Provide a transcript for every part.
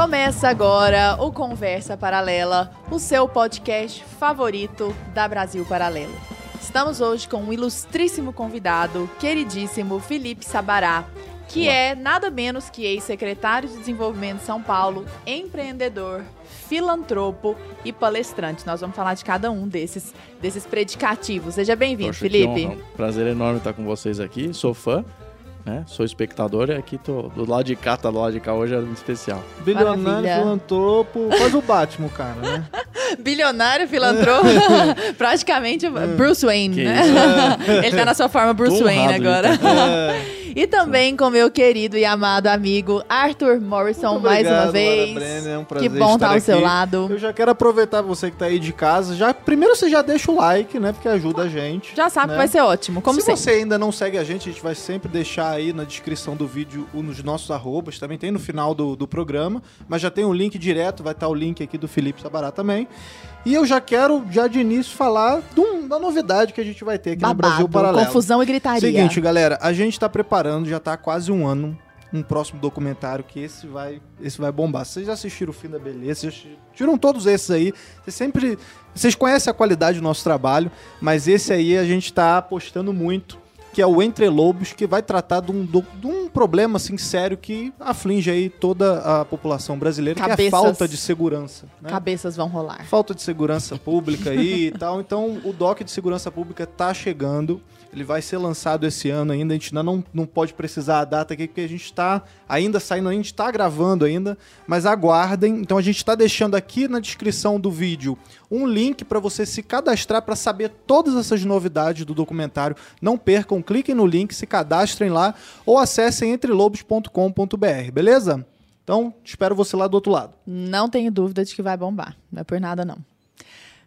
Começa agora o Conversa Paralela, o seu podcast favorito da Brasil Paralelo. Estamos hoje com um ilustríssimo convidado, queridíssimo Felipe Sabará, que Olá. é nada menos que ex-secretário de Desenvolvimento de São Paulo, empreendedor, filantropo e palestrante. Nós vamos falar de cada um desses, desses predicativos. Seja bem-vindo, Felipe. Prazer enorme estar com vocês aqui. Sou fã né? Sou espectador e aqui tô do lado de cá, tá do lado de cá hoje é muito especial. Bilionário, Maravilha. filantropo, faz o Batman, cara, né? Bilionário, filantropo, praticamente Bruce Wayne, que né? É. Ele tá na sua forma Bruce Wayne agora. É. E também com meu querido e amado amigo Arthur Morrison, obrigado, mais uma vez. Brenner, é um prazer que bom estar, estar ao seu lado. Eu já quero aproveitar você que está aí de casa. Já, primeiro você já deixa o like, né? Porque ajuda a gente. Já sabe né? que vai ser ótimo. Como Se sempre. você ainda não segue a gente, a gente vai sempre deixar aí na descrição do vídeo nos nossos arrobas. Também tem no final do, do programa. Mas já tem o um link direto, vai estar o link aqui do Felipe Sabará também. E eu já quero, já de início, falar um, da novidade que a gente vai ter aqui Babado, no Brasil Paralelo. Confusão e gritaria. Seguinte, galera, a gente está preparando, já está há quase um ano, um próximo documentário que esse vai, esse vai bombar. Vocês já assistiram o Fim da Beleza, vocês assistiram todos esses aí. Vocês sempre. Vocês conhecem a qualidade do nosso trabalho, mas esse aí a gente está apostando muito que é o Entre Lobos, que vai tratar de um, de um problema assim sério que aflige aí toda a população brasileira, Cabeças, que é a falta de segurança. Né? Cabeças vão rolar. Falta de segurança pública aí e tal. Então, o DOC de segurança pública está chegando. Ele vai ser lançado esse ano ainda. A gente ainda não, não pode precisar a data aqui, porque a gente está ainda saindo, a gente está gravando ainda, mas aguardem. Então a gente está deixando aqui na descrição do vídeo um link para você se cadastrar para saber todas essas novidades do documentário. Não percam, cliquem no link, se cadastrem lá ou acessem entrelobos.com.br, beleza? Então, espero você lá do outro lado. Não tenho dúvida de que vai bombar. Não é por nada, não.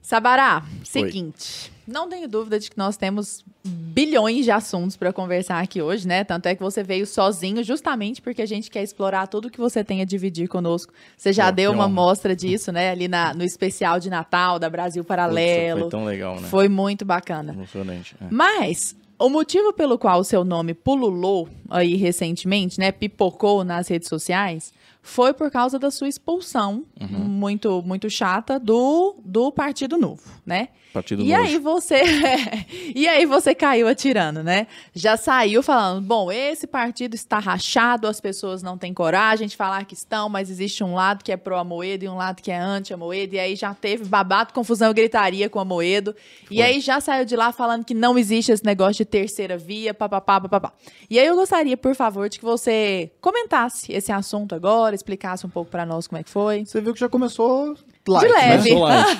Sabará, seguinte. Oi. Não tenho dúvida de que nós temos bilhões de assuntos para conversar aqui hoje, né? Tanto é que você veio sozinho, justamente porque a gente quer explorar tudo que você tem a dividir conosco. Você já deu uma mostra disso, né? Ali na, no especial de Natal da Brasil Paralelo. foi tão legal, né? Foi muito bacana. Emocionante. É. Mas o motivo pelo qual o seu nome pululou aí recentemente, né? Pipocou nas redes sociais foi por causa da sua expulsão uhum. muito muito chata do, do Partido Novo, né? Partido e novo. aí você e aí você caiu atirando, né? Já saiu falando, bom, esse partido está rachado, as pessoas não têm coragem de falar que estão, mas existe um lado que é pró Amoedo e um lado que é anti Amoedo, e aí já teve babado, confusão, gritaria com Amoedo. Foi. E aí já saiu de lá falando que não existe esse negócio de terceira via, papapá, papapá. E aí eu gostaria, por favor, de que você comentasse esse assunto agora, explicasse um pouco para nós como é que foi. Você viu que já começou light, de leve. Né? light.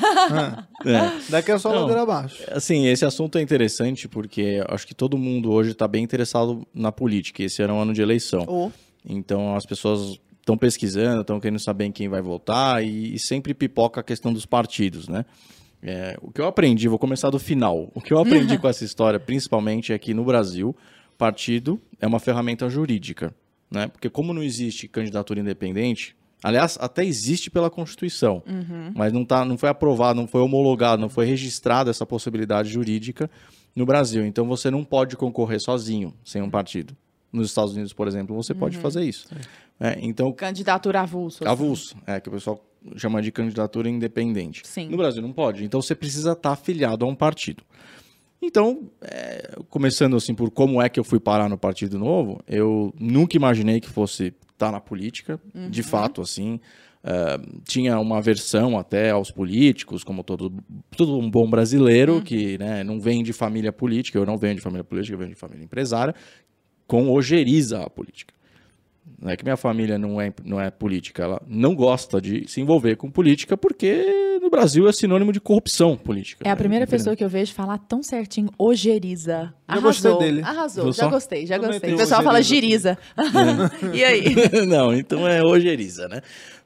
é. Daqui é só Não, ladeira abaixo. Assim, esse assunto é interessante porque acho que todo mundo hoje está bem interessado na política. Esse era um ano de eleição. Oh. Então as pessoas estão pesquisando, estão querendo saber quem vai votar e, e, sempre pipoca a questão dos partidos, né? É, o que eu aprendi, vou começar do final. O que eu aprendi com essa história, principalmente, é que no Brasil, partido é uma ferramenta jurídica, né? Porque como não existe candidatura independente, Aliás, até existe pela Constituição, uhum. mas não, tá, não foi aprovado, não foi homologado, não foi registrada essa possibilidade jurídica no Brasil. Então você não pode concorrer sozinho, sem um partido. Nos Estados Unidos, por exemplo, você uhum. pode fazer isso. É, então, candidatura avulso. Assim. Avulso, é, que o pessoal chama de candidatura independente. Sim. No Brasil não pode. Então você precisa estar afiliado a um partido. Então, é, começando assim por como é que eu fui parar no Partido Novo, eu nunca imaginei que fosse estar na política, uhum. de fato, assim. Uh, tinha uma aversão até aos políticos, como todo, todo um bom brasileiro uhum. que né, não vem de família política, eu não venho de família política, eu venho de família empresária, com ojeriza a política. Não é que minha família não é, não é política, ela não gosta de se envolver com política porque no Brasil é sinônimo de corrupção política. É a primeira pessoa que eu vejo falar tão certinho, ojeriza. Arrasou, dele. Arrasou, já gostei, já gostei. O pessoal fala giriza. É. e aí? não, então é ojeriza, né?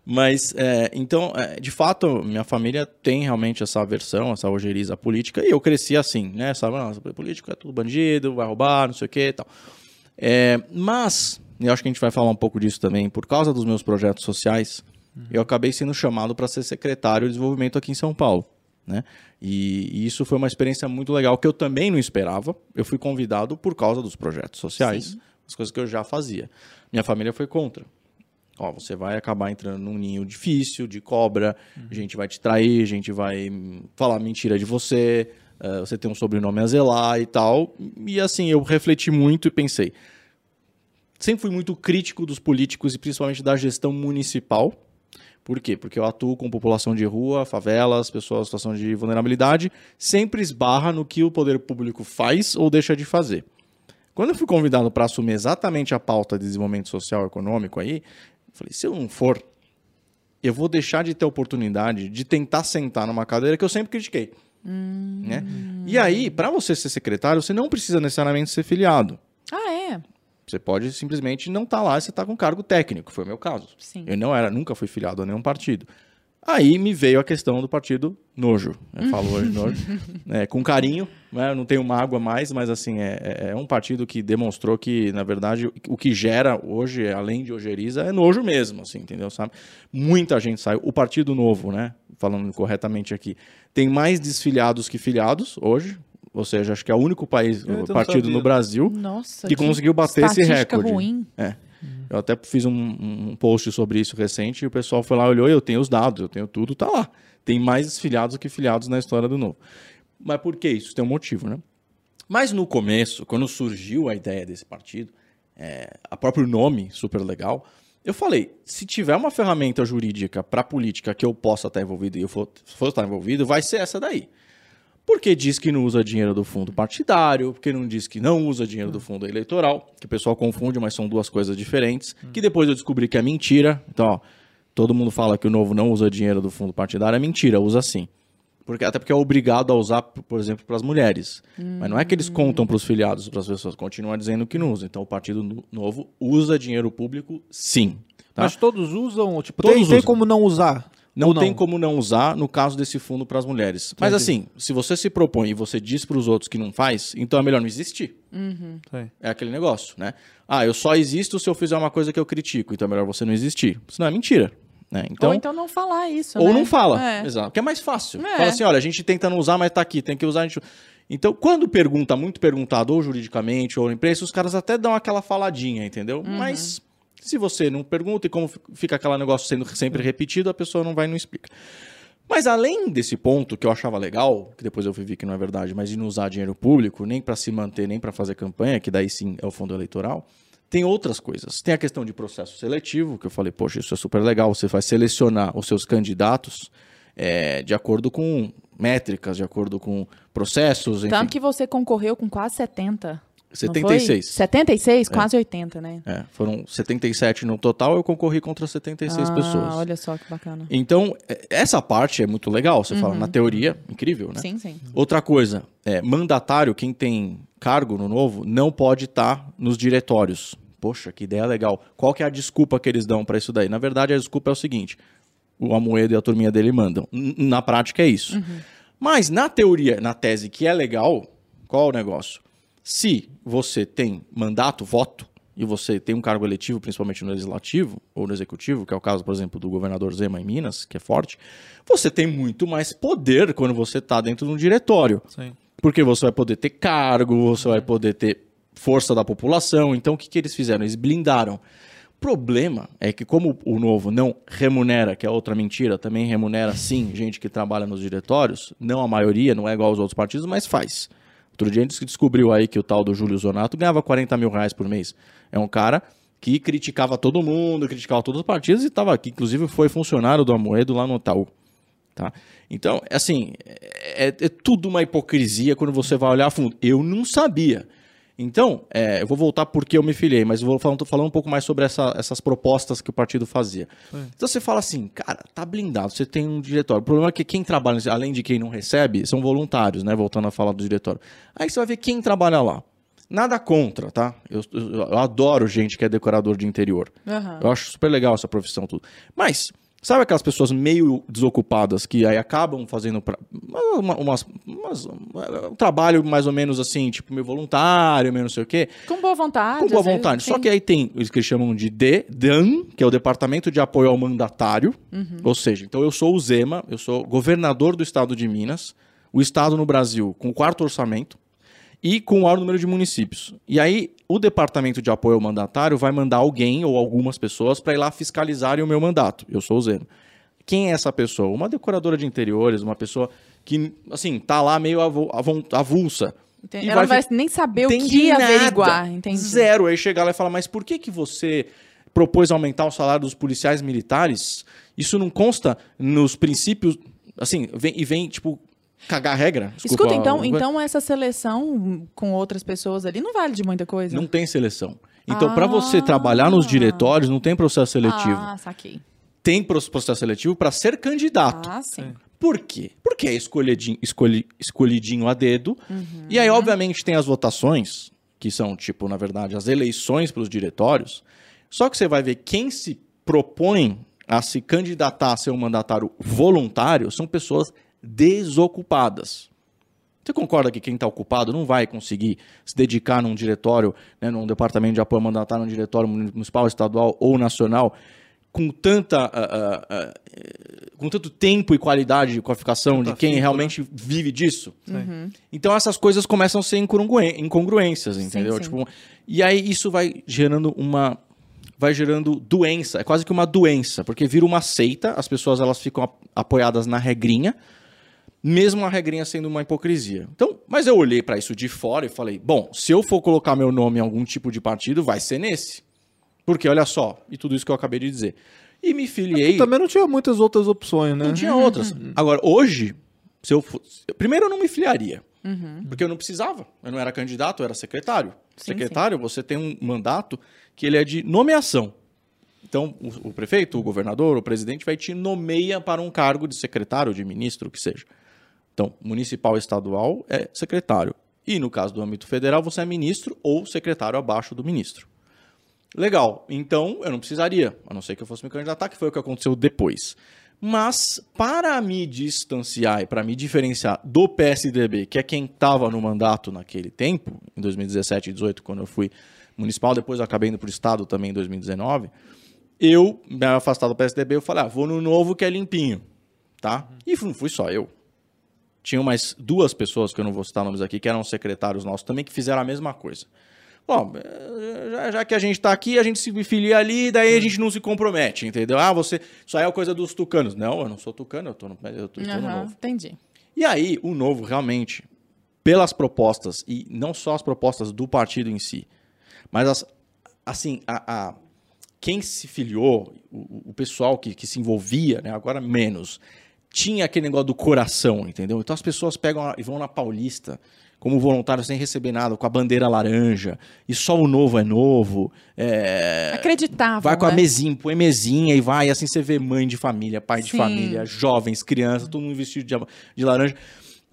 Mas, é, então, é, de fato, minha família tem realmente essa aversão, essa ojeriza política, e eu cresci assim, né? Sabe, nossa, político é tudo bandido, vai roubar, não sei o que e tal. É, mas, e acho que a gente vai falar um pouco disso também, por causa dos meus projetos sociais, uhum. eu acabei sendo chamado para ser secretário de desenvolvimento aqui em São Paulo. Né? E, e, isso foi uma experiência muito legal que eu também não esperava. Eu fui convidado por causa dos projetos sociais, Sim. as coisas que eu já fazia. Minha família foi contra. Ó, você vai acabar entrando num ninho difícil, de cobra, a gente vai te trair, a gente vai falar mentira de você, uh, você tem um sobrenome a zelar e tal. E assim, eu refleti muito e pensei. Sempre fui muito crítico dos políticos e principalmente da gestão municipal. Por quê? Porque eu atuo com população de rua, favelas, pessoas em situação de vulnerabilidade, sempre esbarra no que o poder público faz ou deixa de fazer. Quando eu fui convidado para assumir exatamente a pauta de desenvolvimento social e econômico aí, Falei, se eu não for, eu vou deixar de ter oportunidade de tentar sentar numa cadeira que eu sempre critiquei. Hum. Né? E aí, para você ser secretário, você não precisa necessariamente ser filiado. Você pode simplesmente não estar tá lá e você está com cargo técnico, foi o meu caso. Sim. Eu não era, nunca fui filiado a nenhum partido. Aí me veio a questão do partido nojo. Eu falo hoje nojo. É, com carinho, né? não tenho mágoa mais, mas assim, é, é, é, um partido que demonstrou que, na verdade, o que gera hoje, além de ojeriza, é nojo mesmo, assim, entendeu? Sabe? Muita gente saiu. O Partido Novo, né? Falando corretamente aqui, tem mais desfiliados que filiados hoje. Ou seja, acho que é o único país, o partido no Brasil, Nossa, que, que conseguiu bater esse recorde. Ruim. É. Eu até fiz um, um, post sobre isso recente e o pessoal foi lá, olhou, eu tenho os dados, eu tenho tudo, tá lá. Tem mais filiados que filiados na história do Novo. Mas por que isso? Tem um motivo, né? Mas no começo, quando surgiu a ideia desse partido, é, a próprio nome, super legal, eu falei, se tiver uma ferramenta jurídica para política que eu possa estar envolvido e eu for, for estar envolvido, vai ser essa daí. Porque diz que não usa dinheiro do fundo partidário, porque não diz que não usa dinheiro do fundo eleitoral, que o pessoal confunde, mas são duas coisas diferentes, que depois eu descobri que é mentira. Então, ó, todo mundo fala que o novo não usa dinheiro do fundo partidário, é mentira, usa sim. Porque, até porque é obrigado a usar, por exemplo, para as mulheres. Hum. Mas não é que eles contam para os filiados, para as pessoas, continuam dizendo que não usa. Então o Partido Novo usa dinheiro público, sim. Tá? Mas todos usam? Tipo, todos tem, usam. tem como não usar? Não, não, tem como não usar no caso desse fundo para as mulheres. Entendi. Mas assim, se você se propõe e você diz para os outros que não faz, então é melhor não existir. Uhum. É aquele negócio, né? Ah, eu só existo se eu fizer uma coisa que eu critico, então é melhor você não existir. Senão é mentira. Né? Então, ou então não falar isso. Ou né? não fala. É. Exato. Que é mais fácil. É. Fala assim: olha, a gente tenta não usar, mas tá aqui, tem que usar. A gente... Então, quando pergunta, muito perguntado, ou juridicamente, ou na imprensa, os caras até dão aquela faladinha, entendeu? Uhum. Mas se você não pergunta e como fica aquele negócio sendo sempre repetido, a pessoa não vai e não explica. Mas além desse ponto que eu achava legal, que depois eu vi que não é verdade, mas de não usar dinheiro público, nem para se manter, nem para fazer campanha, que daí sim é o fundo eleitoral, tem outras coisas. Tem a questão de processo seletivo, que eu falei, poxa, isso é super legal, você vai selecionar os seus candidatos é, de acordo com métricas, de acordo com processos. Enfim. Tanto que você concorreu com quase 70. 76. 76? É. Quase 80, né? É, foram 77 no total, eu concorri contra 76 ah, pessoas. Olha só que bacana. Então, é, essa parte é muito legal, você uhum. fala, na teoria, incrível, né? Sim, sim. Outra coisa, é, mandatário, quem tem cargo no novo, não pode estar tá nos diretórios. Poxa, que ideia legal. Qual que é a desculpa que eles dão para isso daí? Na verdade, a desculpa é o seguinte, o Amoedo e a turminha dele mandam. Na prática é isso. Uhum. Mas na teoria, na tese que é legal, qual é o negócio? Se você tem mandato, voto, e você tem um cargo eletivo, principalmente no legislativo ou no executivo, que é o caso, por exemplo, do governador Zema em Minas, que é forte, você tem muito mais poder quando você está dentro de um diretório. Sim. Porque você vai poder ter cargo, você vai poder ter força da população. Então, o que, que eles fizeram? Eles blindaram. O problema é que, como o novo não remunera, que é outra mentira, também remunera sim gente que trabalha nos diretórios, não a maioria, não é igual aos outros partidos, mas faz. Outro dia a gente descobriu aí que o tal do Júlio Zonato ganhava 40 mil reais por mês. É um cara que criticava todo mundo, criticava todos os partidos e estava aqui. Inclusive foi funcionário do Amoedo lá no Itaú. Tá? Então, assim, é, é, tudo uma hipocrisia quando você vai olhar a fundo. Eu não sabia. Então, é, eu vou voltar porque eu me filiei, mas eu vou falando, falando um pouco mais sobre essa, essas propostas que o partido fazia. Então você fala assim, cara, tá blindado, você tem um diretório. O problema é que quem trabalha, além de quem não recebe, são voluntários, né? Voltando a falar do diretório. Aí você vai ver quem trabalha lá. Nada contra, tá? Eu, eu, eu adoro gente que é decorador de interior. Uhum. Eu acho super legal essa profissão, tudo. Mas Sabe aquelas pessoas meio desocupadas que aí acabam fazendo pra, uma, umas, umas, um trabalho mais ou menos assim, tipo meio voluntário, meio não sei o quê? Com boa vontade. Com boa vontade. Vezes, Só que aí tem o que eles chamam de DEDAN, que é o Departamento de Apoio ao Mandatário. Uhum. Ou seja, então eu sou o Zema, eu sou governador do estado de Minas, o estado no Brasil com o quarto orçamento e com o maior número de municípios. E aí o departamento de apoio ao mandatário vai mandar alguém ou algumas pessoas para ir lá fiscalizarem o meu mandato. Eu sou o Zeno. Quem é essa pessoa? Uma decoradora de interiores, uma pessoa que, assim, tá lá meio avulsa. Entendi. Ela não vai nem saber o que nada. averiguar. Zero. Aí chegar lá e falar, mas por que que você propôs aumentar o salário dos policiais militares? Isso não consta nos princípios, assim, vem, e vem, tipo, cagar regra. Desculpa, Escuta, então, então essa seleção com outras pessoas ali não vale de muita coisa? Não tem seleção. Então, ah. para você trabalhar nos diretórios, não tem processo seletivo. Ah, saquei. Tem processo seletivo para ser candidato. Ah, sim. Por quê? Porque é escolhidinho, escolhi, escolhidinho a dedo. Uhum. E aí, obviamente, tem as votações, que são, tipo, na verdade, as eleições para os diretórios. Só que você vai ver quem se propõe a se candidatar a ser um mandatário voluntário são pessoas desocupadas. Você concorda que quem está ocupado não vai conseguir se dedicar num diretório, né, num departamento de apoio mandatário, num diretório municipal, estadual ou nacional, com tanta uh, uh, uh, com tanto tempo e qualidade de qualificação de quem realmente né? vive disso. Uhum. Então essas coisas começam a ser incongruências, entendeu? Sim, sim. Tipo, e aí isso vai gerando uma vai gerando doença, é quase que uma doença, porque vira uma seita, as pessoas elas ficam apoiadas na regrinha, mesmo a regrinha sendo uma hipocrisia. Então, mas eu olhei para isso de fora e falei, bom, se eu for colocar meu nome em algum tipo de partido, vai ser nesse. Porque olha só, e tudo isso que eu acabei de dizer. E me filiei. também não tinha muitas outras opções, né? Não tinha outras. Uhum. Agora, hoje, se eu fosse. Primeiro, eu não me filiaria. Uhum. Porque eu não precisava. Eu não era candidato, eu era secretário. Sim, secretário, sim. você tem um mandato que ele é de nomeação. Então, o, o, prefeito, o governador, o presidente vai te nomeia para um cargo de secretário, de ministro, o que seja. Então, municipal estadual é secretário. E no caso do âmbito federal, você é ministro ou secretário abaixo do ministro. Legal, então eu não precisaria, a não ser que eu fosse me candidatar, que foi o que aconteceu depois. Mas para me distanciar e para me diferenciar do PSDB, que é quem estava no mandato naquele tempo, em 2017 e 2018, quando eu fui municipal, depois eu acabei indo para o Estado também em 2019, eu, me afastado do PSDB, eu falei, ah, vou no novo que é limpinho, tá? E não fui só eu. Tinham mais duas pessoas, que eu não vou citar nomes aqui, que eram secretários nossos também, que fizeram a mesma coisa. Bom, já, já, que a gente está aqui, a gente se filia ali, daí a gente não se compromete, entendeu? Ah, você. Isso aí é coisa dos tucanos. Não, eu não sou tucano, eu tô no, eu tô, uhum, no novo. Entendi. E aí, o novo, realmente, pelas propostas, e não só as propostas do partido em si, mas as, assim, a, a quem se filiou, o, o pessoal que, que se envolvia, né, agora menos, tinha aquele negócio do coração, entendeu? Então as pessoas pegam e vão na Paulista como voluntário sem receber nada, com a bandeira laranja, e só o novo é novo. É... Acreditava. Vai com a né? mesinha, põe mesinha e vai, e assim você vê mãe de família, pai Sim. de família, jovens, crianças, todo mundo vestido de, de laranja.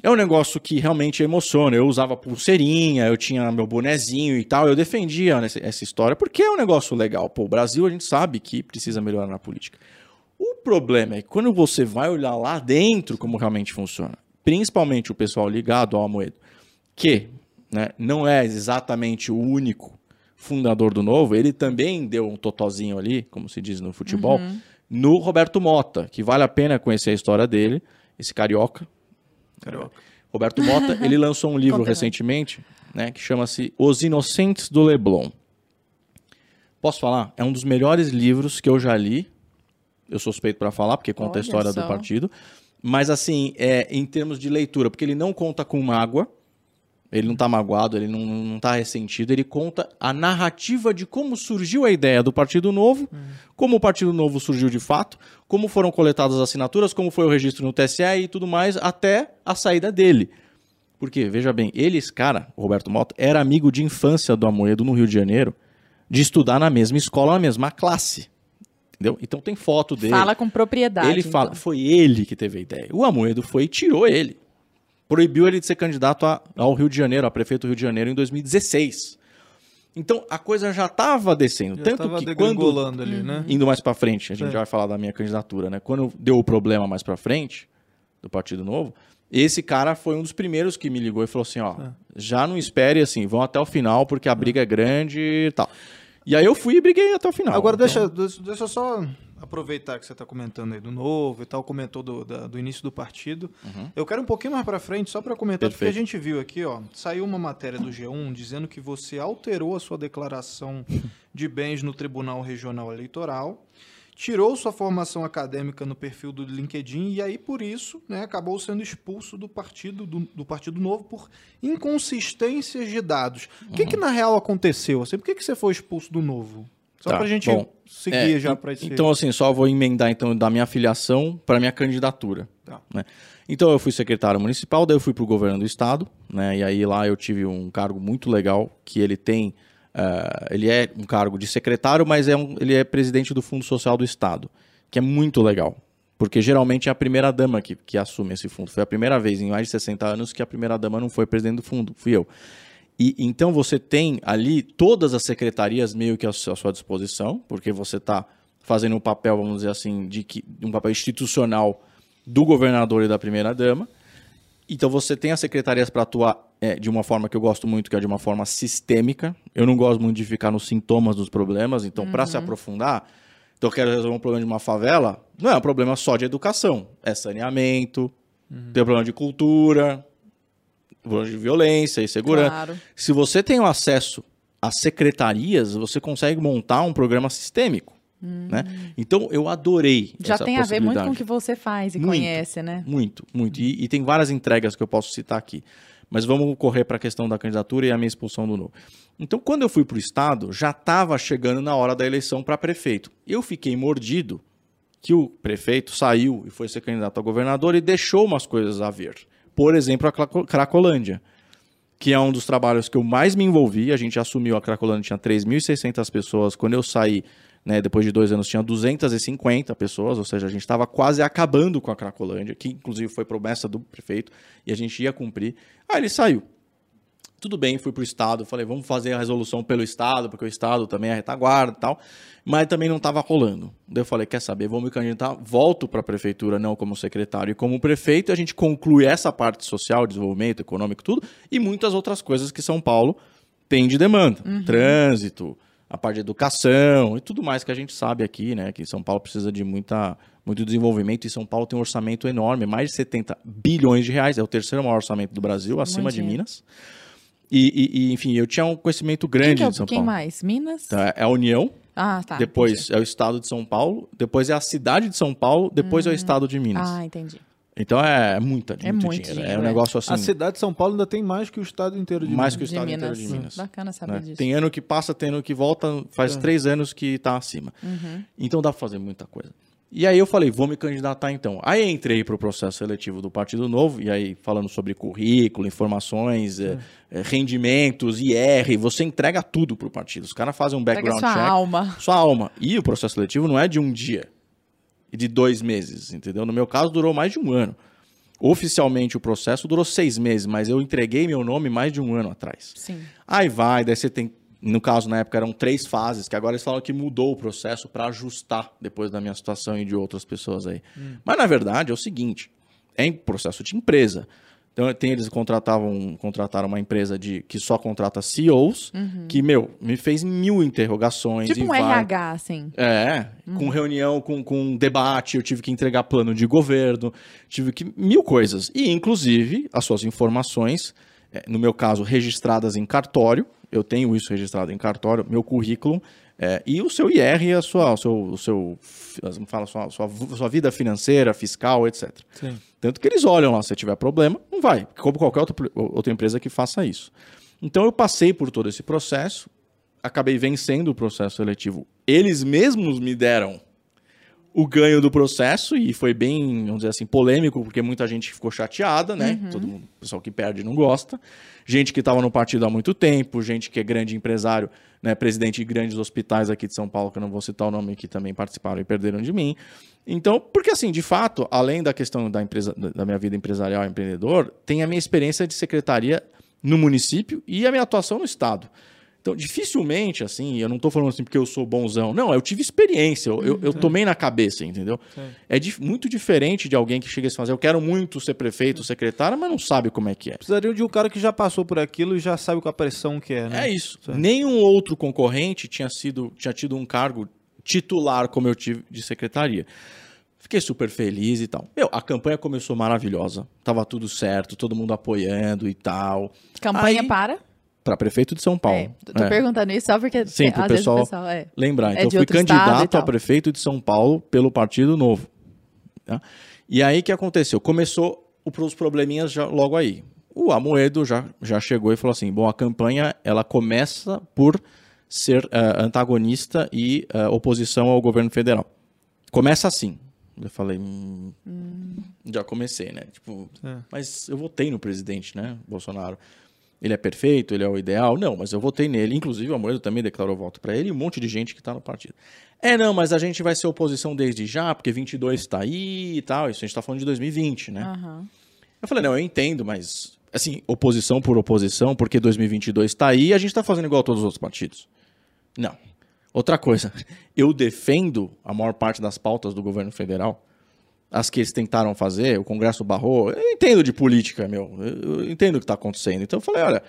É um negócio que realmente emociona. Eu usava pulseirinha, eu tinha meu bonezinho e tal. Eu defendia essa história porque é um negócio legal. Pô, o Brasil a gente sabe que precisa melhorar na política. O problema é que quando você vai olhar lá dentro como realmente funciona, principalmente o pessoal ligado ao Amoedo, que né, não é exatamente o único fundador do Novo, ele também deu um totozinho ali, como se diz no futebol, uhum. no Roberto Mota, que vale a pena conhecer a história dele, esse carioca. Carioca. Roberto Mota, ele lançou um livro recentemente, né, que chama-se Os Inocentes do Leblon. Posso falar? É um dos melhores livros que eu já li. Eu sou suspeito para falar, porque conta Olha a história só. do partido. Mas, assim, é, em termos de leitura, porque ele não conta com mágoa, ele não está magoado, ele não, está ressentido, ele conta a narrativa de como surgiu a ideia do Partido Novo, uhum. como o Partido Novo surgiu de fato, como foram coletadas as assinaturas, como foi o registro no TSE e tudo mais, até a saída dele. Porque, veja bem, ele, esse cara, o Roberto Mota, era amigo de infância do Amoedo no Rio de Janeiro, de estudar na mesma escola, na mesma classe. Entendeu? Então tem foto dele. Fala com propriedade. Ele fala, então. foi ele que teve a ideia. O Amoedo foi e tirou ele proibiu ele de ser candidato a, ao Rio de Janeiro, a prefeito do Rio de Janeiro, em 2016. Então a coisa já estava descendo, já tanto que quando ali, né? indo mais para frente, a gente é. já vai falar da minha candidatura, né? Quando deu o problema mais para frente do Partido Novo, esse cara foi um dos primeiros que me ligou e falou assim, ó, é. já não espere assim, vão até o final porque a briga é grande e tal. E aí eu fui e briguei até o final. Agora então... deixa, deixa eu só aproveitar que você está comentando aí do novo e tal, comentou do, da, do início do partido. Uhum. Eu quero um pouquinho mais para frente, só para comentar, Perfeito. porque a gente viu aqui, ó, saiu uma matéria do G1 dizendo que você alterou a sua declaração de bens no Tribunal Regional Eleitoral tirou sua formação acadêmica no perfil do LinkedIn e aí por isso né, acabou sendo expulso do partido do, do Partido Novo por inconsistências de dados. Uhum. O que, que na real aconteceu? Assim, por que, que você foi expulso do Novo? Só tá, para a gente bom, seguir é, já para esse... Então assim, só vou emendar então da minha filiação para minha candidatura. Tá. Né? Então eu fui secretário municipal, daí eu fui para o governo do estado, né? E aí lá eu tive um cargo muito legal que ele tem Uh, ele é um cargo de secretário, mas é um, ele é presidente do Fundo Social do Estado, que é muito legal. Porque geralmente é a primeira dama que, que assume esse fundo. Foi a primeira vez em mais de 60 anos que a primeira dama não foi presidente do fundo, fui eu. E então você tem ali todas as secretarias meio que à sua disposição, porque você está fazendo um papel, vamos dizer assim, de que, um papel institucional do governador e da primeira dama. Então você tem as secretarias para atuar é, de uma forma que eu gosto muito, que é de uma forma sistêmica. Eu não gosto muito de ficar nos sintomas dos problemas. Então, uhum. para se aprofundar, então eu quero resolver um problema de uma favela, não é um problema só de educação. É saneamento, uhum. tem um problema de cultura, problema de violência e segurança. Claro. Se você tem o acesso às secretarias, você consegue montar um programa sistêmico. Né? Hum. Então eu adorei. Já tem a ver muito com o que você faz e muito, conhece, né? Muito, muito. E, e, tem várias entregas que eu posso citar aqui. Mas vamos correr para a questão da candidatura e a minha expulsão do novo. Então, quando eu fui para o Estado, já estava chegando na hora da eleição para prefeito. Eu fiquei mordido que o prefeito saiu e foi ser candidato a governador e deixou umas coisas a ver. Por exemplo, a Cracolândia, que é um dos trabalhos que eu mais me envolvi. A gente assumiu a Cracolândia, tinha 3.600 pessoas. Quando eu saí, né, depois de dois anos tinha 250 pessoas, ou seja, a gente estava quase acabando com a Cracolândia, que inclusive foi promessa do prefeito, e a gente ia cumprir. Aí ele saiu. Tudo bem, fui para o Estado, falei, vamos fazer a resolução pelo Estado, porque o Estado também é retaguarda e tal, mas também não estava rolando. Daí eu falei, quer saber, vamos me candidatar, volto para a prefeitura, não como secretário e como prefeito, e a gente conclui essa parte social, desenvolvimento econômico, tudo, e muitas outras coisas que São Paulo tem de demanda. Uhum. Trânsito, a parte de educação e tudo mais que a gente sabe aqui, né? Que São Paulo precisa de muita, muito desenvolvimento e São Paulo tem um orçamento enorme, mais de 70 bilhões de reais, é o terceiro maior orçamento do Brasil, acima de Minas. E, e, e, enfim, eu tinha um conhecimento grande quem é, de São quem Paulo. Quem mais? Minas? Tá, é a União. Ah, tá. Depois entendi. é o estado de São Paulo, depois é a cidade de São Paulo, depois hum. é o hum. estado de Minas. Ah, entendi. Então é muita, é muito, muito dinheiro. dinheiro. É um negócio assim. A cidade de São Paulo ainda tem mais que o estado inteiro de mais Minas. Mais que o estado inteiro de Minas. Bacana saber né? disso. Tem ano que passa, tem ano que volta, faz é. três anos que está acima. Uhum. Então dá para fazer muita coisa. E aí eu falei, vou me candidatar então. Aí entrei para o processo seletivo do Partido Novo, e aí falando sobre currículo, informações, é. É, rendimentos, IR, você entrega tudo para o partido. Os caras fazem um background sua check. Sua alma. Sua alma. E o processo seletivo não é de um dia e de dois meses, entendeu? No meu caso, durou mais de um ano. Oficialmente o processo durou seis meses, mas eu entreguei meu nome mais de um ano atrás. Sim. Aí vai, daí você tem. No caso, na época, eram três fases, que agora eles falam que mudou o processo para ajustar depois da minha situação e de outras pessoas aí. Hum. Mas na verdade é o seguinte: é em processo de empresa. Então, tem, eles contratavam, contrataram uma empresa de, que só contrata CEOs, uhum. que, meu, me fez mil interrogações. Tipo um vai... RH, assim. É, uhum. com reunião, com, com debate, eu tive que entregar plano de governo, tive que. mil coisas. E, inclusive, as suas informações, é, no meu caso, registradas em cartório, eu tenho isso registrado em cartório, meu currículo, é, e o seu IR a sua, o seu, o seu fala, sua, sua, sua vida financeira, fiscal, etc. Sim. Tanto que eles olham lá, se tiver problema, não vai, como qualquer outra, outra empresa que faça isso. Então eu passei por todo esse processo, acabei vencendo o processo seletivo. Eles mesmos me deram o ganho do processo e foi bem, vamos dizer assim, polêmico, porque muita gente ficou chateada, né? Uhum. Todo mundo, pessoal que perde não gosta. Gente que estava no partido há muito tempo, gente que é grande empresário, né, presidente de grandes hospitais aqui de São Paulo, que eu não vou citar o nome, que também participaram e perderam de mim. Então, porque assim, de fato, além da questão da empresa da minha vida empresarial empreendedor, tem a minha experiência de secretaria no município e a minha atuação no estado. Então, dificilmente, assim, eu não estou falando assim porque eu sou bonzão. Não, eu tive experiência, eu, eu, eu uhum. tomei na cabeça, entendeu? Sim. É di muito diferente de alguém que chega a se fazer, eu quero muito ser prefeito, secretário, mas não sabe como é que é. Precisaria de um cara que já passou por aquilo e já sabe com a pressão que é, né? É isso. Sim. Nenhum outro concorrente tinha sido, tinha tido um cargo titular como eu tive de secretaria. Fiquei super feliz e tal. Meu, a campanha começou maravilhosa. Tava tudo certo, todo mundo apoiando e tal. Campanha Aí- para? Para prefeito de São Paulo. É, tô É. perguntando isso só porque Sim, pro às vezes pessoal- o pessoal é. lembrar. É Então, eu fui candidato a prefeito de São Paulo pelo Partido Novo. tá? E aí, o que aconteceu? Começou o- os probleminhas já, logo aí. O Amoedo já, já chegou e falou assim, bom, a campanha, ela começa por ser eh, antagonista e eh, oposição ao governo federal. Começa assim. Eu falei, hum, já comecei, né? Tipo, É. mas eu votei no presidente, né, Bolsonaro. Ele é perfeito, ele é o ideal? Não, mas eu votei nele. Inclusive, o Amoedo também declarou voto para ele e um monte de gente que está no partido. É, não, mas a gente vai ser oposição desde já, porque 22 está aí e tal. Isso a gente está falando de 2020, né? Aham. Eu falei, não, eu entendo, mas, assim, oposição por oposição, porque 2022 está aí e a gente está fazendo igual a todos os outros partidos. Não. Outra coisa, eu defendo a maior parte das pautas do governo federal, as que eles tentaram fazer, o Congresso barrou. Eu entendo de política, meu. Eu entendo o que está acontecendo. Então eu falei, olha,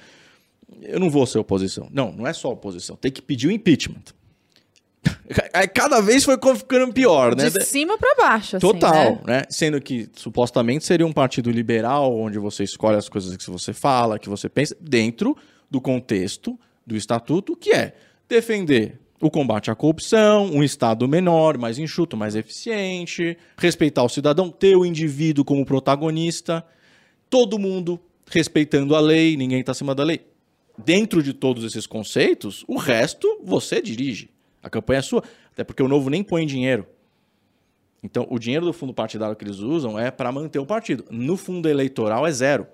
eu não vou ser oposição. Não, não é só oposição. Tem que pedir o impeachment. Aí cada vez foi ficando pior, né? De cima pra baixo, assim, Total, né? né? Sendo que supostamente seria um partido liberal, onde você escolhe as coisas que você fala, que você pensa, dentro do contexto do estatuto, que é defender o combate à corrupção, um Estado menor, mais enxuto, mais eficiente, respeitar o cidadão, ter o indivíduo como protagonista, todo mundo respeitando a lei, ninguém está acima da lei. Dentro de todos esses conceitos, o resto você dirige. A campanha é sua. Até porque o novo nem põe dinheiro. Então, o dinheiro do fundo partidário que eles usam é para manter o partido. No fundo eleitoral é zero.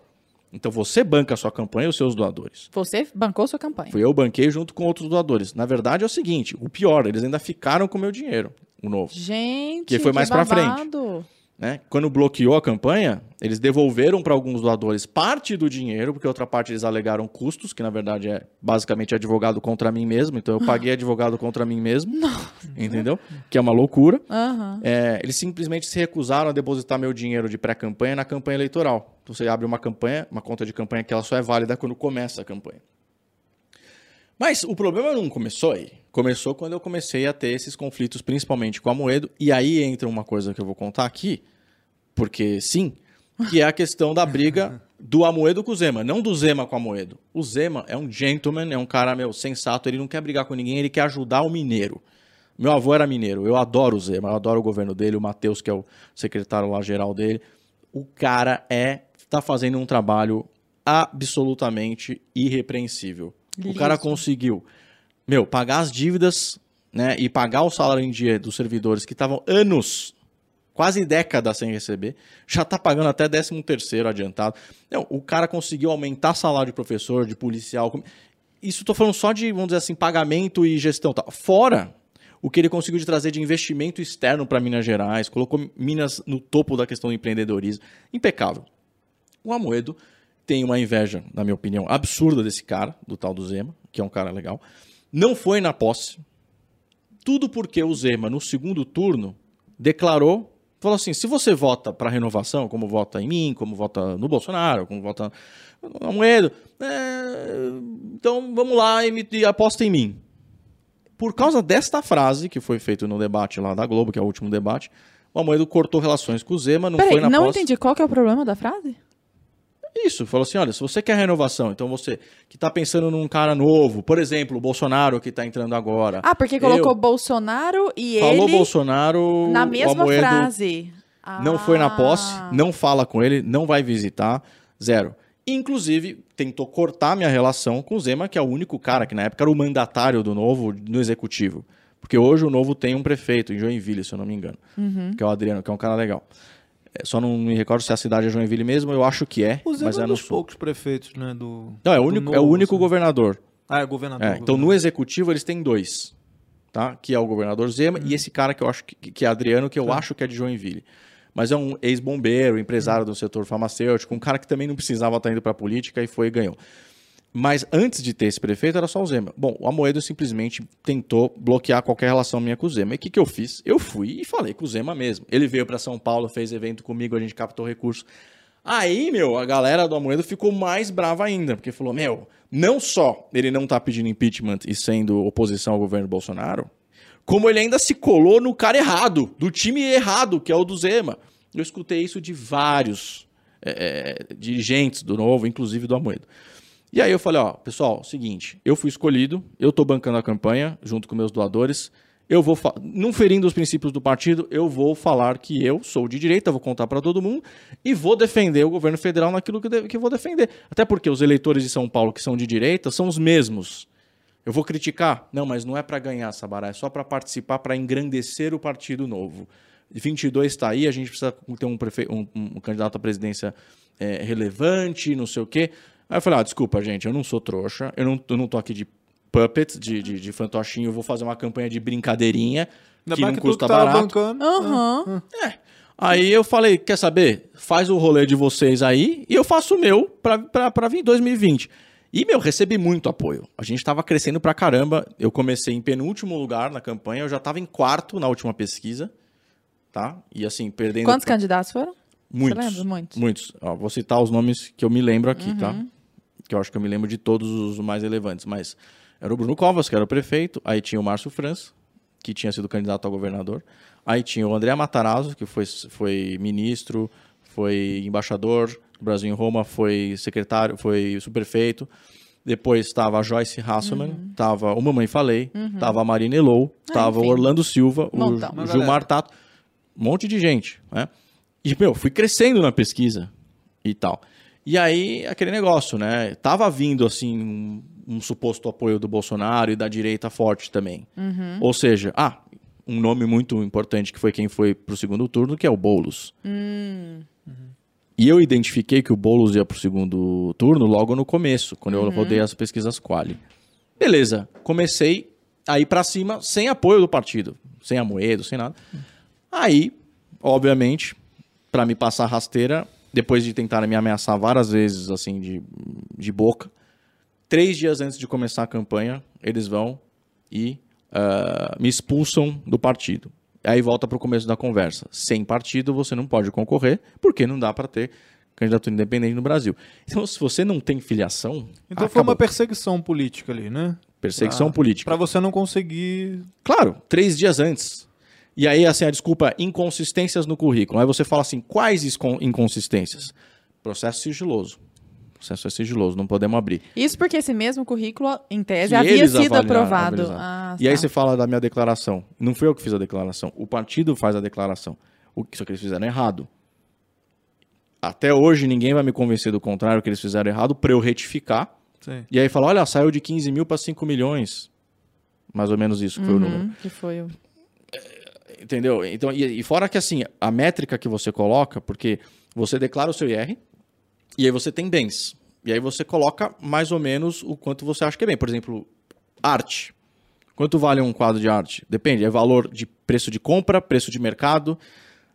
Então, você banca a sua campanha e os seus doadores. Você bancou sua campanha. Fui eu banquei junto com outros doadores. Na verdade, é o seguinte: o pior, eles ainda ficaram com o meu dinheiro, o novo. Gente, Que foi mais pra babado. Né? Quando bloqueou a campanha, eles devolveram para alguns doadores parte do dinheiro, porque outra parte eles alegaram custos, que na verdade é basicamente advogado contra mim mesmo. Então eu paguei advogado contra mim mesmo. Entendeu? Que é uma loucura. Aham. É, eles simplesmente se recusaram a depositar meu dinheiro de pré-campanha na campanha eleitoral. Então você abre uma campanha, uma conta de campanha que ela só é válida quando começa a campanha. Mas o problema não começou aí. Começou quando eu comecei a ter esses conflitos, principalmente com a Moedo. E aí entra uma coisa que eu vou contar aqui, porque sim, que é a questão da briga do Amoedo com o Zema. Não do Zema com o Amoedo. O Zema é um gentleman, é um cara, meu, sensato. Ele não quer brigar com ninguém, ele quer ajudar o mineiro. Meu avô era mineiro, eu adoro o Zema, eu adoro o governo dele, o Matheus, que é o secretário lá geral dele. O cara é tá fazendo um trabalho absolutamente irrepreensível. O cara conseguiu, meu, pagar as dívidas, né, e pagar o salário em dia dos servidores que estavam anos, quase décadas sem receber, já tá pagando até 13 terceiro adiantado. Não, o cara conseguiu aumentar salário de professor, de policial. Isso tô falando só de, vamos dizer assim, pagamento e gestão, tá? Fora o que ele conseguiu de trazer de investimento externo para Minas Gerais, colocou Minas no topo da questão do empreendedorismo. Impecável. O Amoedo tem uma inveja, na minha opinião, absurda desse cara, do tal do Zema, que é um cara legal. Não foi na posse. Tudo porque o Zema, no segundo turno, declarou, falou assim: se você vota para renovação, como vota em mim, como vota no Bolsonaro, como vota no Amoedo, é, então vamos lá e, me, e aposta em mim. Por causa desta frase, que foi feita no debate lá da Globo, que é o último debate, o Amoedo cortou relações com o Zema, não Peraí, foi na não posse. entendi. Qual que é o problema da frase? Isso, falou assim: olha, se você quer renovação, então você que tá pensando num cara novo, por exemplo, o Bolsonaro que tá entrando agora. Ah, porque colocou eu- Bolsonaro e falou ele Bolsonaro. na mesma Amoedo frase. Não foi na Ah. posse, não fala com ele, não vai visitar, zero. Inclusive, tentou cortar minha relação com o Zema, que é o único cara que na época era o mandatário do Novo no executivo. Porque hoje o Novo tem um prefeito em Joinville, se eu não me engano, Uhum. que é o Adriano, que é um cara legal. É, só não me recordo se a cidade é Joinville mesmo, eu acho que é, O Zema mas é é um no dos poucos prefeitos, né? Do, Não, é o único, é o novo, único assim. governador. Ah, é governador. É, então, no governador. executivo, eles têm dois, tá? Que é o governador Zema e esse cara que eu acho que, que é Adriano, que eu acho que é de Joinville. Mas é um ex-bombeiro, empresário do setor farmacêutico, um cara que também não precisava estar indo para política e foi e ganhou. Mas antes de ter esse prefeito, era só o Zema. Bom, o Amoedo simplesmente tentou bloquear qualquer relação minha com o Zema. E o que, que eu fiz? Eu fui e falei com o Zema mesmo. Ele veio para São Paulo, fez evento comigo, a gente captou recursos. Aí, meu, a galera do Amoedo ficou mais brava ainda, porque falou: meu, não só ele não tá pedindo impeachment e sendo oposição ao governo Bolsonaro, como ele ainda se colou no cara errado, do time errado, que é o do Zema. Eu escutei isso de vários é, dirigentes do Novo, inclusive do Amoedo. E aí eu falei, ó, pessoal, seguinte, eu fui escolhido, eu tô bancando a campanha junto com meus doadores, eu vou, não ferindo os princípios do partido, eu vou falar que eu sou de direita, vou contar para todo mundo e vou defender o governo federal naquilo que, de, que vou defender. Até porque os eleitores de São Paulo que são de direita são os mesmos. Eu vou criticar? Não, mas não é para ganhar, Sabará, é só para participar, para engrandecer o partido novo. 22 está aí, a gente precisa ter um, prefe... um, um candidato à presidência é, relevante, não sei o quê. Aí eu falei, ah, desculpa, gente, eu não sou trouxa, eu não, eu não tô aqui de puppet, de, de, de fantochinho, eu vou fazer uma campanha de brincadeirinha Ainda que não que custa barato. Uhum. É. Aí eu falei, quer saber? Faz o rolê de vocês aí e eu faço o meu para vir 2020. E, meu, recebi muito apoio. A gente estava crescendo pra caramba. Eu comecei em penúltimo lugar na campanha, eu já estava em quarto na última pesquisa, tá? E assim, perdendo... Quantos pra... candidatos foram? Muitos. Você lembra? Muitos. Muitos. Ó, vou citar os nomes que eu me lembro aqui, tá? uhum. tá? Que eu acho que eu me lembro de todos os mais relevantes, mas... Era o Bruno Covas, que era o prefeito, aí tinha o Márcio França, que tinha sido candidato a governador, aí tinha o André Matarazzo, que foi, foi ministro, foi embaixador do Brasil em Roma, foi secretário, foi superfeito. Depois estava a Joyce Hasselman, estava uhum. o Mamãe Falei, estava uhum. a Marina Elou, estava ah, o Orlando Silva, Montão. o, o Gilmar Tato, um monte de gente, né? E, meu, fui crescendo na pesquisa e tal. E aí, aquele negócio, né? Tava vindo, assim, um, um suposto apoio do Bolsonaro e da direita forte também. Uhum. Ou seja, ah, um nome muito importante que foi quem foi pro segundo turno, que é o Boulos. Uhum. E eu identifiquei que o Boulos ia pro segundo turno logo no começo, quando eu uhum. rodei as pesquisas Quali. Beleza, comecei a ir pra cima sem apoio do partido, sem amoedo, sem nada. Aí, obviamente, para me passar rasteira, depois de tentar me ameaçar várias vezes, assim, de, de boca, três dias antes de começar a campanha, eles vão e uh, me expulsam do partido. Aí volta para o começo da conversa. Sem partido você não pode concorrer, porque não dá para ter candidatura independente no Brasil. Então, se você não tem filiação. Então acabou. foi uma perseguição política ali, né? Perseguição pra, política. Para você não conseguir. Claro, três dias antes. E aí, assim, a desculpa, inconsistências no currículo. Aí você fala assim, quais inconsistências? Processo sigiloso. Processo é sigiloso, não podemos abrir. Isso porque esse mesmo currículo, em tese, que havia sido aprovado. Ah, e tá. aí você fala da minha declaração. Não fui eu que fiz a declaração. O partido faz a declaração. O que só que eles fizeram errado. Até hoje ninguém vai me convencer do contrário que eles fizeram errado para eu retificar. Sim. E aí falar, olha, saiu de 15 mil para 5 milhões. Mais ou menos isso foi uhum, o número. Que foi o entendeu? Então, e, e, fora que assim, a métrica que você coloca, porque você declara o seu IR e aí você tem bens. E aí você coloca mais ou menos o quanto você acha que é bem. Por exemplo, arte. Quanto vale um quadro de arte? Depende, é valor de preço de compra, preço de mercado.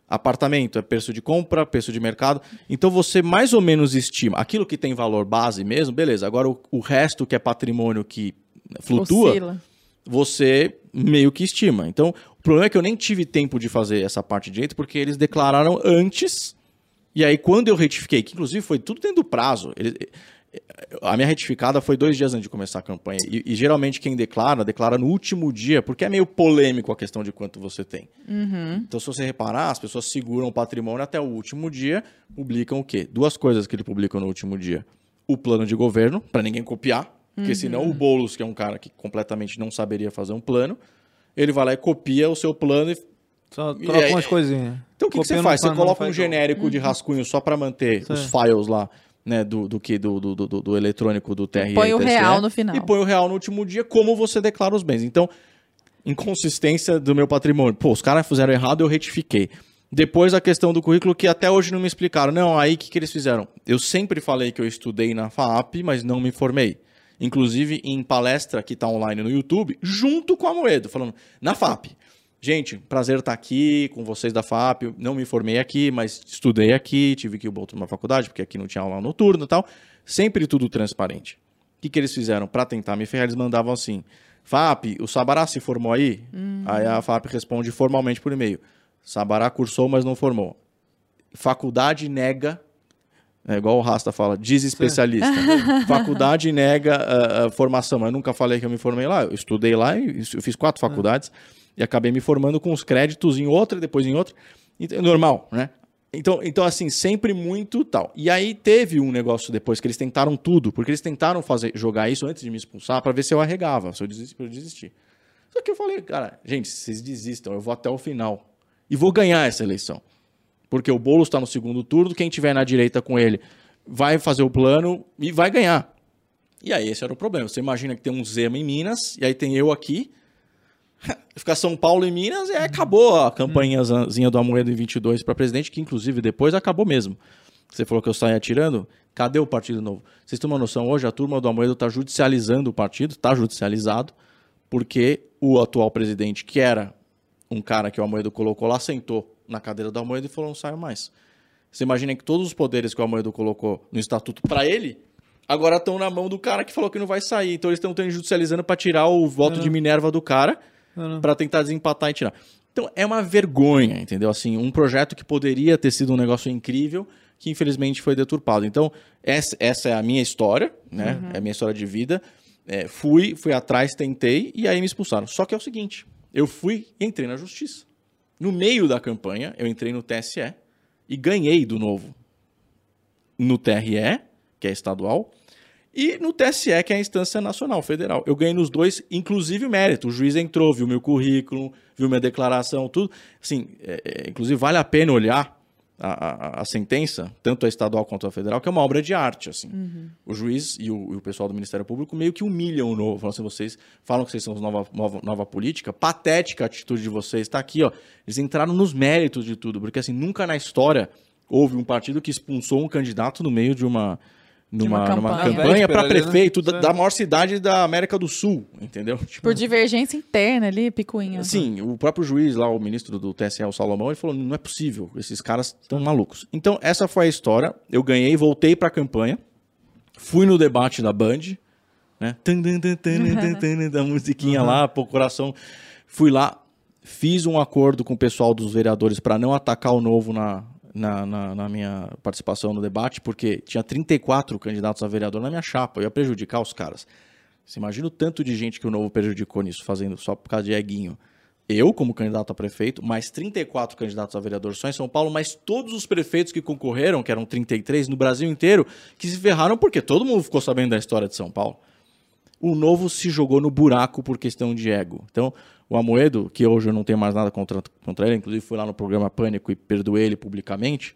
Apartamento é preço de compra, preço de mercado. Então você mais ou menos estima aquilo que tem valor base mesmo, beleza. Agora o, o resto que é patrimônio que flutua, Oscila. você meio que estima. Então problema é que eu nem tive tempo de fazer essa parte direito, porque eles declararam antes. E aí, quando eu retifiquei, que inclusive foi tudo dentro do prazo, ele, a minha retificada foi dois dias antes de começar a campanha. E, e, geralmente quem declara, declara no último dia, porque é meio polêmico a questão de quanto você tem. Uhum. Então, se você reparar, as pessoas seguram o patrimônio até o último dia, publicam o quê? Duas coisas que ele publica no último dia. O plano de governo, para ninguém copiar, porque uhum. senão o Boulos, que é um cara que completamente não saberia fazer um plano, ele vai lá e copia o seu plano e. Só troca umas coisinhas. Então o que, que você faz? Você coloca um genérico de uhum. rascunho só para manter Sim. os files lá, né, do, do que do, do, do, do, eletrônico do TRE. Põe o real no final. E põe o real no último dia, como você declara os bens. Então, inconsistência do meu patrimônio. Pô, os caras fizeram errado, eu retifiquei. Depois a questão do currículo que até hoje não me explicaram. Não, aí o que, que eles fizeram? Eu sempre falei que eu estudei na FAP, mas não me formei inclusive em palestra que está online no YouTube, junto com a Moedo, falando na FAP. Gente, prazer estar tá aqui com vocês da FAP. Não me formei aqui, mas estudei aqui, tive que ir para uma faculdade, porque aqui não tinha aula noturna e tal. Sempre tudo transparente. O que, que eles fizeram? Para tentar me ferrar, eles mandavam assim: FAP, o Sabará se formou aí? Hum. Aí a FAP responde formalmente por e-mail: Sabará cursou, mas não formou. Faculdade nega é igual o Rasta fala, diz especialista. Faculdade nega a, a, formação. Eu nunca falei que eu me formei lá. Eu estudei lá, eu fiz quatro faculdades. e acabei me formando com os créditos em outra, depois em outra. Então, normal, né? Então, então, assim, sempre muito tal. E aí teve um negócio depois que eles tentaram tudo, porque eles tentaram fazer jogar isso antes de me expulsar para ver se eu arregava, se eu desistir, eu desistir. Só que eu falei, cara, gente, vocês desistam, eu vou até o final. E vou ganhar essa eleição. Porque o Boulos está no segundo turno, quem tiver na direita com ele vai fazer o plano e vai ganhar. E aí esse era o problema. Você imagina que tem um Zema em Minas, e aí tem eu aqui, ficar São Paulo e Minas, e acabou a campanhazinha do Amoedo em 22 para presidente, que inclusive depois acabou mesmo. Você falou que eu saí atirando. Cadê o Partido Novo? Vocês têm uma noção, hoje a turma do Amoedo está judicializando o partido, está judicializado, porque o atual presidente, que era um cara que o Amoedo colocou lá, sentou na cadeira do Amoedo e falou, não saio mais. Você imagina que todos os poderes que o Amoedo colocou no estatuto para ele, agora estão na mão do cara que falou que não vai sair. Então eles estão judicializando para tirar o voto de Minerva do cara, para tentar desempatar e tirar. Então é uma vergonha, entendeu? Assim, um projeto que poderia ter sido um negócio incrível, que infelizmente foi deturpado. Então, essa, essa é a minha história, né? Uhum. É a minha história de vida. É, fui, fui atrás, tentei e aí me expulsaram. Só que é o seguinte: eu fui e entrei na justiça. No meio da campanha, eu entrei no TSE e ganhei do novo. No TRE, que é estadual, e no TSE, que é a instância nacional, federal. Eu ganhei nos dois, inclusive mérito. O juiz entrou, viu meu currículo, viu minha declaração, tudo. Assim, é, é, inclusive vale a pena olhar a, a, a, sentença, tanto a estadual quanto a federal, que é uma obra de arte. Assim. Uhum. O juiz e o, e o, pessoal do Ministério Público meio que humilham o novo. Falam assim, vocês falam que vocês são nova, nova, nova política, patética a atitude de vocês. Está aqui, ó. Eles entraram nos méritos de tudo, porque assim, nunca na história houve um partido que expulsou um candidato no meio de uma numa, campanha, numa campanha para prefeito né? da, maior cidade da América do Sul, entendeu? Tipo, Por divergência interna ali, picuinha. Sim, o próprio juiz lá, o ministro do TSE, o Salomão, ele falou, não é possível, esses caras estão malucos. Então, essa foi a história, eu ganhei, voltei para a campanha, fui no debate da Band, né? da musiquinha uhum. lá, pô, coração, fui lá, fiz um acordo com o pessoal dos vereadores para não atacar o novo na, na, na, na, minha participação no debate, porque tinha 34 candidatos a vereador na minha chapa, eu ia prejudicar os caras. Você imagina o tanto de gente que o Novo prejudicou nisso, fazendo só por causa de eguinho. Eu, como candidato a prefeito, mais 34 candidatos a vereador só em São Paulo, mas todos os prefeitos que concorreram, que eram 33 no Brasil inteiro, que se ferraram porque todo mundo ficou sabendo da história de São Paulo. O Novo se jogou no buraco por questão de ego. Então, o Amoedo, que hoje eu não tenho mais nada contra, contra ele, inclusive fui lá no programa Pânico e perdoei ele publicamente,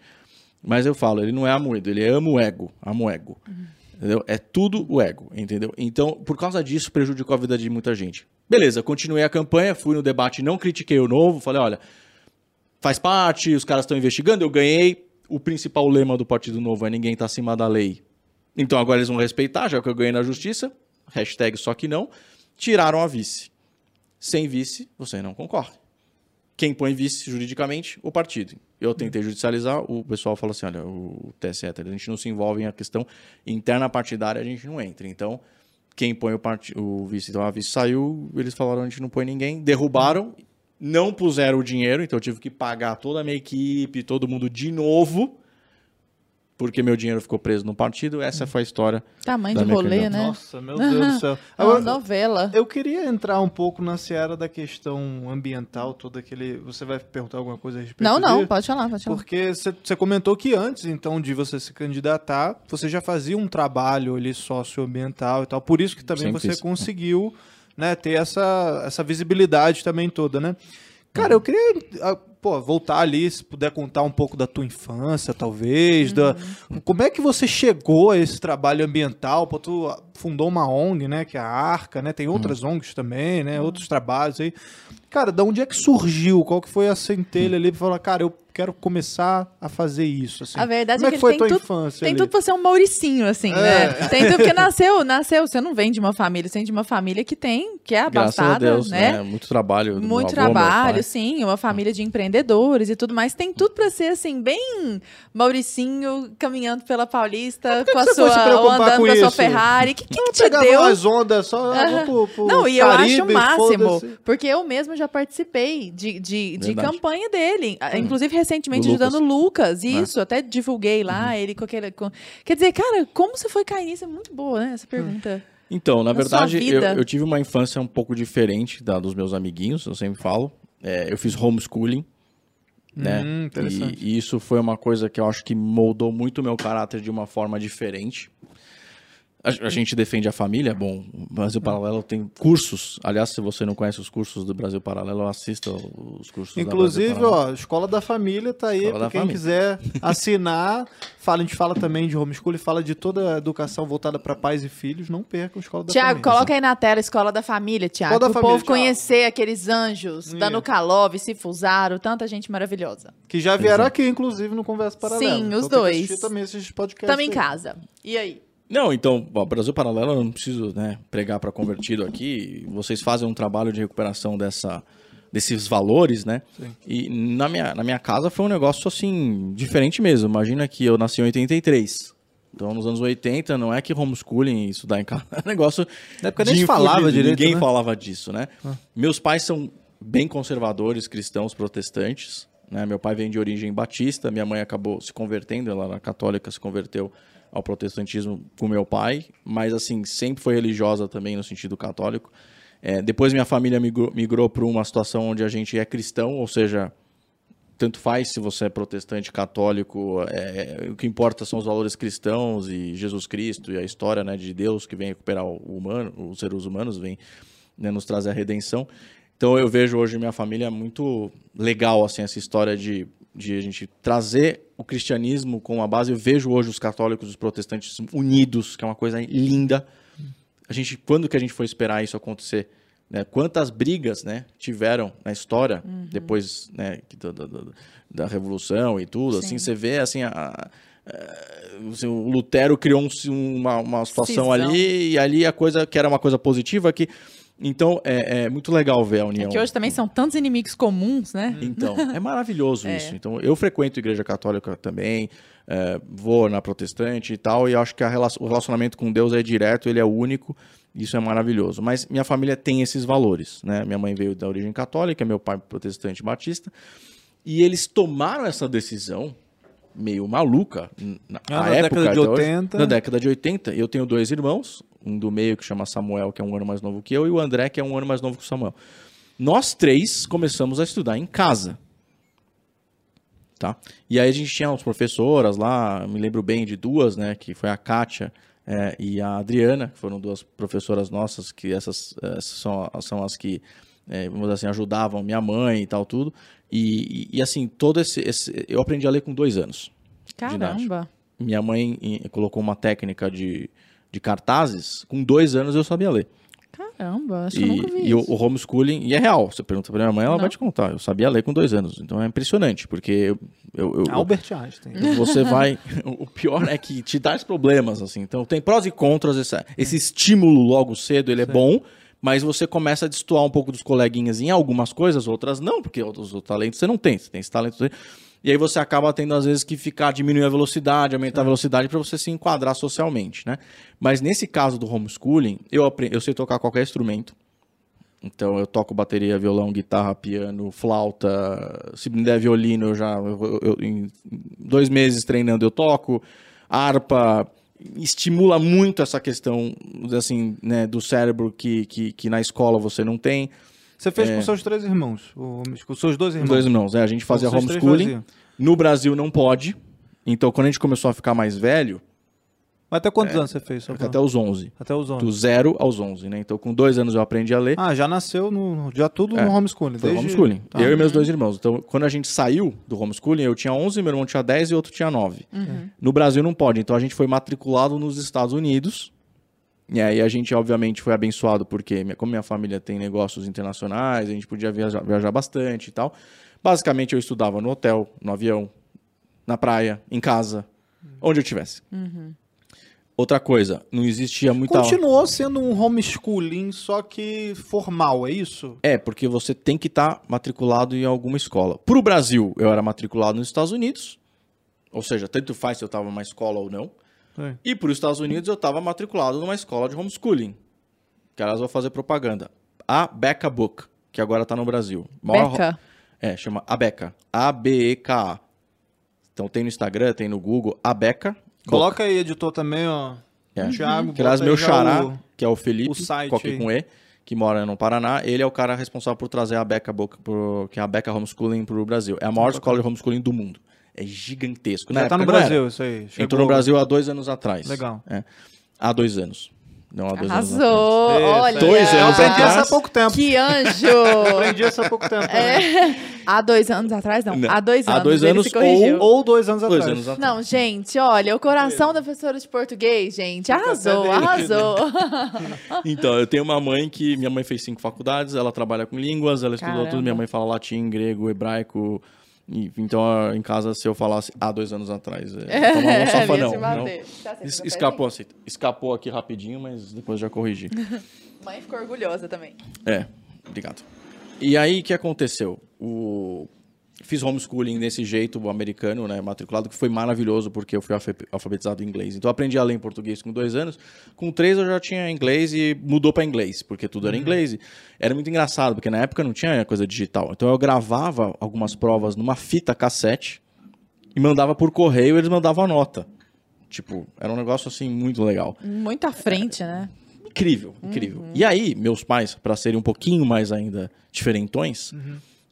mas eu falo, ele não é Amoedo, ele ama o ego, ama o ego. Uhum. Entendeu? É tudo o ego, entendeu? Então, por causa disso, prejudicou a vida de muita gente. Beleza, continuei a campanha, fui no debate, não critiquei o novo, falei, olha, faz parte, os caras estão investigando, eu ganhei. O principal lema do Partido Novo é ninguém está acima da lei. Então agora eles vão respeitar, já que eu ganhei na justiça. Hashtag só que não. Tiraram a vice. Sem vice, você não concorre. Quem põe vice juridicamente? O partido. Eu tentei judicializar, o pessoal falou assim: olha, o TSE, a gente não se envolve em a questão interna partidária, a gente não entra. Então, quem põe o, part... o vice, então a vice saiu, eles falaram: a gente não põe ninguém, derrubaram, não puseram o dinheiro, então eu tive que pagar toda a minha equipe, todo mundo de novo porque meu dinheiro ficou preso no partido. Essa foi a história. Tamanho de rolê, né? Nossa, meu Deus do céu. Agora, novela. Eu queria entrar um pouco na seara da questão ambiental, todo aquele. Você vai perguntar alguma coisa a respeito Não, não, pode falar, pode falar. Porque você comentou que antes, então, de você se candidatar, você já fazia um trabalho ali socioambiental e tal. Por isso que também Sempre você isso. conseguiu né, ter essa, essa visibilidade também toda, né? Cara, eu queria pô, voltar ali, se puder contar um pouco da tua infância, talvez, uhum. da, como é que você chegou a esse trabalho ambiental, pô, tu fundou uma ONG, né, que é a Arca, né, tem outras uhum. ONGs também, né, uhum. outros trabalhos aí. Cara, da onde é que surgiu? Qual que foi a centelha ali para falar, cara, eu quero começar a fazer isso. Assim. A verdade Como é que, é que foi tem, tudo, infância tem ali? tudo pra ser um Mauricinho, assim, né? é. né? Tem tudo, porque nasceu, nasceu, você não vem de uma família, você vem de uma família que tem, que é abastada, Deus, né? né? Muito trabalho. Muito avô, trabalho, sim, uma família de empreendedores e tudo mais. Tem tudo pra ser, assim, bem Mauricinho, caminhando pela Paulista, com a sua, ou andando com, com a sua Ferrari. O que, que, que te deu? as ondas, só uh pro, pro Não, e Caribe, eu acho o máximo, porque eu mesmo já participei de, de, de campanha dele. Hum. Inclusive, recentemente, ajudando Lucas, né? isso, até divulguei lá, uhum. ele com aquele. Com... Quer dizer, cara, como você foi cair nisso? É muito boa, né? Essa pergunta. Então, na, Na verdade, eu, eu tive uma infância um pouco diferente da dos meus amiguinhos, eu sempre falo. É, eu fiz homeschooling, né? Hum, interessante. E, e isso foi uma coisa que eu acho que moldou muito o meu caráter de uma forma diferente. A, a gente defende a família, bom, o Brasil Paralelo tem cursos. Aliás, se você não conhece os cursos do Brasil Paralelo, assista os cursos da Inclusive, Brasil Paralelo. ó, Escola da Família tá aí para da quem Família. quiser assinar. Fala, a gente fala também de homeschooling, fala de toda a educação voltada para pais e filhos. Não percam a Escola da Tiago, Família. coloca aí na tela a Escola da Família, Tiago. Da o Família, povo Thiago. conhecer aqueles anjos, dando calove, se fusaram, tanta gente maravilhosa. Que já vieram aqui, inclusive, no Conversa Paralela. Sim, Então os que dois. também esses podcasts. Estamos em casa. E aí? Não, então, Brasil Paralelo, eu não preciso né, pregar para convertido aqui. Vocês fazem um trabalho de recuperação dessa, desses valores, né? E na minha, na minha casa foi um negócio assim, diferente mesmo. Imagina que eu nasci em 83. Então, nos anos 80, não é que homeschooling, estudar em casa, é um negócio. Na época nem falava direito, Ninguém né? falava disso, né? Meus pais são bem conservadores, cristãos, protestantes. Né? Meu pai vem de origem batista, minha mãe acabou se convertendo, ela era católica, se converteu ao protestantismo com meu pai, mas assim, sempre foi religiosa também no sentido católico. É, depois minha família migrou, migrou para uma situação onde a gente é cristão, ou seja, tanto faz se você é protestante, católico, é, o que importa são os valores cristãos e Jesus Cristo e a história né, de Deus que vem recuperar o humano, os seres humanos, vem né, nos trazer a redenção. Então eu vejo hoje minha família muito legal assim essa história de, de a gente trazer o cristianismo com a base. Eu vejo hoje os católicos e os protestantes unidos, que é uma coisa linda. A gente, quando que a gente foi esperar isso acontecer? Né? Quantas brigas né, tiveram na história depois né, da, da- da- revolução e tudo? Assim, você vê assim a, a- assim, o Lutero criou um- uma, uma situação Cisão. ali e ali a coisa que era uma coisa positiva que então é, é muito legal ver a É união. que hoje também são tantos inimigos comuns, né? Então, é maravilhoso É. isso. Então, eu frequento igreja católica também, é, vou na protestante e tal, e acho que o relacionamento com Deus é direto, ele é único, isso é maravilhoso. Mas minha família tem esses valores, né? Minha mãe veio da origem católica, meu pai protestante batista, e eles tomaram essa decisão meio maluca na, Ah, na época década de até hoje, 80. na década de 80. Eu tenho dois irmãos, um do meio que chama Samuel, que é um ano mais novo que eu, e o André, que é um ano mais novo que o Samuel. Nós três começamos a estudar em casa. Tá? E aí a gente tinha umas professoras lá, me lembro bem de duas, né? Que foi a Kátia eh, e a Adriana, que foram duas professoras nossas, que essas, essas são, são as que, eh, vamos dizer assim, ajudavam minha mãe e tal, tudo. E, e, e, assim, todo esse, esse- Eu aprendi a ler com dois anos. Caramba. Minha mãe colocou uma técnica de, de cartazes, com dois anos eu sabia ler. Caramba, acho que eu nunca vi E, e isso. o homeschooling, e é real, você pergunta pra minha mãe, ela Não. vai te contar. Eu sabia ler com dois anos, então é impressionante, porque eu, eu, eu- Albert Einstein. você vai. O pior é que te dá problemas, assim. Então tem prós e contras. Esse, esse estímulo logo cedo ele é bom, mas você começa a destoar um pouco dos coleguinhas em algumas coisas, outras não, porque outros, outros talentos você não tem. Você tem esse talento. E aí você acaba tendo, às vezes, que ficar, diminuir a velocidade, aumentar a velocidade para você se enquadrar socialmente, né? Mas nesse caso do homeschooling, eu, aprendi, eu sei tocar qualquer instrumento. Então eu toco bateria, violão, guitarra, piano, flauta. Se me der violino, eu já. eu- eu- em dois meses treinando eu toco. Harpa. Estimula muito essa questão assim, né, do cérebro que, que, que na escola você não tem. Você fez com seus três irmãos, com seus dois irmãos. Dois irmãos, né? A gente fazia homeschooling. No Brasil não pode. Então quando a gente começou a ficar mais velho, Mas até quantos anos você fez? só pra- até os 11. Até os 11. Do zero aos 11, né? Então com dois anos eu aprendi a ler. Ah, já nasceu no, já tudo É, no homeschooling. Foi desde... homeschooling. Tá. Eu e meus dois irmãos. Então, quando a gente saiu do homeschooling, eu tinha 11, meu irmão tinha 10 e outro tinha 9. No Brasil não pode. Então, a gente foi matriculado nos Estados Unidos. E aí a gente, obviamente, foi abençoado porque, minha- como minha família tem negócios internacionais, a gente podia viajar, viajar bastante e tal. Basicamente, eu estudava no hotel, no avião, na praia, em casa, onde eu estivesse. Outra coisa, não existia muita... Continuou sendo um homeschooling, só que formal, é isso? É, porque você tem que estar matriculado em alguma escola. Para o Brasil, eu era matriculado nos Estados Unidos, ou seja, tanto faz se eu estava numa escola ou não. É. E para os Estados Unidos, eu estava matriculado numa escola de homeschooling, que elas vão fazer propaganda. A Beca Book, que agora está no Brasil. Maior- Beca. É, chama Abeca. A-B-E-K-A. Então tem no Instagram, tem no Google, Abeca. Coloca aí, editor, também, ó. É. Thiago, Que aliás, meu xará, o- que é o Felipe, o site Coque com E, que mora no Paraná, ele é o cara responsável por trazer a Beca Boca pro, que é a Beca Homeschooling pro Brasil. É a maior escola de homeschooling do mundo. É gigantesco. Na Já tá no. Brasil isso aí. Entrou Chegou- no Brasil há dois anos atrás. Legal. É. Há dois anos. Não há dois anos atrás. Arrasou! Olha! Dois Eu anos aprendi atrás. isso há pouco tempo. Que anjo! Aprendi isso há pouco tempo. É. Há dois anos atrás, não. Não. Há dois Há anos. dois ele anos corrigiu. Ou dois anos Dois atrás. anos atrás. Não, gente, olha, o coração da professora de português, gente, arrasou, arrasou. Então, eu tenho uma mãe que. Minha mãe fez cinco faculdades, ela trabalha com línguas, ela estudou Caramba. tudo. Minha mãe fala latim, grego, hebraico. Então, em casa, se eu falasse há dois anos atrás. É, tomar um ia não. Tá Es- cafezinho? Escapou, aceita. escapou aqui rapidinho, mas depois já corrigi. Mãe ficou orgulhosa também. É, obrigado. E aí, o que aconteceu? O... Fiz homeschooling desse jeito, o americano, né, matriculado, que foi maravilhoso, porque eu fui alfa- alfabetizado em inglês. Então, eu aprendi a ler em português com dois anos. Com três, eu já tinha inglês e mudou para inglês, porque tudo era inglês. E Era muito engraçado, porque na época não tinha coisa digital. Então, eu gravava algumas provas numa fita cassete e mandava por correio e eles mandavam a nota. Tipo, era um negócio, assim, muito legal. Muito à frente, né? Incrível, incrível. E aí, meus pais, para serem um pouquinho mais ainda diferentões,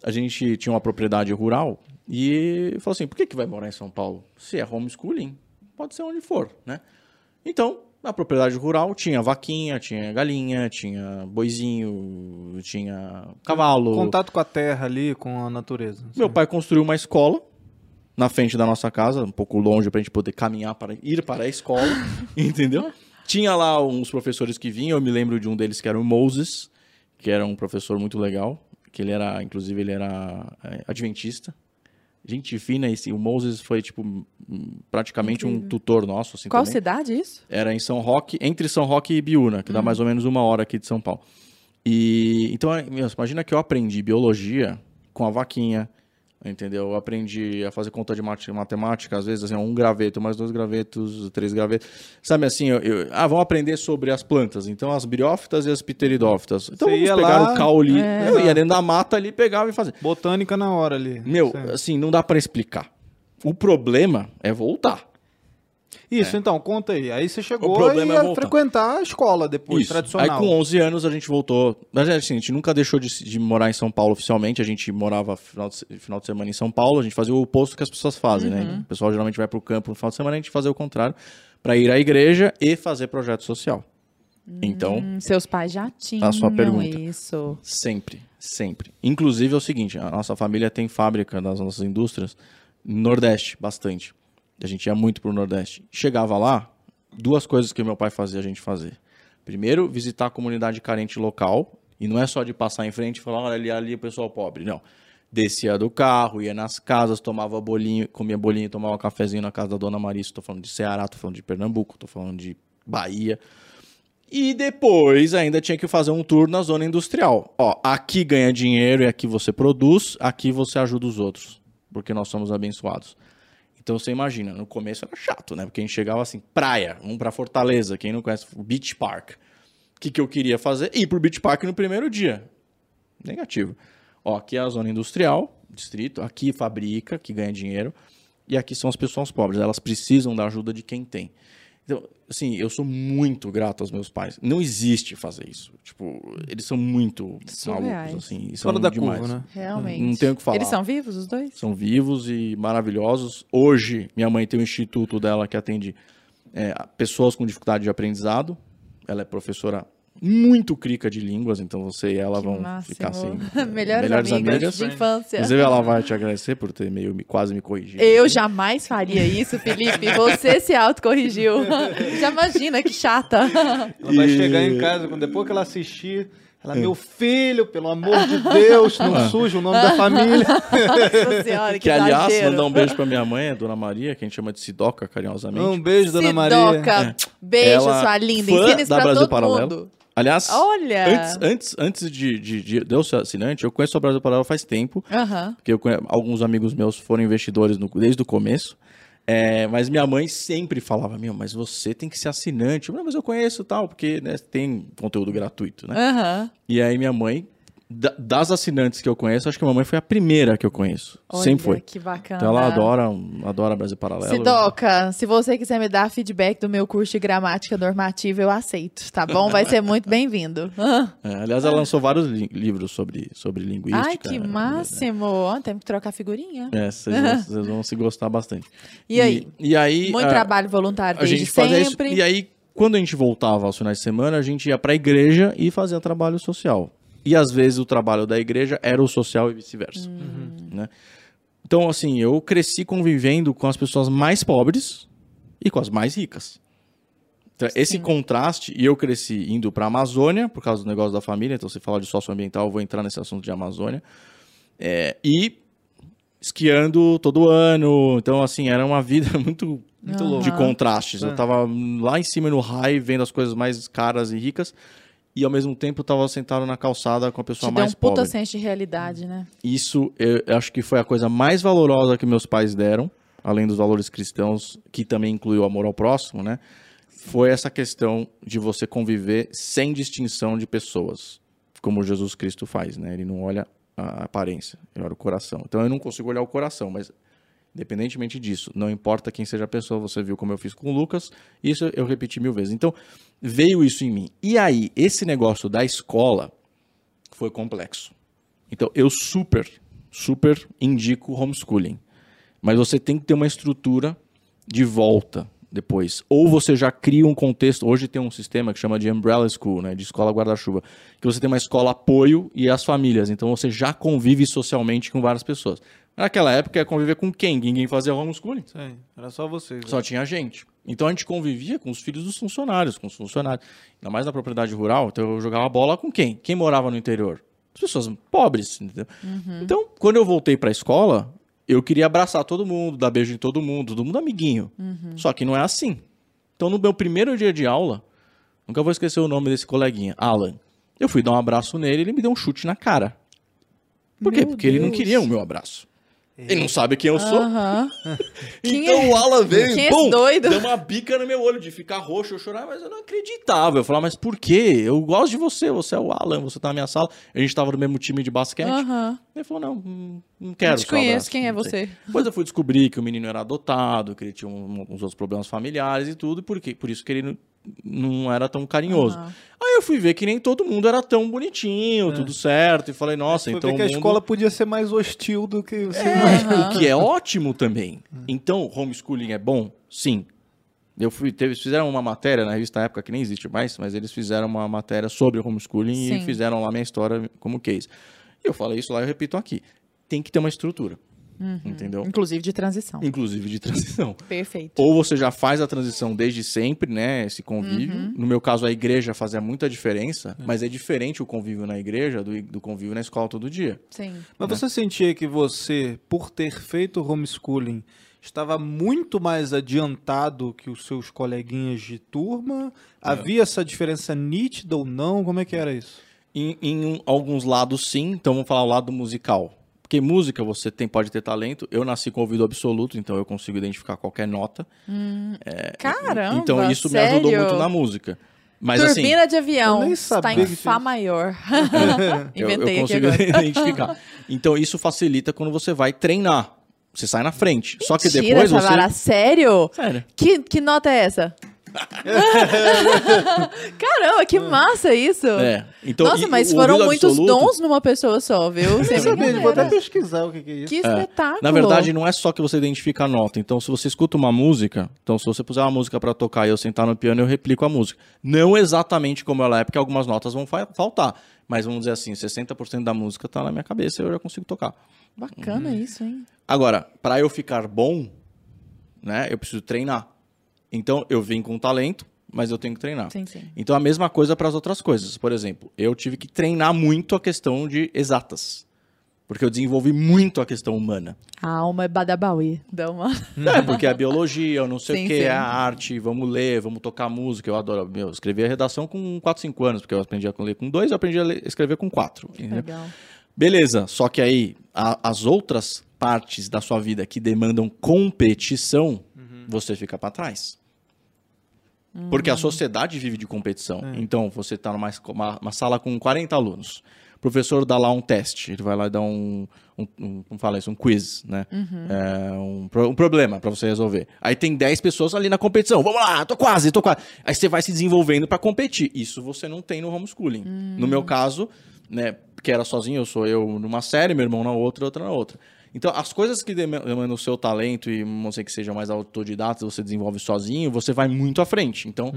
a gente tinha uma propriedade rural e falou assim: por que, que vai morar em São Paulo? Se é homeschooling, pode ser onde for, né? Então, na propriedade rural tinha vaquinha, tinha galinha, tinha boizinho, tinha cavalo. Contato com a terra ali, com a natureza. Meu pai construiu uma escola na frente da nossa casa, um pouco longe pra gente poder caminhar para ir para a escola, entendeu? Tinha lá uns professores que vinham, eu me lembro de um deles que era o Moses, que era um professor muito legal, que ele era, inclusive, ele era é, adventista. Gente fina, esse, o Moses foi, tipo, hum, praticamente um tutor nosso, assim, Qual também. cidade isso? Era em São Roque, entre São Roque e Biúna, que dá mais ou menos uma hora aqui de São Paulo. E então, é, imagina que eu aprendi biologia com a vaquinha, entendeu? Eu aprendi a fazer conta de mate- matemática, às vezes assim, um graveto, mais dois gravetos, três gravetos. Sabe assim, eu, eu- ah, vamos aprender sobre as plantas. Então, as briófitas e as pteridófitas. Então, Você vamos pegar lá- o caule. É. Eu ia dentro da mata ali, pegava e fazia. Botânica na hora ali. Meu, Certo. assim, não dá pra explicar. O problema é voltar. Isso, então, conta aí. Aí você chegou O e é frequentar a escola depois, Isso. tradicional. Aí com 11 anos a gente voltou. Mas assim, a gente nunca deixou de, de morar em São Paulo oficialmente. A gente morava final de, final de semana em São Paulo. A gente fazia o oposto que as pessoas fazem, né? O pessoal geralmente vai pro campo no final de semana, a gente fazia o contrário. Pra ir à igreja e fazer projeto social. Então, Hum, seus pais já tinham A sua pergunta. isso. sempre, sempre. Inclusive é o seguinte, a nossa família tem fábrica das nossas indústrias no Nordeste, bastante. A gente ia muito pro Nordeste. Chegava lá, duas coisas que meu pai fazia a gente fazer. Primeiro, visitar a comunidade carente local. E não é só de passar em frente e falar, olha ali, ali o pessoal pobre. Não. Descia do carro, ia nas casas, tomava bolinho, comia bolinho, tomava cafezinho na casa da Dona Marisa. Tô falando de Ceará, tô falando de Pernambuco, tô falando de Bahia. E depois ainda tinha que fazer um tour na zona industrial. Ó, aqui ganha dinheiro e aqui você produz, aqui você ajuda os outros, porque nós somos abençoados. Então você imagina, no começo era chato, né? Porque a gente chegava assim, praia, vamos pra Fortaleza, quem não conhece, Beach Park. O que, que eu queria fazer? Ir pro Beach Park no primeiro dia. Negativo. Ó, aqui é a zona industrial, distrito, aqui fabrica, que ganha dinheiro, e aqui são as pessoas pobres, elas precisam da ajuda de quem tem. Então, assim, eu sou muito grato aos meus pais. Não existe fazer isso. Tipo, eles são muito Surreais. malucos, assim. e São Fora da demais. curva, né? Realmente. Não tenho o que falar. Eles são vivos, os dois? São vivos e maravilhosos. Hoje, minha mãe tem um instituto dela que atende é, pessoas com dificuldade de aprendizado. Ela é professora muito crica de línguas, então você e ela Que vão máximo. ficar assim. melhores, melhores amigas, amigas. de infância. Inclusive, ela vai te agradecer por ter meio me- quase me corrigido. Eu jamais faria isso, Felipe. Você se autocorrigiu. Já imagina que chata. Ela vai E- chegar em casa, depois que ela assistir, ela, meu filho, pelo amor de Deus, não suja o nome da família. Nossa senhora, que, Que, aliás, mandar um beijo pra minha mãe, a Dona Maria, que a gente chama de Sidoca carinhosamente. Um beijo, dona Maria. Sidoca, beijo, Ela, sua linda. Ensina isso da pra Brasil todo Paralelo. mundo. Aliás, Olha! antes, antes, antes de, de, de, de eu ser assinante, eu conheço a Brasil Paralelo faz tempo. Aham. Porque eu conhe- alguns amigos meus foram investidores no- desde o começo. É, mas minha mãe sempre falava, meu, mas você tem que ser assinante. Eu, mas eu conheço tal, porque né, tem conteúdo gratuito, né? Aham. E aí minha mãe das assinantes que eu conheço, acho que a mamãe foi a primeira que eu conheço. Olha, Sempre foi. que bacana. Então ela adora, adora Brasil Paralelo. Sidoca, se você quiser me dar feedback do meu curso de gramática normativa, eu aceito, tá bom? Vai ser muito bem-vindo. É, aliás, ela lançou vários li- livros sobre, sobre linguística. Ai, que né? máximo! Ó, Temos que trocar figurinha. É, vocês vão, se gostar bastante. E aí? E, aí Muito a- trabalho voluntário a desde gente fazia isso. sempre. E aí, quando a gente voltava aos finais de semana, a gente ia pra igreja e fazia trabalho social. E às vezes o trabalho da igreja era o social e vice-versa. Hum. né? Então, assim, eu cresci convivendo com as pessoas mais pobres e com as mais ricas. Então, esse contraste, e eu cresci indo pra Amazônia, por causa do negócio da família, então você fala de socioambiental, eu vou entrar nesse assunto de Amazônia. É, e esquiando todo ano. Então, assim, era uma vida muito, muito Aham. de contrastes. Eu É. tava lá em cima no high, vendo as coisas mais caras e ricas, e ao mesmo tempo tava sentado na calçada com a pessoa Te deu mais um puta pobre. senso de realidade, né? Isso eu, eu acho que foi a coisa mais valorosa que meus pais deram, além dos valores cristãos, que também inclui o amor ao próximo, né? Foi essa questão de você conviver sem distinção de pessoas, como Jesus Cristo faz, né? Ele não olha a aparência, ele olha o coração. Então eu não consigo olhar o coração, mas independentemente disso, não importa quem seja a pessoa, você viu como eu fiz com o Lucas, isso eu repeti mil vezes. Então veio isso em mim. E aí, esse negócio da escola foi complexo. Então, eu super, super indico homeschooling. Mas você tem que ter uma estrutura de volta depois. Ou você já cria um contexto. Hoje tem um sistema que chama de umbrella school, né, de escola guarda-chuva, que você tem uma escola apoio e as famílias. Então você já convive socialmente com várias pessoas. Naquela época, ia conviver com quem? Ninguém fazia homeschooling. Sim, era só vocês. né? Só tinha gente. Então a gente convivia com os filhos dos funcionários, com os funcionários. Ainda mais na propriedade rural. Então eu jogava bola com quem? Quem morava no interior? As pessoas pobres. Entendeu? Então, quando eu voltei pra escola, eu queria abraçar todo mundo, dar beijo em todo mundo, todo mundo amiguinho. Só que não é assim. Então, no meu primeiro dia de aula, nunca vou esquecer o nome desse coleguinha, Alan. Eu fui dar um abraço nele e ele me deu um chute na cara. Por quê? Meu Porque ele não Deus. queria o meu abraço. Ele não sabe quem eu sou. Quem Então é- o Alan veio, quem esse doido? deu uma bica no meu olho de ficar roxo, eu chorava, mas eu não acreditava. Eu falava, mas por quê? Eu gosto de você, você é o Alan, você tá na minha sala. A gente tava no mesmo time de basquete. Ele falou, não, hum, não quero Não te conheço, quem é você? Depois eu fui descobrir que o menino era adotado, que ele tinha um- uns outros problemas familiares e tudo, e por, quê? por isso que ele não, era tão carinhoso. Aham. Aí eu fui ver que nem todo mundo era tão bonitinho, tudo certo, e falei, nossa, então ver o que a mundo... escola podia ser mais hostil do que você Aham. O que é ótimo também. Então, homeschooling é bom? Sim. Eu fui, teve, eles fizeram uma matéria na revista época que nem existe mais, mas eles fizeram uma matéria sobre homeschooling Sim. e fizeram lá minha história como case. E eu falei isso lá e eu repito aqui. Tem que ter uma estrutura. Entendeu? Inclusive de transição. Inclusive de transição. Perfeito. Ou você já faz a transição desde sempre, né? Esse convívio. Uhum. No meu caso, a igreja fazia muita diferença, mas é diferente o convívio na igreja do, do convívio na escola todo dia. Sim. Mas você sentia que você, por ter feito homeschooling, estava muito mais adiantado que os seus coleguinhas de turma? Havia essa diferença nítida ou não? Como é que era isso? Em, em alguns lados, sim. Então, vamos falar o lado musical. Porque música você tem, pode ter talento. Eu nasci com ouvido absoluto, então eu consigo identificar qualquer nota. Caramba, então, isso me ajudou sério? muito na música. Mas assim, Turbina de avião. Está em Fá tinha- maior. eu, eu Inventei aqui consigo agora. identificar. Então, isso facilita quando você vai treinar. Você sai na frente. Só que Mentira, depois você. Sério? Sério. Que, que nota é essa? Caramba, que massa isso! É. Então, Nossa, e mas foram muitos absoluto- dons numa pessoa só, viu? Sem Sabia, vou até pesquisar o que, é isso. Que espetáculo! Na verdade, não é só que você identifica a nota. Então, se você escuta uma música, então se você puser uma música pra tocar e eu sentar no piano, eu replico a música. Não exatamente como ela é, porque algumas notas vão fa- faltar. Mas vamos dizer assim, 60% da música tá na minha cabeça e eu já consigo tocar. Bacana isso, hein? Agora, pra eu ficar bom, né, eu preciso treinar. Então, eu vim com talento, mas eu tenho que treinar. Sim, sim. Então, a mesma coisa para as outras coisas. Por exemplo, eu tive que treinar muito a questão de exatas. Porque eu desenvolvi muito a questão humana. A alma é badabauê. Dá uma... É, porque é biologia, eu não sei Sim, o que, é a arte, vamos ler, vamos tocar música. Eu adoro. Meu, eu escrevi a redação com 4, 5 anos, porque eu aprendi a ler com 2, eu aprendi a ler- escrever com 4. Legal. Beleza, só que aí a- as outras partes da sua vida que demandam competição, você fica para trás. Porque a sociedade vive de competição. Então, você está numa uma, uma sala com 40 alunos. O professor dá lá um teste, ele vai lá e dá um, um, um como fala isso, um quiz, né? É, um, um problema para você resolver. Aí tem 10 pessoas ali na competição. Vamos lá, tô quase, tô quase. Aí você vai se desenvolvendo para competir. Isso você não tem no homeschooling. No meu caso, né, que era sozinho, eu sou eu numa série, meu irmão na outra, outra na outra. Então, as coisas que dema- demandam o seu talento e não sei que seja mais autodidata, você desenvolve sozinho, você vai muito à frente. Então,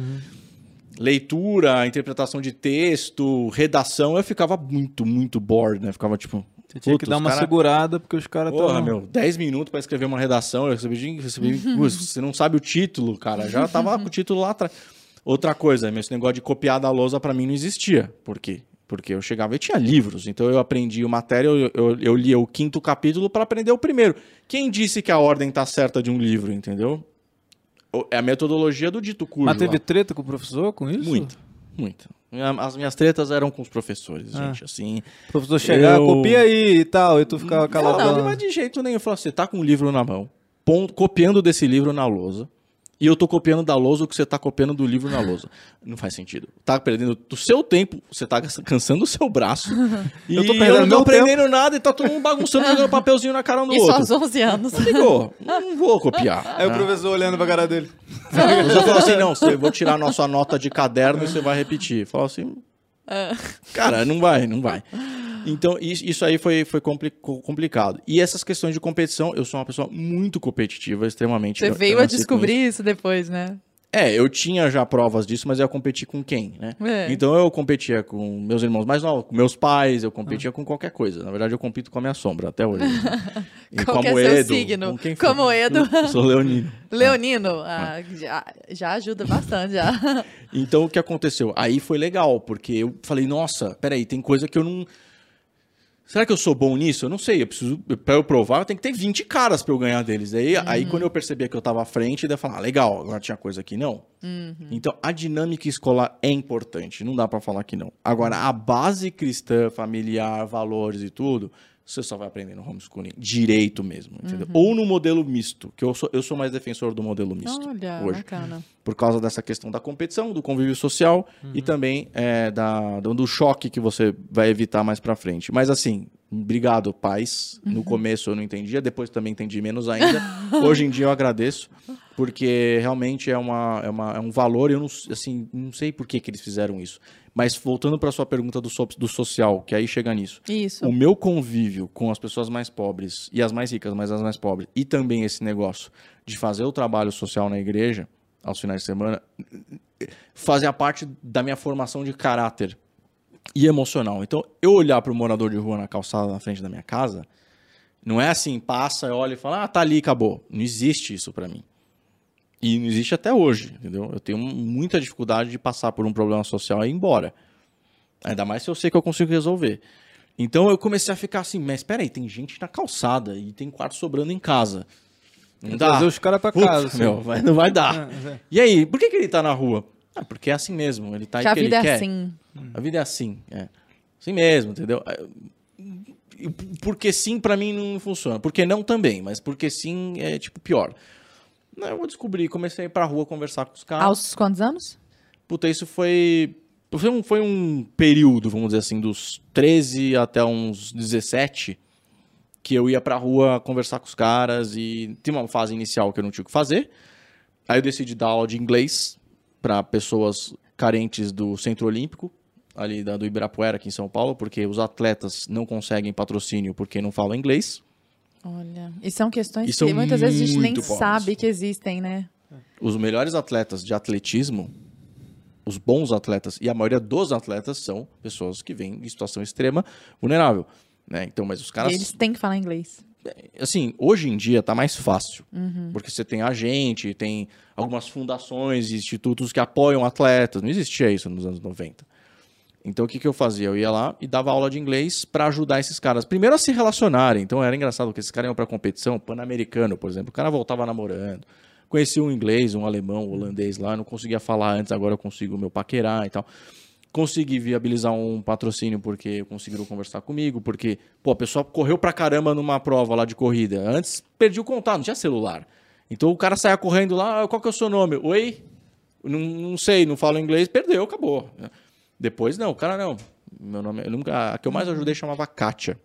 leitura, interpretação de texto, redação, eu ficava muito, muito bored, né? Ficava tipo. Você tinha que "Puta, dar uma cara- segurada, porque os caras Porra, estão... meu, 10 minutos pra escrever uma redação, eu recebi, recebi você não sabe o título, cara, já tava com o título lá atrás. Outra coisa, esse negócio de copiar da lousa pra mim não existia. Por quê? Porque eu chegava e tinha livros, então eu aprendi matéria, eu, eu, eu lia o quinto capítulo pra aprender o primeiro. Quem disse que a ordem tá certa de um livro, entendeu? É a metodologia do dito curso. Mas teve treta com o professor com isso? Muito, muito. As minhas tretas eram com os professores, Ah. gente, assim. O professor chegar, Eu- copia aí e tal, e tu ficava Não, calado. não, mas de jeito nenhum. Eu falo assim, você tá com um livro na mão, copiando desse livro na lousa, e eu tô copiando da lousa o que você tá copiando do livro na lousa. Não faz sentido. Tá perdendo do seu tempo, você tá cansando o seu braço. e Eu eu, tô perdendo não tô aprendendo nada e tá todo mundo bagunçando, jogando papelzinho na cara um do Isso outro. aos 11 anos. Ligou, não vou copiar. Aí o professor olhando pra cara dele. O professor falou assim: não, você, eu vou tirar a nossa nota de caderno e você vai repetir. Falou assim. Cara, não vai, não vai. Então, isso, isso aí foi, foi compli- co- complicado. E essas questões de competição, eu sou uma pessoa muito competitiva, extremamente. Você veio a descobrir isso depois, né? É, eu tinha já provas disso, mas eu ia competir com quem, né? É. Então eu competia com meus irmãos mais novos, com meus pais, eu Ah. competia com qualquer coisa. Na verdade, eu compito com a minha sombra até hoje. né? Qual com que a é seu Moedo, signo? com quem for. Como Edo. Eu sou leonino. Leonino, ah, já, já ajuda bastante, já. Então o que aconteceu? Aí foi legal, porque eu falei, nossa, peraí, tem coisa que eu não. Será que eu sou bom nisso? Eu não sei. Eu preciso, pra eu provar, eu tenho que ter 20 caras pra eu ganhar deles. Aí, aí quando eu percebia que eu tava à frente, daí eu falava, ah, legal, agora tinha coisa aqui não. Então a dinâmica escolar é importante, não dá pra falar que não. Agora, a base cristã, familiar, valores e tudo, você só vai aprender no homeschooling direito mesmo, entendeu? Ou no modelo misto, que eu sou, eu sou mais defensor do modelo misto Olha, hoje bacana. por causa dessa questão da competição, do convívio social e também é, da, do, choque que você vai evitar mais pra frente. Mas assim, obrigado, pais. No começo eu não entendia, depois também entendi menos ainda. Hoje em dia eu agradeço, porque realmente é, uma, é, uma, é um valor, eu não, assim, não sei por que, que eles fizeram isso. Mas voltando para sua pergunta do, so- do social, que aí chega nisso. Isso. O meu convívio com as pessoas mais pobres e as mais ricas, mas as mais pobres, e também esse negócio de fazer o trabalho social na igreja aos finais de semana, fazia parte da minha formação de caráter e emocional. Então, eu olhar para o morador de rua na calçada na frente da minha casa, não é assim, passa, olha e fala, ah, tá ali, acabou. Não existe isso para mim. E não existe até hoje, entendeu? Eu tenho muita dificuldade de passar por um problema social e ir embora. Ainda mais se eu sei que eu consigo resolver. Então eu comecei a ficar assim, mas peraí, tem gente na calçada e tem quarto sobrando em casa. Não dá. Trazer os caras pra Putz, casa. assim. meu, vai- não vai dar. É, é. E aí, por que, que ele tá na rua? Ah, porque é assim mesmo. Ele tá aí Que a porque vida ele é quer. assim. A vida é assim, é. Assim mesmo, entendeu? É, Porque sim, pra mim não funciona. Porque não também, mas porque sim é tipo pior. Não, eu vou descobrir, comecei a ir pra rua conversar com os caras. Aos quantos anos? Puta, isso foi. Foi um, foi um período, vamos dizer assim, dos 13 até uns 17, que eu ia pra rua conversar com os caras e tinha uma fase inicial que eu não tinha o que fazer. Aí eu decidi dar aula de inglês para pessoas carentes do Centro Olímpico, ali da, do Ibirapuera, aqui em São Paulo, porque os atletas não conseguem patrocínio porque não falam inglês. Olha, e são questões E são que muitas vezes a gente nem pobres. sabe que existem, né? Os melhores atletas de atletismo, os bons atletas, e a maioria dos atletas são pessoas que vêm em situação extrema, vulnerável. Né? Então, mas os E caras, eles têm que falar inglês. assim, hoje em dia tá mais fácil. Porque você tem agente, tem algumas fundações e institutos que apoiam atletas. Não existia isso nos anos 90. Então o que, que eu fazia? Eu ia lá e dava aula de inglês para ajudar esses caras. Primeiro a se relacionarem. Então era engraçado porque esses caras iam pra competição, pan-americano, por exemplo. O cara voltava namorando. Conheci um inglês, um alemão, um holandês lá. Não conseguia falar antes, agora eu consigo meu paquerar e tal. Consegui viabilizar um patrocínio porque conseguiram conversar comigo. Porque, pô, a pessoa correu pra caramba numa prova lá de corrida. Antes perdi o contato, não tinha celular. Então o cara saia correndo lá, "Ah, qual que é o seu nome? Oi? Não, não sei, não falo inglês, perdeu, acabou. Depois não, o cara não. Meu nome, eu nunca, a que eu mais ajudei chamava Kátia.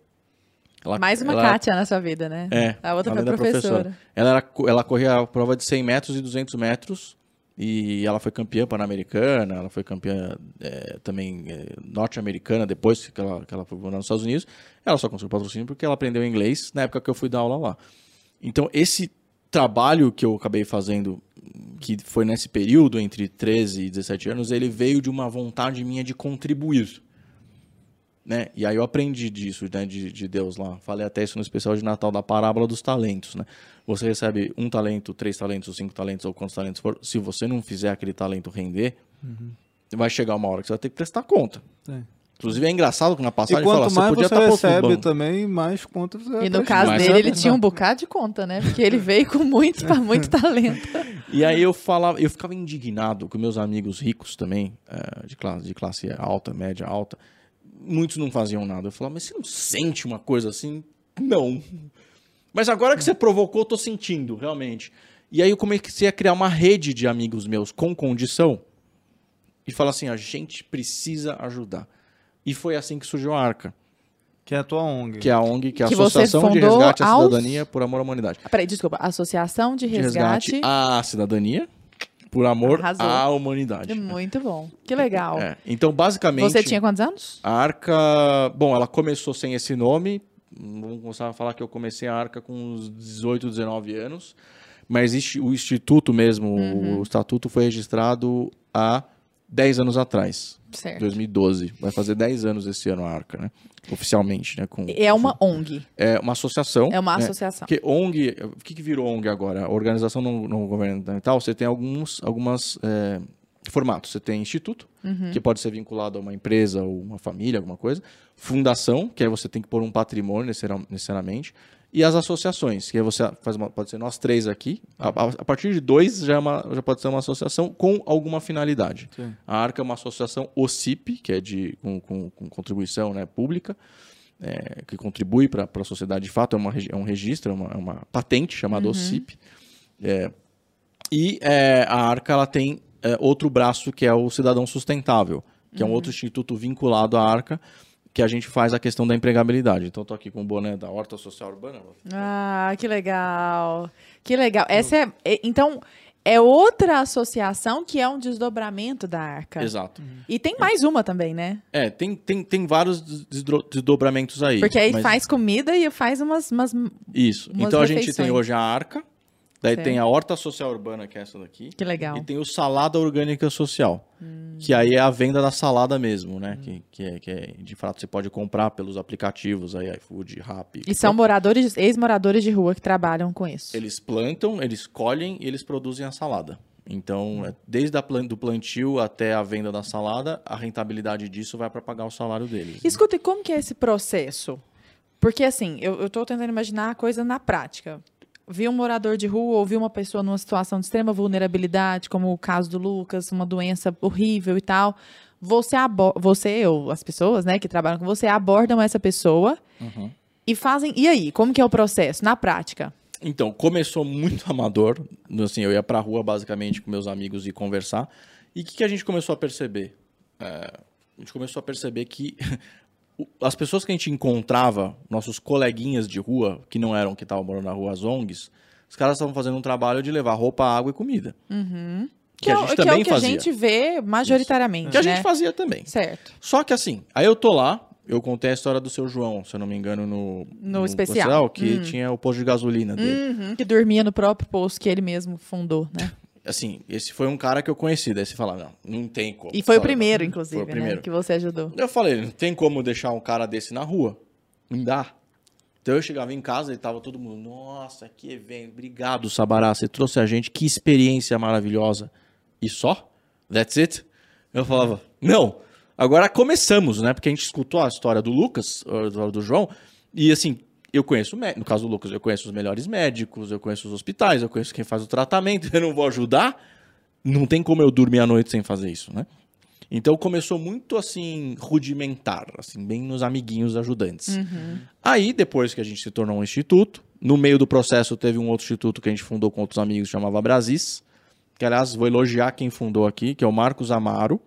Ela, Mais uma ela, Kátia na sua vida, né? É. A outra foi professora. professora. Ela, era, ela corria a prova de 100 metros e 200 metros. E ela foi campeã pan-americana, ela foi campeã é, também é, norte-americana depois que ela, que ela foi nos Estados Unidos. Ela só conseguiu patrocínio porque ela aprendeu inglês na época que eu fui dar aula lá. Então, esse trabalho que eu acabei fazendo, que foi nesse período entre 13 e 17 anos, ele veio de uma vontade minha de contribuir. Né? E aí eu aprendi disso, né, de, de Deus lá. Falei até isso no especial de Natal da parábola dos talentos, né? Você recebe um talento, três talentos, cinco talentos, ou quantos talentos for. Se você não fizer aquele talento render, uhum. vai chegar uma hora que você vai ter que prestar conta. É. Inclusive é engraçado que na passagem fala, mais você podia você estar recebe também, mais conta você E no caso dele, ele tinha um bocado de conta, né? Porque ele veio com muito, muito talento. E aí eu falava, eu ficava indignado com meus amigos ricos também, eh, de classe, de classe alta, média alta. Muitos não faziam nada. Eu falava, mas você não sente uma coisa assim? Não. Mas agora que você provocou, eu tô sentindo, realmente. E aí eu comecei a criar uma rede de amigos meus com condição e falar assim, a gente precisa ajudar. E foi assim que surgiu a Arca. Que é a tua ONG. Que é a ONG, que é a que Associação de Resgate à Cidadania por Amor à Humanidade. Ah, peraí, desculpa. Associação de Resgate... de resgate à Cidadania por Amor Arrasou. à Humanidade. Muito bom. Que legal. É. Então, basicamente... Você tinha quantos anos? A Arca... Bom, ela começou sem esse nome. Vamos começar a falar que eu comecei a Arca com uns 18, 19 anos. Mas o instituto mesmo, uhum. o estatuto foi registrado há 10 anos atrás. Certo. 2012. Vai fazer 10 anos esse ano a Arca, né? Oficialmente, né? Com, é uma ONG. É uma associação. É uma né? associação. Porque ONG, o que, que virou ONG agora? Organização não, não governamental, você tem alguns algumas, é, formatos. Você tem instituto, uhum. que pode ser vinculado a uma empresa ou uma família, alguma coisa. Fundação, que aí você tem que pôr um patrimônio necessariamente e as associações, que você faz uma, pode ser nós três aqui. A, a partir de dois já, é uma, já pode ser uma associação com alguma finalidade. Sim. A Arca é uma associação OCIP, que é de com, com, com contribuição né, pública, é, que contribui para a sociedade de fato, é, uma, é um registro, é uma, é uma patente chamada uhum. OCIP. É, e é, a Arca ela tem é, outro braço que é o Cidadão Sustentável, que uhum. é um outro instituto vinculado à Arca, que a gente faz a questão da empregabilidade. Então, estou aqui com o boné da Horta Social Urbana. Ah, que legal. Que legal. Essa é, é, então, é outra associação que é um desdobramento da Arca. Exato. E tem mais uma também, né? É, tem, tem, tem vários desdobramentos aí. Porque aí mas... faz comida e faz umas. umas Isso. Umas então, refeições. a gente tem hoje a Arca, Daí certo. tem a horta social urbana, que é essa daqui. Que legal. E tem o salada orgânica social, hum. que aí é a venda da salada mesmo, né? Hum. Que, que, é, que é, de fato, você pode comprar pelos aplicativos aí, iFood, Rappi. E são moradores, ex-moradores de rua que trabalham com isso. Eles plantam, eles colhem e eles produzem a salada. Então, hum. desde a do plantio até a venda da salada, a rentabilidade disso vai para pagar o salário deles. Escuta, né? e como que é esse processo? Porque, assim, eu estou tentando imaginar a coisa na prática vi um morador de rua ou vi uma pessoa numa situação de extrema vulnerabilidade, como o caso do Lucas, uma doença horrível e tal, você, você ou as pessoas né, que trabalham com você abordam essa pessoa uhum. e fazem. E aí, como que é o processo na prática? Então, começou muito amador. Assim, eu ia pra rua basicamente com meus amigos e conversar. E o que, que, a gente começou a perceber? É, a gente começou a perceber que as pessoas que a gente encontrava, nossos coleguinhas de rua, que não eram que estavam morando na rua, as ONGs, os caras estavam fazendo um trabalho de levar roupa, água e comida. Uhum. Que, que, a gente é, também que é o que fazia. a gente vê majoritariamente. Que a gente né? fazia também. Certo. Só que assim, aí eu tô lá, eu contei a história do seu João, se eu não me engano, no, no, no especial. especial que hum. tinha o posto de gasolina dele. Uhum, que dormia no próprio posto que ele mesmo fundou, né? assim, esse foi um cara que eu conheci. Daí você fala, não, não tem como. E foi o primeiro, inclusive, o né, primeiro. Né, que você ajudou. Eu falei, não tem como deixar um cara desse na rua. Não dá. Então eu chegava em casa e tava todo mundo, nossa, que evento, obrigado, Sabará, você trouxe a gente, que experiência maravilhosa. E só? That's it? Eu falava, não, agora começamos, né? Porque a gente escutou a história do Lucas, do João, e assim, eu conheço, no caso do Lucas, eu conheço os melhores médicos, eu conheço os hospitais, eu conheço quem faz o tratamento, eu não vou ajudar. Não tem como eu dormir à noite sem fazer isso, né? Então começou muito assim, rudimentar, assim, bem nos amiguinhos ajudantes. Uhum. Aí, depois que a gente se tornou um instituto, no meio do processo teve um outro instituto que a gente fundou com outros amigos, chamava Brasis, que aliás vou elogiar quem fundou aqui, que é o Marcos Amaro,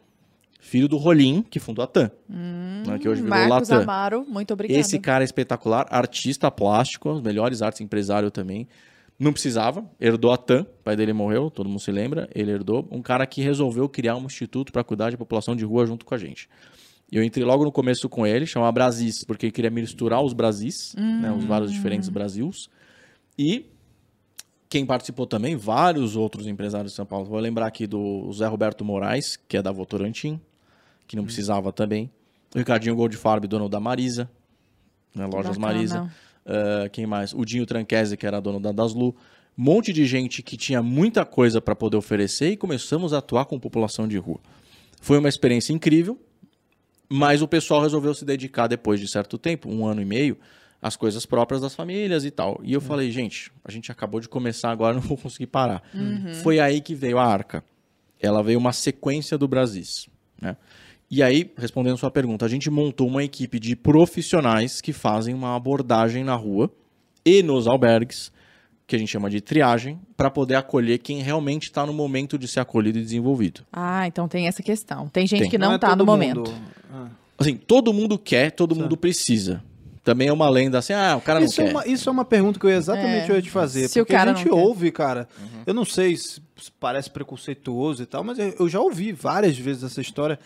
filho do Rolim, que fundou a TAM. Uhum. né, que hoje virou Marcos Latam. Amaro, muito obrigada. Esse cara é espetacular, artista plástico, as melhores artes, empresário também. Não precisava, herdou a TAM, o pai dele morreu, todo mundo se lembra, ele herdou. Um cara que resolveu criar um instituto para cuidar de população de rua junto com a gente. Eu entrei logo no começo com ele, chamava Brasis, porque ele queria misturar os Brasis, né, os vários diferentes Brasils. E quem participou também, vários outros empresários de São Paulo. Vou lembrar aqui do Zé Roberto Moraes, que é da Votorantim, que não precisava também. O Ricardinho Goldfarb, dono da Marisa, né, Lojas Bacana. Marisa. Ah, quem mais? O Dinho Tranquese, que era dono da Daslu. Um monte de gente que tinha muita coisa para poder oferecer e começamos a atuar com população de rua. Foi uma experiência incrível, mas o pessoal resolveu se dedicar depois de certo tempo, um ano e meio, às coisas próprias das famílias e tal. E eu falei, gente, a gente acabou de começar agora, não vou conseguir parar. Foi aí que veio a Arca. Ela veio uma sequência do Brasis, né? E aí, respondendo sua pergunta, a gente montou uma equipe de profissionais que fazem uma abordagem na rua e nos albergues, que a gente chama de triagem, para poder acolher quem realmente está no momento de ser acolhido e desenvolvido. Ah, então tem essa questão. Tem gente Tem. que não, é tá no todo momento. mundo. Ah. Assim, todo mundo quer, todo mundo precisa. Também é uma lenda assim, ah, o cara não Isso é, quer. uma, isso é uma pergunta que eu exatamente É. ia te fazer. Se o porque cara a gente não quer. ouve, cara. Eu não sei se parece preconceituoso e tal, mas eu eu já ouvi várias vezes essa história.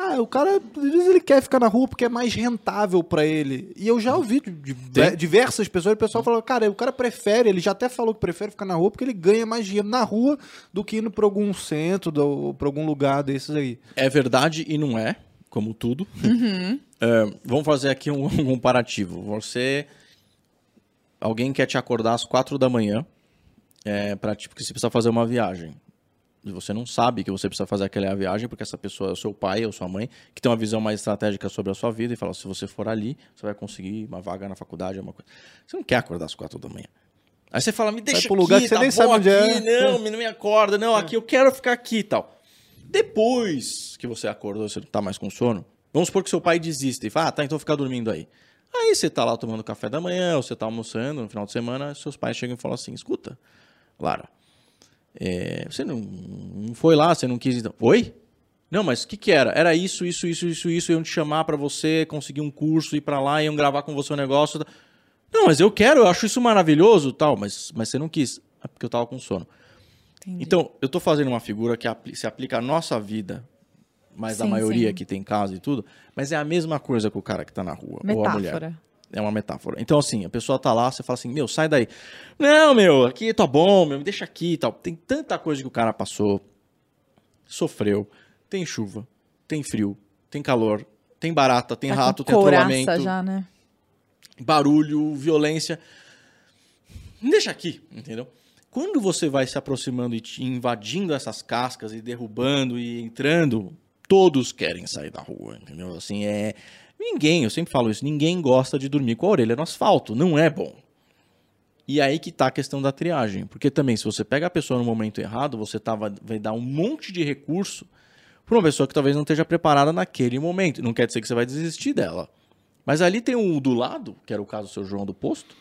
Ah, o cara, às vezes ele quer ficar na rua porque é mais rentável pra ele. E eu já ouvi de, de- diversas pessoas, o pessoal falou, cara, o cara prefere, ele já até falou que prefere ficar na rua porque ele ganha mais dinheiro na rua do que indo pra algum centro, do, pra algum lugar desses aí. É verdade e não é, como tudo. É, vamos fazer aqui um, um comparativo. Você. Alguém quer te acordar às quatro da manhã é, para tipo, que você precisa fazer uma viagem. Você não sabe que você precisa fazer aquela viagem, porque essa pessoa é o seu pai ou sua mãe, que tem uma visão mais estratégica sobre a sua vida e fala: se você for ali, você vai conseguir uma vaga na faculdade, alguma coisa. Você não quer acordar às quatro da manhã. Aí você fala, me deixa pro aqui, lugar que você tá nem sabe onde aqui, é. não, me- não me acorda, não, aqui eu quero ficar aqui e tal. Depois que você acordou, você não tá mais com sono, vamos supor que seu pai desista e fala, ah, tá, então fica dormindo aí. Aí você tá lá tomando café da manhã, ou você tá almoçando no final de semana, seus pais chegam e falam assim, escuta, Lara, é, você não, não foi lá, você não quis... Então. Oi? Não, mas o que que era? Era isso, isso, isso, isso, isso, iam te chamar pra você conseguir um curso, ir pra lá, iam gravar com você um negócio... Não, mas eu quero, eu acho isso maravilhoso, tal, mas, mas você não quis. É porque eu tava com sono. Entendi. Então, eu tô fazendo uma figura que se aplica à nossa vida, mas Sim, maioria sim. que tem casa e tudo, mas é a mesma coisa que o cara que tá na rua, ou a mulher. É uma metáfora. Então, assim, a pessoa tá lá, você fala assim, meu, sai daí. Não, meu, aqui tá bom, meu, me deixa aqui e tal. Tem tanta coisa que o cara passou, sofreu. Tem chuva, tem frio, tem calor, tem barata, tem Tá rato, tem atrolamento já, né? barulho, violência. Deixa aqui, entendeu? Quando você vai se aproximando e te invadindo essas cascas e derrubando e entrando, todos querem sair da rua, entendeu? Assim, é. Ninguém, eu sempre falo isso, ninguém gosta de dormir com a orelha no asfalto, não é bom. E aí que tá a questão da triagem. Porque também, se você pega a pessoa no momento errado, você tá, vai, dar um monte de recurso para uma pessoa que talvez não esteja preparada naquele momento. Não quer dizer que você vai desistir dela. Mas ali tem um do lado, que era o caso do seu João do posto,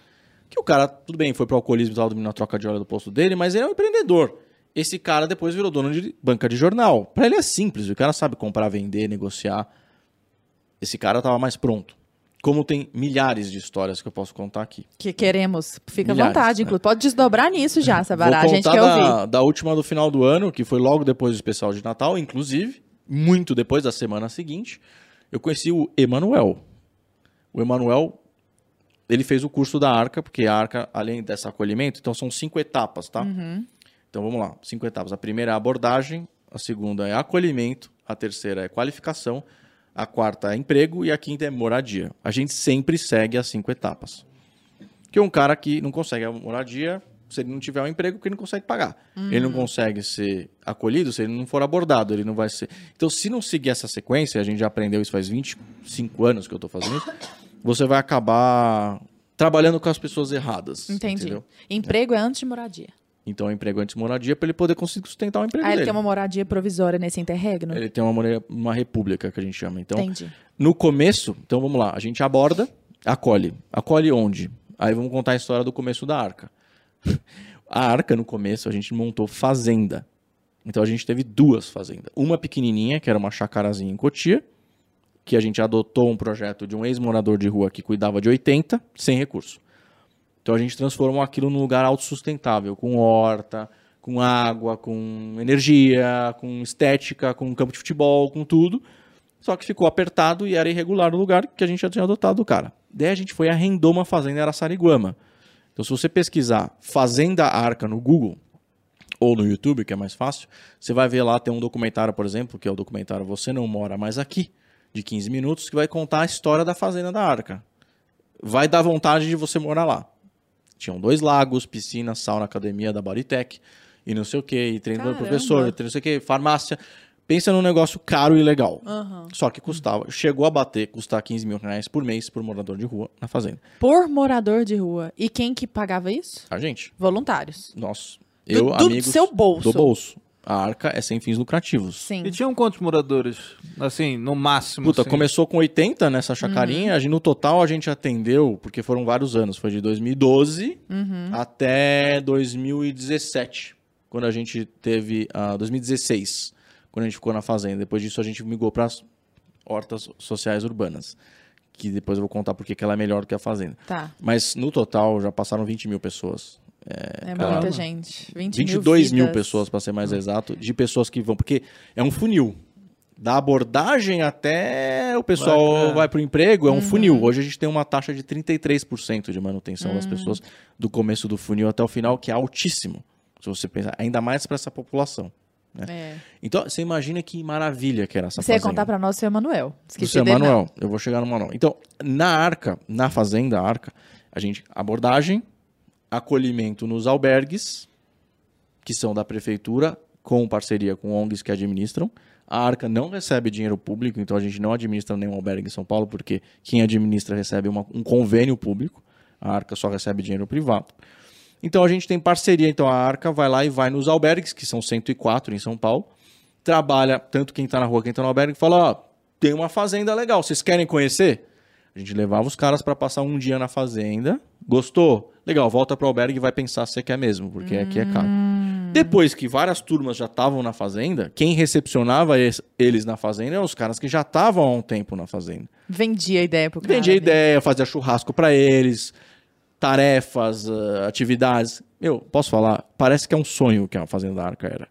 que o cara, tudo bem, foi pro alcoolismo e tal, dormindo na troca de óleo do posto dele, mas ele é um empreendedor. Esse cara depois virou dono de banca de jornal. Para ele é simples, o cara sabe comprar, vender, negociar. Esse cara tava mais pronto. Como tem milhares de histórias que eu posso contar aqui. Que queremos. Fica à Milhares, vontade, né? inclusive. Pode desdobrar nisso já, Sabará. A gente quer ouvir. da, da última do final do ano, que foi logo depois do especial de Natal, inclusive, muito depois da semana seguinte, eu conheci o Emanuel. O Emanuel, ele fez o curso da Arca, porque a Arca, além desse acolhimento, então são cinco etapas, tá? Então vamos lá, cinco etapas. A primeira é a abordagem, a segunda é acolhimento, a terceira é qualificação, a quarta é emprego e a quinta é moradia. A gente sempre segue as cinco etapas. Que um cara que não consegue a moradia, se ele não tiver um emprego, que ele não consegue pagar. Ele não consegue ser acolhido se ele não for abordado, ele não vai ser. Então, se não seguir essa sequência, a gente já aprendeu isso faz 25 anos que eu tô fazendo isso, você vai acabar trabalhando com as pessoas erradas. Entendi. entendeu? Emprego é antes de moradia. Então, emprego antes de moradia para ele poder conseguir sustentar o emprego Ah, ele dele. tem uma moradia provisória nesse interregno? Ele tem uma, uma república que a gente chama. Então, Entendi. no começo, então vamos lá, a gente aborda, acolhe. Acolhe onde? Aí vamos contar a história do começo da arca. A arca, no começo, a gente montou fazenda. Então a gente teve duas fazendas. Uma pequenininha, que era uma chacarazinha em Cotia, que a gente adotou um projeto de um ex-morador de rua que cuidava de 80, sem recurso. Então a gente transformou aquilo num lugar autossustentável, com horta, com água, com energia, com estética, com campo de futebol, com tudo. Só que ficou apertado e era irregular o lugar que a gente já tinha adotado o cara. Daí a gente foi arrendou uma fazenda em Araçariguama. Então se você pesquisar Fazenda Arca no Google, ou no YouTube, que é mais fácil, você vai ver lá, tem um documentário, por exemplo, que é o documentário Você Não Mora Mais Aqui, de 15 minutos, que vai contar a história da Fazenda da Arca. Vai dar vontade de você morar lá. Tinham dois lagos, piscina, sauna, academia da Bodytech, e não sei o que, e treino do professor, e não sei o que, farmácia. Pensa num negócio caro e legal. Uhum. Só que custava, chegou a bater, custar 15 mil reais por mês por morador de rua na fazenda. Por morador de rua. E quem que pagava isso? A gente. Voluntários. Nós. Eu, do, do amigos. seu bolso. Do bolso. A arca é sem fins lucrativos. Sim. E tinham quantos moradores? Assim, no máximo. Puta, assim? começou com 80 nessa chacarinha. Gente, no total a gente atendeu, porque foram vários anos. Foi de 2012 até 2017. Quando a gente teve. ah, 2016. Quando a gente ficou na fazenda. Depois disso a gente migrou para as hortas sociais urbanas. Que depois eu vou contar porque que ela é melhor do que a fazenda. Tá. Mas no total já passaram 20 mil pessoas. É caramba. muita gente. 20 22 mil, vidas. pessoas, para ser mais exato, de pessoas que vão. Porque é um funil. Da abordagem até o pessoal Vai, vai, é. para o emprego, é um funil. Hoje a gente tem uma taxa de 33% de manutenção das pessoas do começo do funil até o final, que é altíssimo. Se você pensar, ainda mais para essa população. É. Então, você imagina que maravilha que era essa Você ia fazenda. contar pra nós o seu Emanuel. Do Esqueci seu dele, não. Manuel. Eu vou chegar no Manuel. Então, na Arca, na Fazenda Arca, a gente abordagem, acolhimento nos albergues, que são da prefeitura, com parceria com ONGs que administram. A Arca não recebe dinheiro público, então a gente não administra nenhum albergue em São Paulo, porque quem administra recebe uma- um convênio público. A Arca só recebe dinheiro privado. Então a gente tem parceria, então a Arca vai lá e vai nos albergues, que são 104 em São Paulo, trabalha, tanto quem tá na rua, quem tá no albergue, fala, ó, tem uma fazenda legal, vocês querem conhecer? A gente levava os caras para passar um dia na fazenda, gostou? Legal, volta pro albergue e vai pensar se você quer mesmo, porque aqui é caro. Depois que várias turmas já estavam na fazenda, quem recepcionava es- eles na fazenda eram os caras que já estavam há um tempo na fazenda. Vendia ideia pro cara. Vendia né? ideia, fazia churrasco para eles, tarefas, ah, atividades. Meu, posso falar? Parece que é um sonho que a Fazenda da Arca era.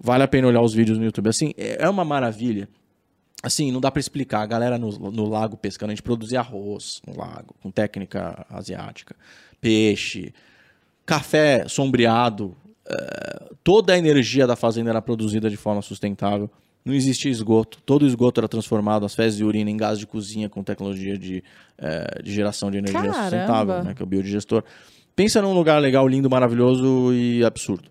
Vale a pena olhar os vídeos no YouTube. Assim, é é uma maravilha. Assim, não dá pra explicar. A galera no, no lago pescando, a gente produzia arroz no lago, com técnica asiática, peixe, café sombreado. eh, toda a energia da fazenda era produzida de forma sustentável. Não existia esgoto. Todo o esgoto era transformado, as fezes e urina, em gás de cozinha com tecnologia de, eh, de geração de energia Caramba! sustentável, né, que é o biodigestor. Pensa num lugar legal, lindo, maravilhoso e absurdo.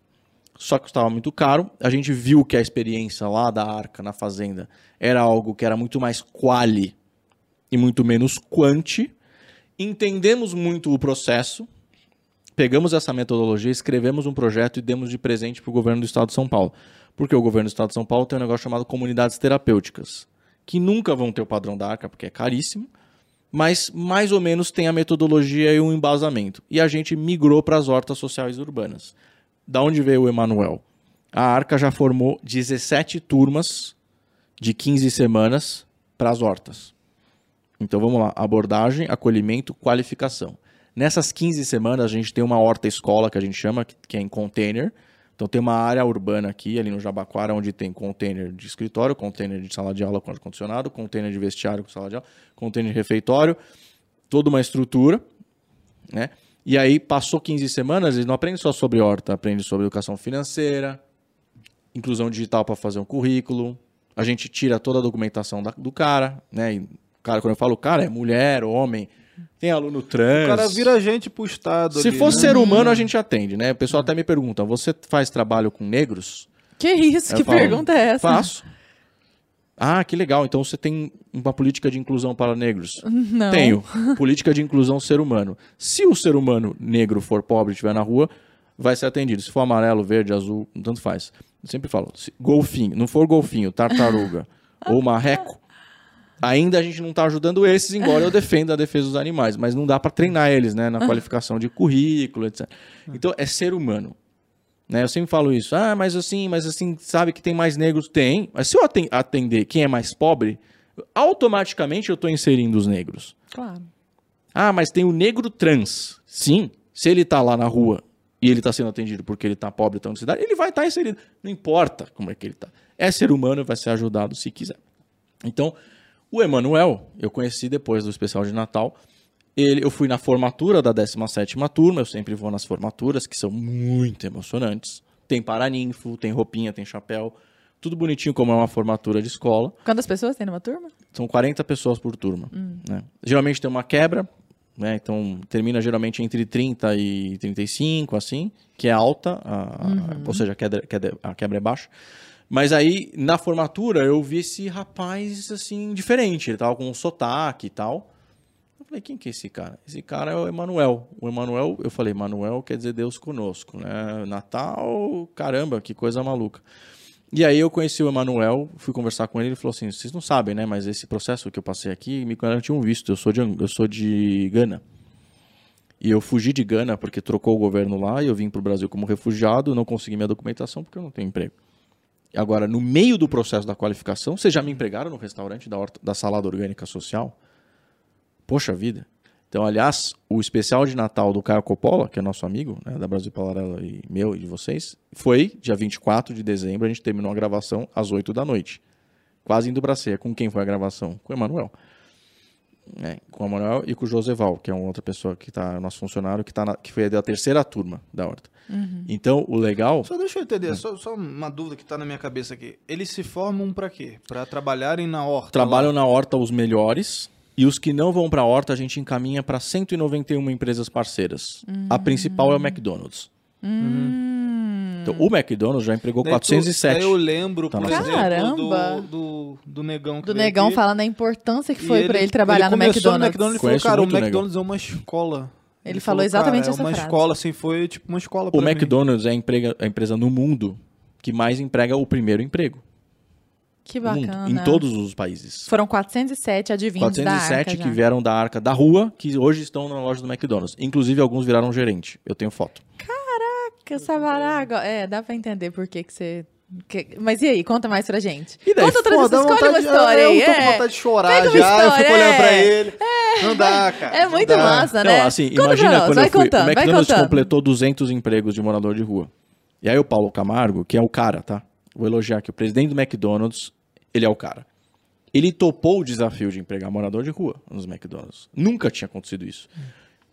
Só que custava muito caro. A gente viu que a experiência lá da Arca, na fazenda, era algo que era muito mais quali e muito menos quanti. Entendemos muito o processo, pegamos essa metodologia, escrevemos um projeto e demos de presente para o governo do estado de São Paulo. Porque o governo do estado de São Paulo tem um negócio chamado comunidades terapêuticas, que nunca vão ter o padrão da Arca, porque é caríssimo, mas mais ou menos tem a metodologia e um embasamento. E a gente migrou para as hortas sociais urbanas. Da onde veio o Emanuel? A Arca já formou 17 turmas de 15 semanas para as hortas. Então vamos lá, abordagem, acolhimento, qualificação. Nessas 15 semanas a gente tem uma horta escola que a gente chama, que é em container. Então tem uma área urbana aqui, ali no Jabaquara, onde tem container de escritório, container de sala de aula com ar-condicionado, container de vestiário com sala de aula, container de refeitório, toda uma estrutura, né? E aí passou 15 semanas, eles não aprendem só sobre horta, aprendem sobre educação financeira, inclusão digital para fazer um currículo. A gente tira toda a documentação da- do cara, né? Cara, quando eu falo cara, é mulher, homem, tem aluno trans. O cara vira gente pro Estado. Se ali, for né? ser humano, a gente atende, né? O pessoal até me pergunta: você faz trabalho com negros? Que isso? Eu que falo, pergunta é essa? Faço. Ah, que legal. Então você tem uma política de inclusão para negros? Não. Tenho. Política de inclusão ser humano. Se o ser humano negro for pobre e estiver na rua, vai ser atendido. Se for amarelo, verde, azul, tanto faz. Eu sempre falo, se- golfinho, não for golfinho, tartaruga ou marreco, ainda a gente não está ajudando esses, embora eu defenda a defesa dos animais, mas não dá para treinar eles, né, na qualificação de currículo, etc. Então é ser humano. Né? Eu sempre falo isso. Ah, mas assim, mas assim, sabe que tem mais negros? Tem. Mas se eu aten- atender quem é mais pobre, Automaticamente eu estou inserindo os negros. Claro. Ah, mas tem o negro trans. Sim, se ele tá lá na rua e ele tá sendo atendido porque ele tá pobre, tá na cidade, ele vai estar tá inserido. Não importa como é que ele tá. É ser humano e vai ser ajudado se quiser. Então, o Emanuel, eu conheci depois do especial de Natal. Ele, eu fui na formatura da 17ª turma, eu sempre vou nas formaturas, que são muito emocionantes. Tem paraninfo, tem roupinha, tem chapéu. Tudo bonitinho como é uma formatura de escola. Quantas pessoas tem numa turma? São 40 pessoas por turma. Hum. Né? Geralmente tem uma quebra, né? Então termina geralmente entre 30 e 35, assim, que é alta, a, uhum. ou seja, a quebra, a quebra é baixa. Mas aí, na formatura, eu vi esse rapaz, assim, diferente. Ele tava com um sotaque e tal. Eu falei, quem que é esse cara? Esse cara é o Emanuel. O Emanuel, eu falei, Emanuel quer dizer Deus conosco, né? Natal, caramba, que coisa maluca. E aí eu conheci o Emanuel, fui conversar com ele, ele falou assim, vocês não sabem, né, mas esse processo que eu passei aqui, me garantiu um visto, eu sou de, eu sou de Gana. E eu fugi de Gana porque trocou o governo lá e eu vim para o Brasil como refugiado, não consegui minha documentação porque eu não tenho emprego. Agora, no meio do processo da qualificação, vocês já me empregaram no restaurante da, horta, da salada orgânica social? Poxa vida. Então, aliás, o especial de Natal do Caio Coppola, que é nosso amigo, né, da Brasil Palarela e meu e de vocês, foi dia 24 de dezembro, a gente terminou a gravação às 8 da noite. Quase indo pra ceia. Com quem foi a gravação? Com o Emanuel. É, com o Emanuel e com o Joseval, que é uma outra pessoa que tá, nosso funcionário, que, tá na, que foi da terceira turma da horta. Uhum. Então, o legal. Só deixa eu entender, é. só, só, uma dúvida que está na minha cabeça aqui. Eles se formam para quê? Para trabalharem na horta? Trabalham lá? na horta os melhores. E os que não vão para a horta, a gente encaminha para 191 empresas parceiras. Uhum. A principal é o McDonald's. Uhum. Então, o McDonald's já empregou daí 407. Tu, eu lembro, tá por exemplo, do, do, do, Negão. do Negão aqui. falando a importância que foi para ele trabalhar ele no McDonald's. No McDonald's falou, cara, o McDonald's Negão. é uma escola. Ele, ele falou, falou exatamente cara, essa é uma frase. escola, assim, foi tipo uma escola O McDonald's mim. é a, emprega, a empresa no mundo que mais emprega o primeiro emprego. Que bacana. Mundo, em todos os países. Foram 407 adivinhos 407 da arca que vieram da arca da rua, que hoje estão na loja do McDonald's. Inclusive, alguns viraram gerente. Eu tenho foto. Caraca, Savaraga. É, dá pra entender por que, que você que... Mas e aí, conta mais pra gente. E daí, conta outra vez, escolhe uma história aí. Eu tô com é. vontade de chorar já, história, eu fico olhando pra é. ele. É. Não dá, cara. É muito massa, né? Não, assim, Conta imagina quando eu fui, contando, o McDonald's completou 200 empregos de morador de rua. E aí o Paulo Camargo, que é o cara, tá? Vou elogiar aqui, o presidente do McDonald's, ele é o cara. Ele topou o desafio de empregar morador de rua nos McDonald's. Nunca tinha acontecido isso.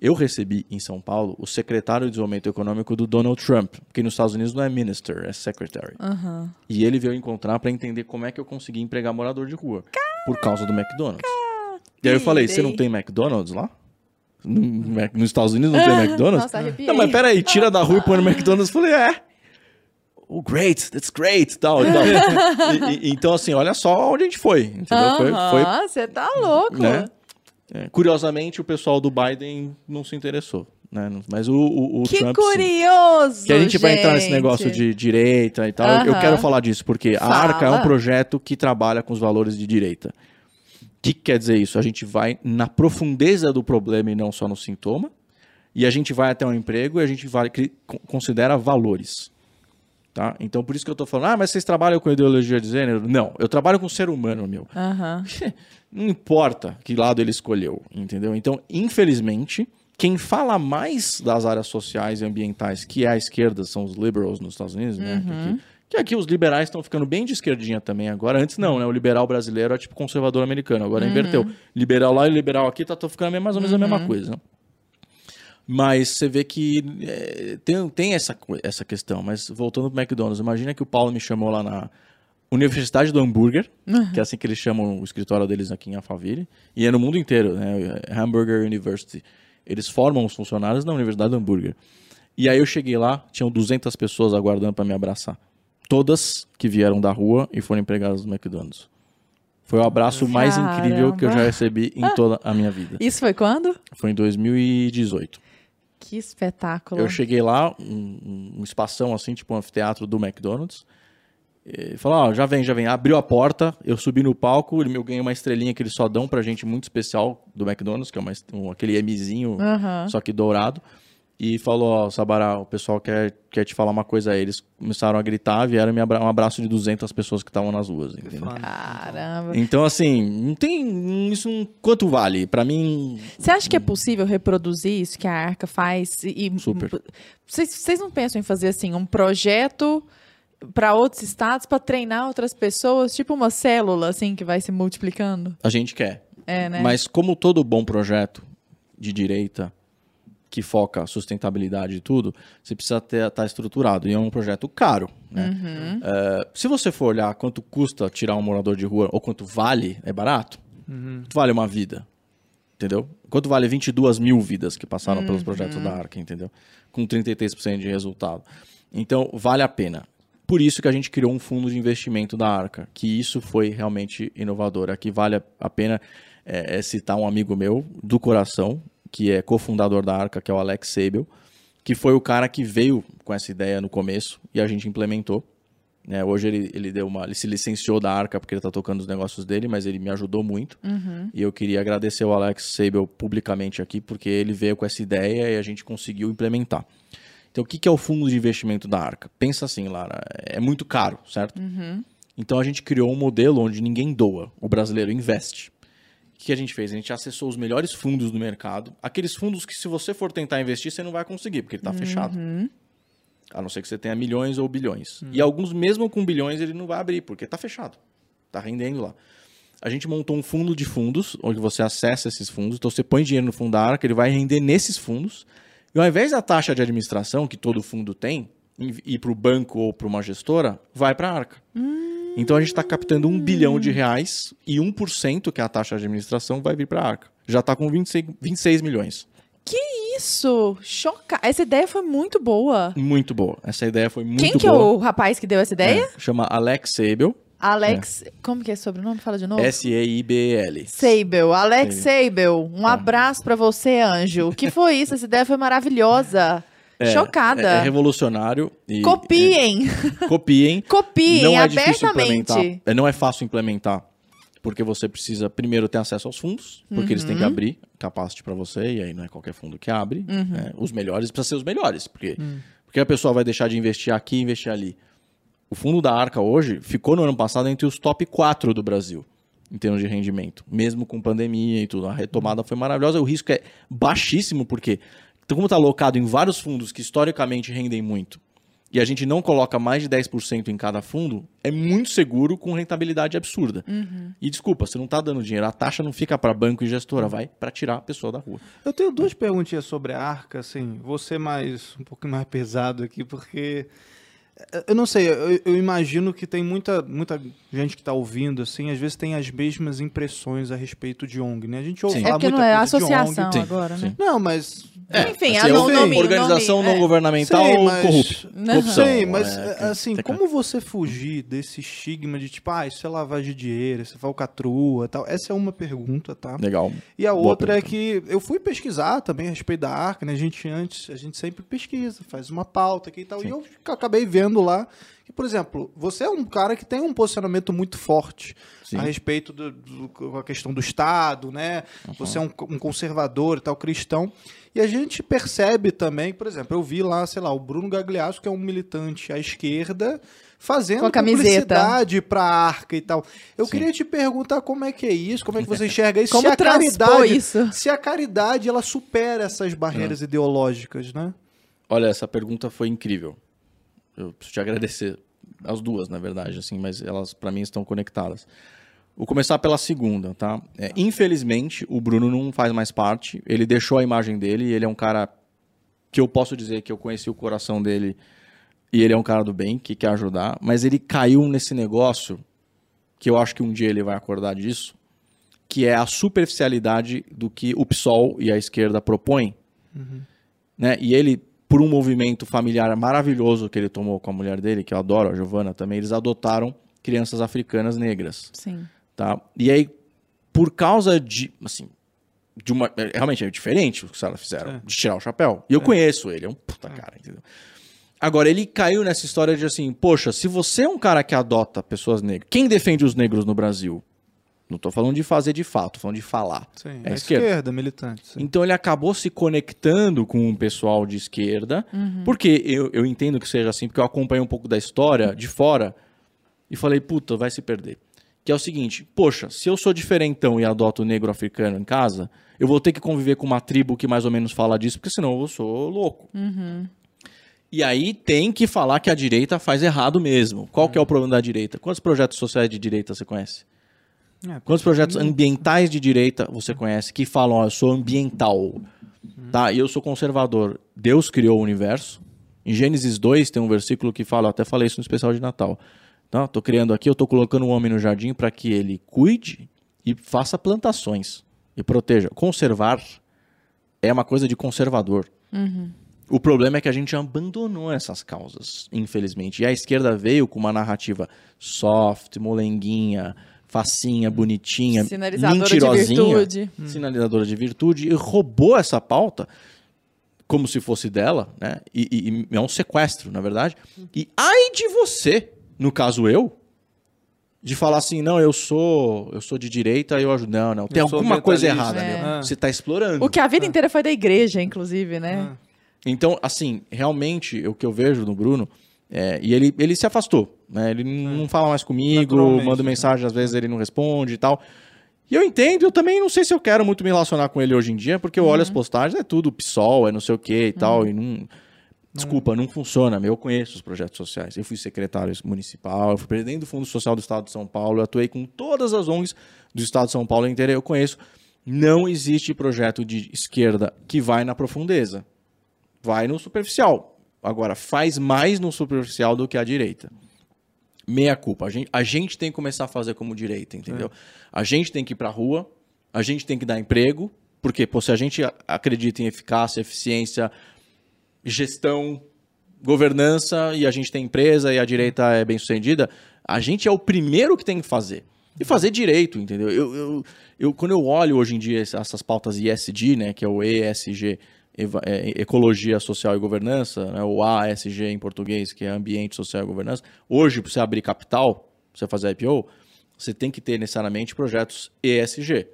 Eu recebi em São Paulo o secretário de desenvolvimento econômico do Donald Trump, que nos Estados Unidos não é minister, é secretary. Uhum. E ele veio encontrar para entender como é que eu consegui empregar morador de rua. Caraca. Por causa do McDonald's. E aí eu falei, você não tem McDonald's lá? nos Estados Unidos não tem McDonald's? Nossa, Não, mas peraí, tira da rua e põe no McDonald's. Eu falei, é. Oh, great, that's great, tal, tal. e, e, então, assim, olha só onde a gente foi, entendeu? Aham, você tá louco. Né? É, curiosamente, o pessoal do Biden não se interessou. Né? Mas o, o, o que Trump. Que curioso! Que a gente, gente, vai entrar nesse negócio de direita e tal. Uh -huh. Eu quero falar disso, porque Fala. a Arca é um projeto que trabalha com os valores de direita. O que, que quer dizer isso? A gente vai na profundeza do problema e não só no sintoma. E a gente vai até um emprego e a gente vai, considera valores. Tá? Então, por isso que eu estou falando, ah, mas vocês trabalham com ideologia de gênero? Não, eu trabalho com ser humano, meu. Uhum. Não importa que lado ele escolheu, entendeu? Então, infelizmente, quem fala mais das áreas sociais e ambientais, que é a esquerda, são os liberals nos Estados Unidos, né? Uhum. Que, aqui os liberais estão ficando bem de esquerdinha também agora. Antes não, né? O liberal brasileiro é tipo conservador americano. Agora uhum. inverteu. Liberal lá e liberal aqui tá ficando mais ou menos a mesma uhum. coisa. Mas você vê que é, tem, tem essa, essa questão. Mas voltando pro McDonald's, imagina que o Paulo me chamou lá na Universidade do Hambúrguer, uhum. que é assim que eles chamam o escritório deles aqui em Alphaville. E é no mundo inteiro, né? Hamburger University. Eles formam os funcionários na Universidade do Hambúrguer. E aí eu cheguei lá, tinham 200 pessoas aguardando para me abraçar. Todas que vieram da rua e foram empregadas no McDonald's. Foi o abraço mais incrível que eu já recebi em toda a minha vida. Isso foi quando? Foi em 2018. Que espetáculo. Eu cheguei lá, um, um espação assim, tipo um anfiteatro do McDonald's. E falou, ó, já vem, já vem. Abriu a porta, eu subi no palco, eu ganhei uma estrelinha que eles só dão pra gente muito especial do McDonald's, que é uma, um, aquele Mzinho, uhum. só que dourado. E falou, ó, Sabará, o pessoal quer, quer te falar uma coisa aí. Eles começaram a gritar, vieram me abra um abraço de 200 pessoas que estavam nas ruas, entendeu? Caramba. Então, assim, não tem isso não- quanto vale? Pra mim, Você acha que é possível reproduzir isso que a Arca faz? E, Super. Vocês, vocês não pensam em fazer assim um projeto para outros estados para treinar outras pessoas, tipo uma célula assim que vai se multiplicando? a gente quer. É, né? Mas como todo bom projeto de direita que foca sustentabilidade e tudo, você precisa estar estruturado. E é um projeto caro. Né? Uhum. É, se você for olhar quanto custa tirar um morador de rua ou quanto vale, é barato. Quanto vale uma vida? Entendeu? Quanto vale 22 mil vidas que passaram pelos projetos da Arca, entendeu? Com 33% de resultado. Então, vale a pena. Por isso que a gente criou um fundo de investimento da Arca, que isso foi realmente inovador. Aqui vale a- a pena é, é citar um amigo meu do coração, que é cofundador da Arca, que é o Alex Sabel, que foi o cara que veio com essa ideia no começo e a gente implementou. né? hoje ele, ele deu uma, ele se licenciou da Arca porque ele está tocando os negócios dele, mas ele me ajudou muito. E eu queria agradecer ao Alex Sabel publicamente aqui, porque ele veio com essa ideia e a gente conseguiu implementar. Então, o que que é o fundo de investimento da Arca? Pensa assim, Lara, é muito caro, certo? Então, a gente criou um modelo onde ninguém doa, o brasileiro investe. O que que a gente fez? A gente acessou os melhores fundos do mercado, aqueles fundos que se você for tentar investir, você não vai conseguir, porque ele está fechado. A não ser que você tenha milhões ou bilhões. E alguns, mesmo com bilhões, ele não vai abrir, porque está fechado. Está rendendo lá. A gente montou um fundo de fundos, onde você acessa esses fundos. Então, você põe dinheiro no fundo da Arca, ele vai render nesses fundos. E ao invés da taxa de administração, que todo fundo tem, em- ir para o banco ou para uma gestora, vai para a Arca. Então, a gente está captando um bilhão de reais e 1%, que é a taxa de administração, vai vir para a Arca. Já está com 26, 26 milhões. Isso, choca. Essa ideia foi muito boa. Muito boa. Essa ideia foi muito Quem que é boa. o rapaz que deu essa ideia? É, chama Alex Sabel. Alex, como que é sobrenome? Fala de novo. S-E-I-B-E-L. Sabel, Alex Sabel, um abraço pra você, anjo. O que foi isso? Essa ideia foi maravilhosa. Chocada. É, é revolucionário. E, Copiem, é, copiem. copiem não é difícil abertamente. implementar. É, Não é fácil implementar. Porque você precisa primeiro ter acesso aos fundos, porque eles Uhum. têm que abrir capacity para você, e aí não é qualquer fundo que abre. Uhum. né? Os melhores precisam ser os melhores, porque, Hum. porque a pessoa vai deixar de investir aqui e investir ali. O fundo da Arca hoje ficou no ano passado entre os top 4 do Brasil, em termos de rendimento, mesmo com pandemia e tudo. A retomada foi maravilhosa, o risco é baixíssimo, porque então, como está alocado em vários fundos que historicamente rendem muito, e a gente não coloca mais de 10% em cada fundo, é muito seguro com rentabilidade absurda. E desculpa, você não está dando dinheiro, a taxa não fica para banco e gestora, vai para tirar a pessoa da rua. Eu tenho duas perguntinhas sobre a arca, assim, você mais um pouquinho mais pesado aqui, porque eu não sei, eu, eu imagino que tem muita, muita gente que está ouvindo, assim, às vezes tem as mesmas impressões a respeito de ONG, né? A gente ouve Sim. É falar porque muita não é coisa de ONG. associação Sim, agora, né? sim. Não, mas Enfim, assim, a é não, uma nome, organização nome, não é. governamental Sim, mas- corrupta. Não. Corrupção. Sim, mas é, é, assim, como você fugir desse estigma de tipo, ah, isso é lavagem de dinheiro, isso é falcatrua tal? Essa é uma pergunta, tá? Legal. E a Boa outra é pergunta. que eu fui pesquisar também a respeito da Arca, né? A gente antes, a gente sempre pesquisa, faz uma pauta aqui e tal. E eu acabei vendo lá que, por exemplo, você é um cara que tem um posicionamento muito forte Sim. a respeito do, do- com a questão do Estado, né? Você é um, um conservador e tal, cristão. E a gente percebe também, por exemplo, eu vi lá, sei lá, o Bruno Gagliasso, que é um militante à esquerda, fazendo Com a camiseta. publicidade pra arca e tal. Eu Sim. queria te perguntar como é que é isso, como é que você enxerga isso, Como se a caridade, isso? se a caridade ela supera essas barreiras É. ideológicas, né? Olha, essa pergunta foi incrível. Eu preciso te agradecer. As duas, na verdade, assim, mas elas, para mim, estão conectadas. Vou começar pela segunda, tá? É, infelizmente, o Bruno não faz mais parte. Ele deixou a imagem dele. Ele é um cara que eu posso dizer que eu conheci o coração dele e ele é um cara do bem, que quer ajudar. Mas ele caiu nesse negócio que eu acho que um dia ele vai acordar disso, que é a superficialidade do que o PSOL e a esquerda propõem né? E ele, por um movimento familiar maravilhoso que ele tomou com a mulher dele, que eu adoro, a Giovana também, eles adotaram crianças africanas negras, Sim. tá? E aí, por causa de, assim, de uma, é, realmente é diferente o que os caras fizeram, É. de tirar o chapéu. E eu conheço ele, é um puta cara, entendeu? Agora, ele caiu nessa história de assim, poxa, se você é um cara que adota pessoas negras, quem defende os negros no Brasil? Não tô falando de fazer de fato, tô falando de falar. Sim, É é, a esquerda, esquerda. militante. sim. Então ele acabou se conectando com o pessoal de esquerda, porque eu, eu entendo que seja assim, porque eu acompanhei um pouco da história de fora e falei, puta, vai se perder. Que é o seguinte, poxa, se eu sou diferentão e adoto o negro africano em casa, eu vou ter que conviver com uma tribo que mais ou menos fala disso, porque senão eu sou louco. E aí tem que falar que a direita faz errado mesmo. Qual que é o problema da direita? Quantos projetos sociais de direita você conhece? É, Quantos projetos ambientais de direita você conhece que falam, ó, eu sou ambiental, tá? E eu sou conservador. Deus criou o universo. Em Gênesis 2 tem um versículo que fala, eu até falei isso no especial de Natal. Tá? Tô criando aqui, eu tô colocando o homem no jardim para que ele cuide e faça plantações e proteja. Conservar é uma coisa de conservador. O problema é que a gente abandonou essas causas, infelizmente. E a esquerda veio com uma narrativa soft, molenguinha, facinha, bonitinha, Sinalizadora de mentirosinha, virtude. sinalizadora de virtude, e roubou essa pauta como se fosse dela, né? E, e- e é um sequestro, na verdade. E ai de você, no caso eu, de falar assim, não, eu sou, eu sou de direita, eu ajudo. Não, não, tem Eu alguma coisa errada, ambientalista. meu. É. Você tá explorando. O que a vida inteira foi da igreja, inclusive, né? Ah. Então, assim, realmente, o que eu vejo no Bruno, é, e ele, ele se afastou, né? Ele n- não fala mais comigo, manda né? mensagem, às vezes ele não responde e tal. E eu entendo, eu também não sei se eu quero muito me relacionar com ele hoje em dia, porque eu olho as postagens, é tudo PSOL, é não sei o que e tal, e não... Desculpa, não funciona. Eu conheço os projetos sociais. Eu fui secretário municipal, eu fui presidente do Fundo Social do Estado de São Paulo, eu atuei com todas as ONGs do Estado de São Paulo inteiro, eu conheço. Não existe projeto de esquerda que vai na profundeza vai no superficial. Agora, faz mais no superficial do que a direita. Meia culpa. A gente, a gente tem que começar a fazer como direita, entendeu? A gente tem que ir pra rua, a gente tem que dar emprego, porque pô, se a gente a- acredita em eficácia, eficiência, gestão, governança, e a gente tem empresa e a direita é bem sucedida, a gente é o primeiro que tem que fazer. E fazer direito, entendeu? Eu, eu, eu- quando eu olho hoje em dia essa- essas pautas ESG, né, que é o ESG, é, Ecologia Social e Governança, né, o ASG em português, que é Ambiente Social e Governança, hoje, para você abrir capital, pra você fazer IPO, você tem que ter necessariamente projetos ESG.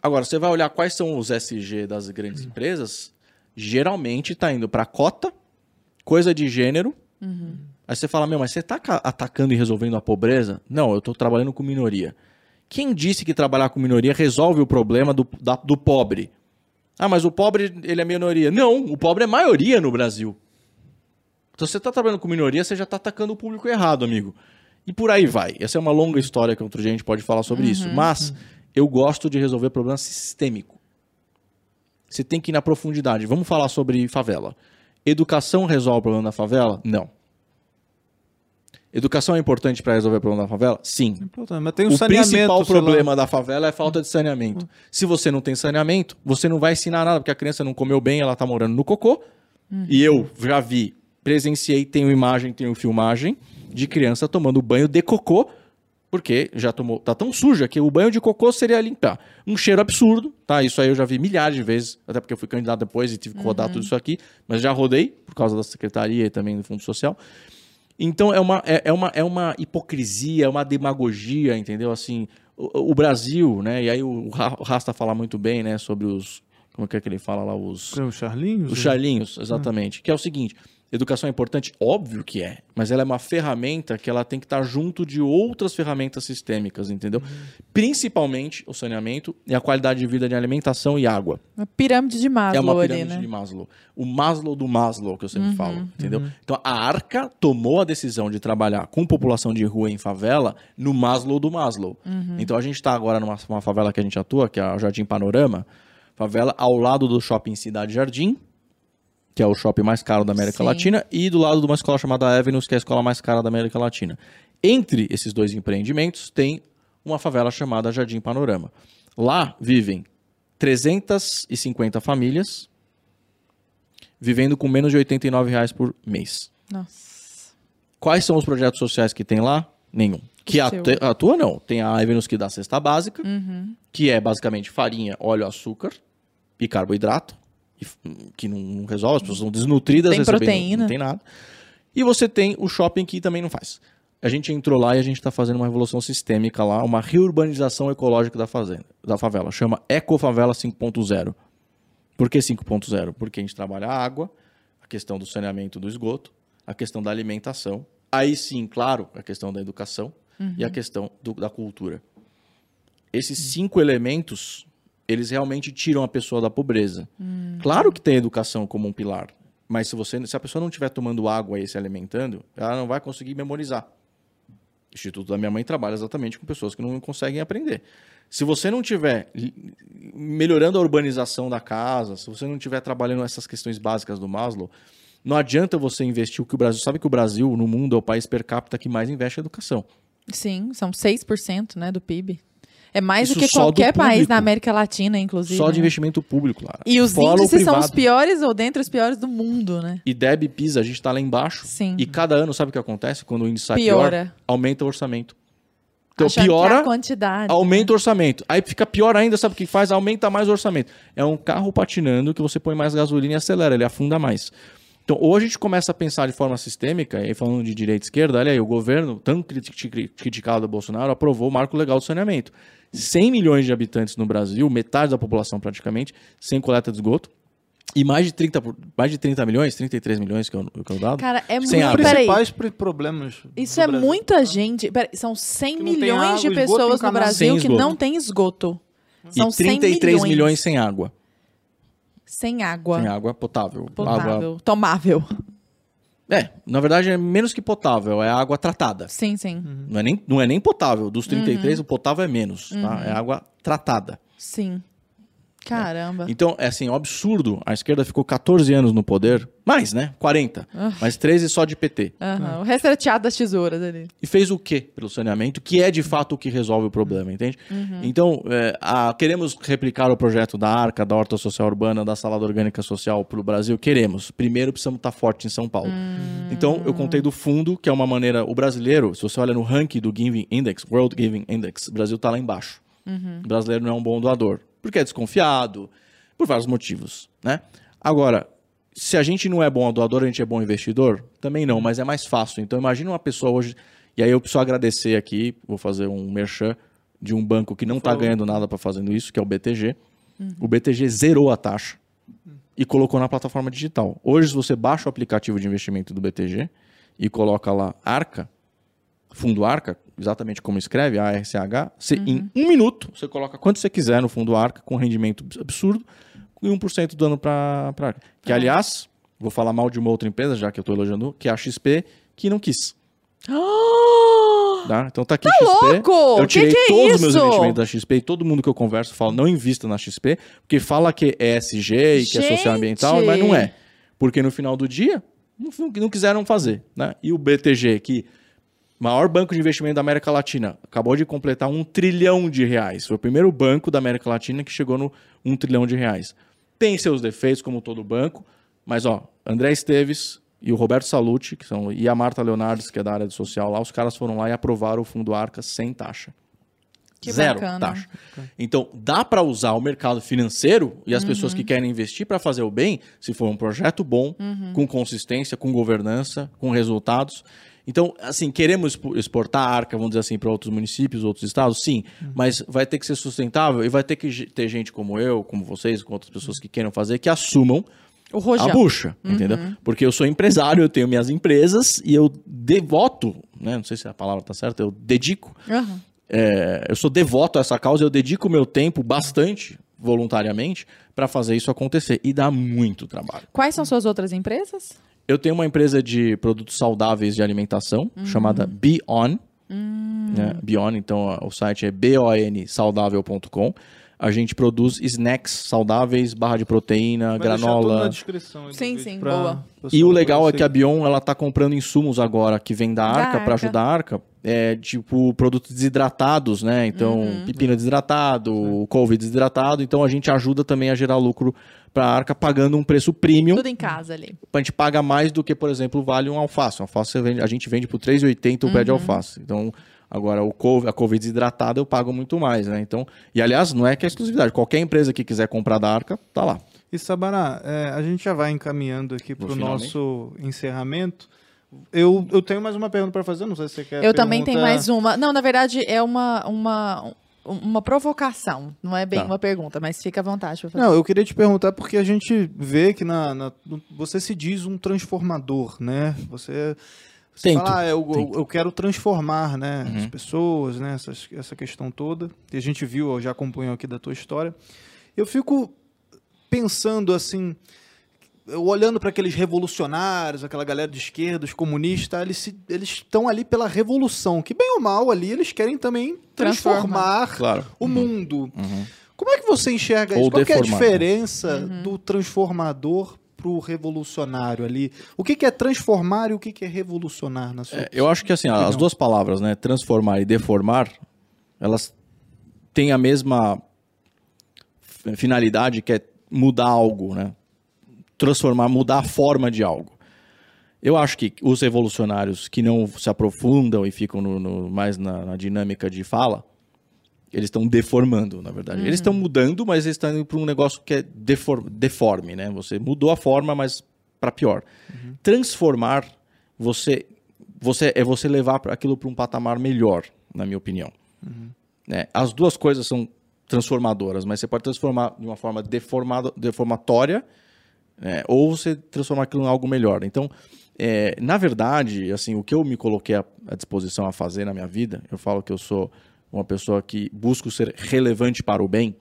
Agora, você vai olhar quais são os SG das grandes empresas, geralmente está indo para cota, coisa de gênero. Aí você fala, meu, mas você está atacando e resolvendo a pobreza? Não, eu estou trabalhando com minoria. Quem disse que trabalhar com minoria resolve o problema do, da- do pobre? Ah, mas o pobre, ele é minoria. Não, o pobre é maioria no Brasil. Então, você está trabalhando com minoria, você já está atacando o público errado, amigo. E por aí vai. Essa é uma longa história que outro dia a gente pode falar sobre isso. Mas eu gosto de resolver problema sistêmico. Você tem que ir na profundidade. Vamos falar sobre favela. Educação resolve o problema da favela? Não. Educação é importante para resolver o problema da favela? Sim. Importante, Mas tem um O saneamento. principal problema da favela é falta de saneamento. Se você não tem saneamento, você não vai ensinar nada, porque a criança não comeu bem, ela tá morando no cocô. E eu já vi, presenciei, tenho imagem, tenho filmagem de criança tomando banho de cocô, porque já tomou, tá tão suja que o banho de cocô seria limpar. Um cheiro absurdo, tá? Isso aí eu já vi milhares de vezes, até porque eu fui candidato depois e tive que rodar tudo isso aqui, mas já rodei por causa da secretaria e também do Fundo Social. Então é uma, é, é uma, é uma hipocrisia, é uma demagogia, entendeu? Assim, o, o Brasil, né? E aí o o Rasta fala muito bem, né? Sobre os. Como é que ele fala lá? Os. O Charlinhos? Os charlinhos, exatamente. Que é o seguinte: educação é importante? Óbvio que é. Mas ela é uma ferramenta que ela tem que estar junto de outras ferramentas sistêmicas, entendeu? Principalmente o saneamento e a qualidade de vida de alimentação e água. Uma pirâmide de Maslow É uma ali, pirâmide né? de Maslow. O Maslow do Maslow, que eu sempre falo, entendeu? Então, a Arca tomou a decisão de trabalhar com população de rua em favela no Maslow do Maslow. Então, a gente está agora numa uma favela que a gente atua, que é o Jardim Panorama, favela ao lado do shopping Cidade Jardim, que é o shopping mais caro da América Sim. Latina, e do lado de uma escola chamada Avenues, que é a escola mais cara da América Latina. Entre esses dois empreendimentos, tem uma favela chamada Jardim Panorama. Lá vivem 350 famílias, vivendo com menos de 89 reais por mês. Nossa. Quais são os projetos sociais que tem lá? Nenhum. Que O atu- seu. atua, não. Tem a Avenues que dá cesta básica, Uhum. que é basicamente farinha, óleo, açúcar e carboidrato, que não, não resolve, as pessoas são desnutridas, Tem proteína. não tem nada. E você tem o shopping que também não faz. a gente entrou lá e a gente está fazendo uma revolução sistêmica lá, uma reurbanização ecológica da fazenda, da favela. Chama Ecofavela 5.0. Por que 5.0? Porque a gente trabalha a água, a questão do saneamento do esgoto, a questão da alimentação. Aí sim, claro, a questão da educação uhum. e a questão do, da cultura. Esses cinco elementos, eles realmente tiram a pessoa da pobreza. Uhum. Claro que tem educação como um pilar, mas se, você, se a pessoa não estiver tomando água e se alimentando, ela não vai conseguir memorizar. O Instituto da Minha Mãe trabalha exatamente com pessoas que não conseguem aprender. Se você não tiver melhorando a urbanização da casa, se você não estiver trabalhando essas questões básicas do Maslow, não adianta você investir o que o Brasil. Sabe que o Brasil, no mundo, é o país per capita que mais investe em educação. Sim, são 6% né, do PIB. É mais Isso do que qualquer do país na América Latina, inclusive. Só de né? investimento público, Lara. E os Fora índices são os piores ou dentre os piores do mundo, né? E Deb Pisa, a gente está lá embaixo. Sim. E cada ano, sabe o que acontece? Quando o índice sai Piora. pior, aumenta o orçamento. Então Achando piora, a quantidade, aumenta né? o orçamento. Aí fica pior ainda, sabe o que faz? Aumenta mais o orçamento. É um carro patinando que você põe mais gasolina e acelera, ele afunda mais. Então, hoje a gente começa a pensar de forma sistêmica, e falando de direita e esquerda, olha aí, o governo, tão criticado do Bolsonaro, aprovou o marco legal do saneamento. 100 milhões de habitantes no Brasil, metade da população praticamente, sem coleta de esgoto. E mais de 30, mais de 30 milhões, 33 milhões que eu, que eu dado. Cara, é muito. Os principais problemas. Isso é Brasil. muita gente. Peraí, são 100 milhões água, de pessoas no Brasil que não tem esgoto. São e 33 milhões. milhões sem água. Sem água. Sem água potável. Potável. Água... Tomável. É, na verdade é menos que potável, é água tratada. Sim, sim. Uhum. Não, é nem, não é nem potável. Dos 33, uhum. o potável é menos, tá? uhum. É água tratada. Sim. Caramba. É. Então, é assim, um absurdo. A esquerda ficou 14 anos no poder. Mais, né? 40. Uh. Mas 13 só de PT. Uhum. O resto era teatro das tesouras ali. E fez o quê pelo saneamento? Que é de fato o que resolve o problema, entende? Uhum. Então, é, a, queremos replicar o projeto da ARCA, da Horta Social Urbana, da Salada Orgânica Social para o Brasil? Queremos. Primeiro, precisamos estar forte em São Paulo. Uhum. Então, eu contei do fundo, que é uma maneira... O brasileiro, se você olha no ranking do Giving Index, World Giving Index, o Brasil está lá embaixo. Uhum. O brasileiro não é um bom doador porque é desconfiado, por vários motivos, né? Agora, se a gente não é bom doador, a gente é bom investidor? Também não, mas é mais fácil. Então imagina uma pessoa hoje, e aí eu preciso agradecer aqui, vou fazer um merchan de um banco que não está ganhando nada para fazendo isso, que é o BTG. Uhum. O BTG zerou a taxa e colocou na plataforma digital. Hoje, se você baixa o aplicativo de investimento do BTG e coloca lá Arca, fundo Arca, exatamente como escreve, ARCH, você, uhum. em um minuto você coloca quanto você quiser no fundo Arca, com rendimento absurdo, e 1% do ano para Arca. Que, aliás, vou falar mal de uma outra empresa, já que eu estou elogiando, que é a XP, que não quis. Oh! Tá? Então tá aqui tá XP. Louco? Eu tirei que que é todos os meus investimentos da XP e todo mundo que eu converso fala não invista na XP, porque fala que é SG e que é social ambiental, mas não é. Porque no final do dia, não, não quiseram fazer. Né? E o BTG, que maior banco de investimento da América Latina, acabou de completar um trilhão de reais. Foi o primeiro banco da América Latina que chegou no um trilhão de reais. Tem seus defeitos, como todo banco, mas ó, André Esteves e o Roberto Salute, que são, e a Marta Leonardes, que é da área de social lá, os caras foram lá e aprovaram o fundo Arca sem taxa. Que Zero bacana. taxa. Então, dá para usar o mercado financeiro e as uhum. pessoas que querem investir para fazer o bem, se for um projeto bom, uhum. com consistência, com governança, com resultados. Então, assim, queremos exportar a arca, vamos dizer assim, para outros municípios, outros estados? Sim, uhum. mas vai ter que ser sustentável e vai ter que ter gente como eu, como vocês, com outras pessoas que queiram fazer, que assumam a bucha, uhum. entendeu? Porque eu sou empresário, eu tenho minhas empresas e eu devoto, né? Não sei se a palavra tá certa, eu dedico. Uhum. É, eu sou devoto a essa causa, eu dedico meu tempo bastante voluntariamente para fazer isso acontecer e dá muito trabalho. Quais são suas outras empresas? Eu tenho uma empresa de produtos saudáveis de alimentação uhum. chamada Beon. Uhum. Né? Beon, então o site é bonsaudável.com. A gente produz snacks saudáveis, barra de proteína, Vai granola. na descrição. Sim, sim, boa. E o legal é que a Bion ela tá comprando insumos agora que vem da Arca para ajudar a Arca. É, tipo produtos desidratados, né? Então, uhum. pepino desidratado, couve desidratado. Então a gente ajuda também a gerar lucro para a Arca pagando um preço premium. Tudo em casa ali. A gente paga mais do que, por exemplo, vale um alface. Um alface a gente vende por 3,80 o pé de uhum. alface. Então, Agora, o couve, a couve desidratada eu pago muito mais, né? Então, e aliás, não é que é exclusividade. Qualquer empresa que quiser comprar da Arca, tá lá. E Sabará, é, a gente já vai encaminhando aqui para o nosso encerramento, Eu, eu tenho mais uma pergunta para fazer, não sei se você quer. Eu também tenho mais uma. Não, na verdade, é uma, uma, uma provocação. Não é bem Tá. uma pergunta, mas fica à vontade. Não, eu queria te perguntar porque a gente vê que na, na- você se diz um transformador, né? Você, você Tento, fala, ah, eu, eu, eu quero transformar, né, as Uhum. pessoas, né, essas- essa questão toda. E a gente viu, eu já acompanhou aqui da tua história. Eu fico pensando assim, eu olhando para aqueles revolucionários, aquela galera de esquerda, os comunistas, eles estão ali pela revolução, que bem ou mal ali eles querem também Transformar. Claro. o mundo. Uhum. Como é que você enxerga Ou isso? Qual que é a deformar. diferença Uhum. do transformador pro revolucionário ali? O que, que é transformar e o que, que é revolucionar na sua É, eu acho que assim, as duas palavras, né, transformar e deformar, elas têm a mesma finalidade que é mudar algo, né? Transformar, mudar a forma de algo. Eu acho que os revolucionários que não se aprofundam e ficam no- no- mais na, na dinâmica de fala, eles estão deformando, na verdade. Eles estão mudando, mas eles estão indo para um negócio que é defor- deforme, né? Você mudou a forma, mas para pior. Transformar, você, você é você levar aquilo para um patamar melhor, na minha opinião. Né? As duas coisas são transformadoras, mas você pode transformar de uma forma deformada, deformatória, né? ou você transformar aquilo em algo melhor. Então, é, na verdade, assim, o que eu me coloquei à, disposição a fazer na minha vida, eu falo que eu sou uma pessoa que busco ser relevante para o bem.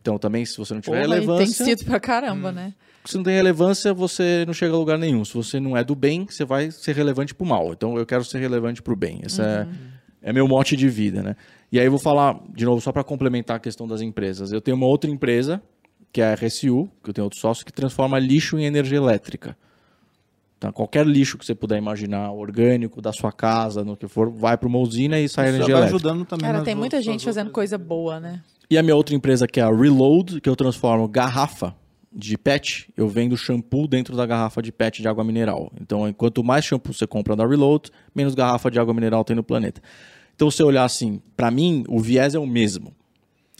Então, também, se você não tiver Porra, e tem relevância, sido pra caramba, né? se não tem relevância, você não chega a lugar nenhum. Se você não é do bem, você vai ser relevante pro mal. Então eu quero ser relevante pro bem. Esse é, é meu mote de vida, né? E aí eu vou falar, de novo, só para complementar a questão das empresas. Eu tenho uma outra empresa, que é a RSU, que eu tenho outro sócio, que transforma lixo em energia elétrica. Então, qualquer lixo que você puder imaginar, orgânico, da sua casa, no que for, vai para uma usina e sai Isso energia elétrica. ajudando também. Cara, tem muita gente fazendo outras- coisa boa, né? E a minha outra empresa, que é a Reload, que eu transformo garrafa de PET, eu vendo shampoo dentro da garrafa de PET de água mineral. Então, quanto mais shampoo você compra da Reload, menos garrafa de água mineral tem no planeta. Então, se você olhar assim, para mim, o viés é o mesmo.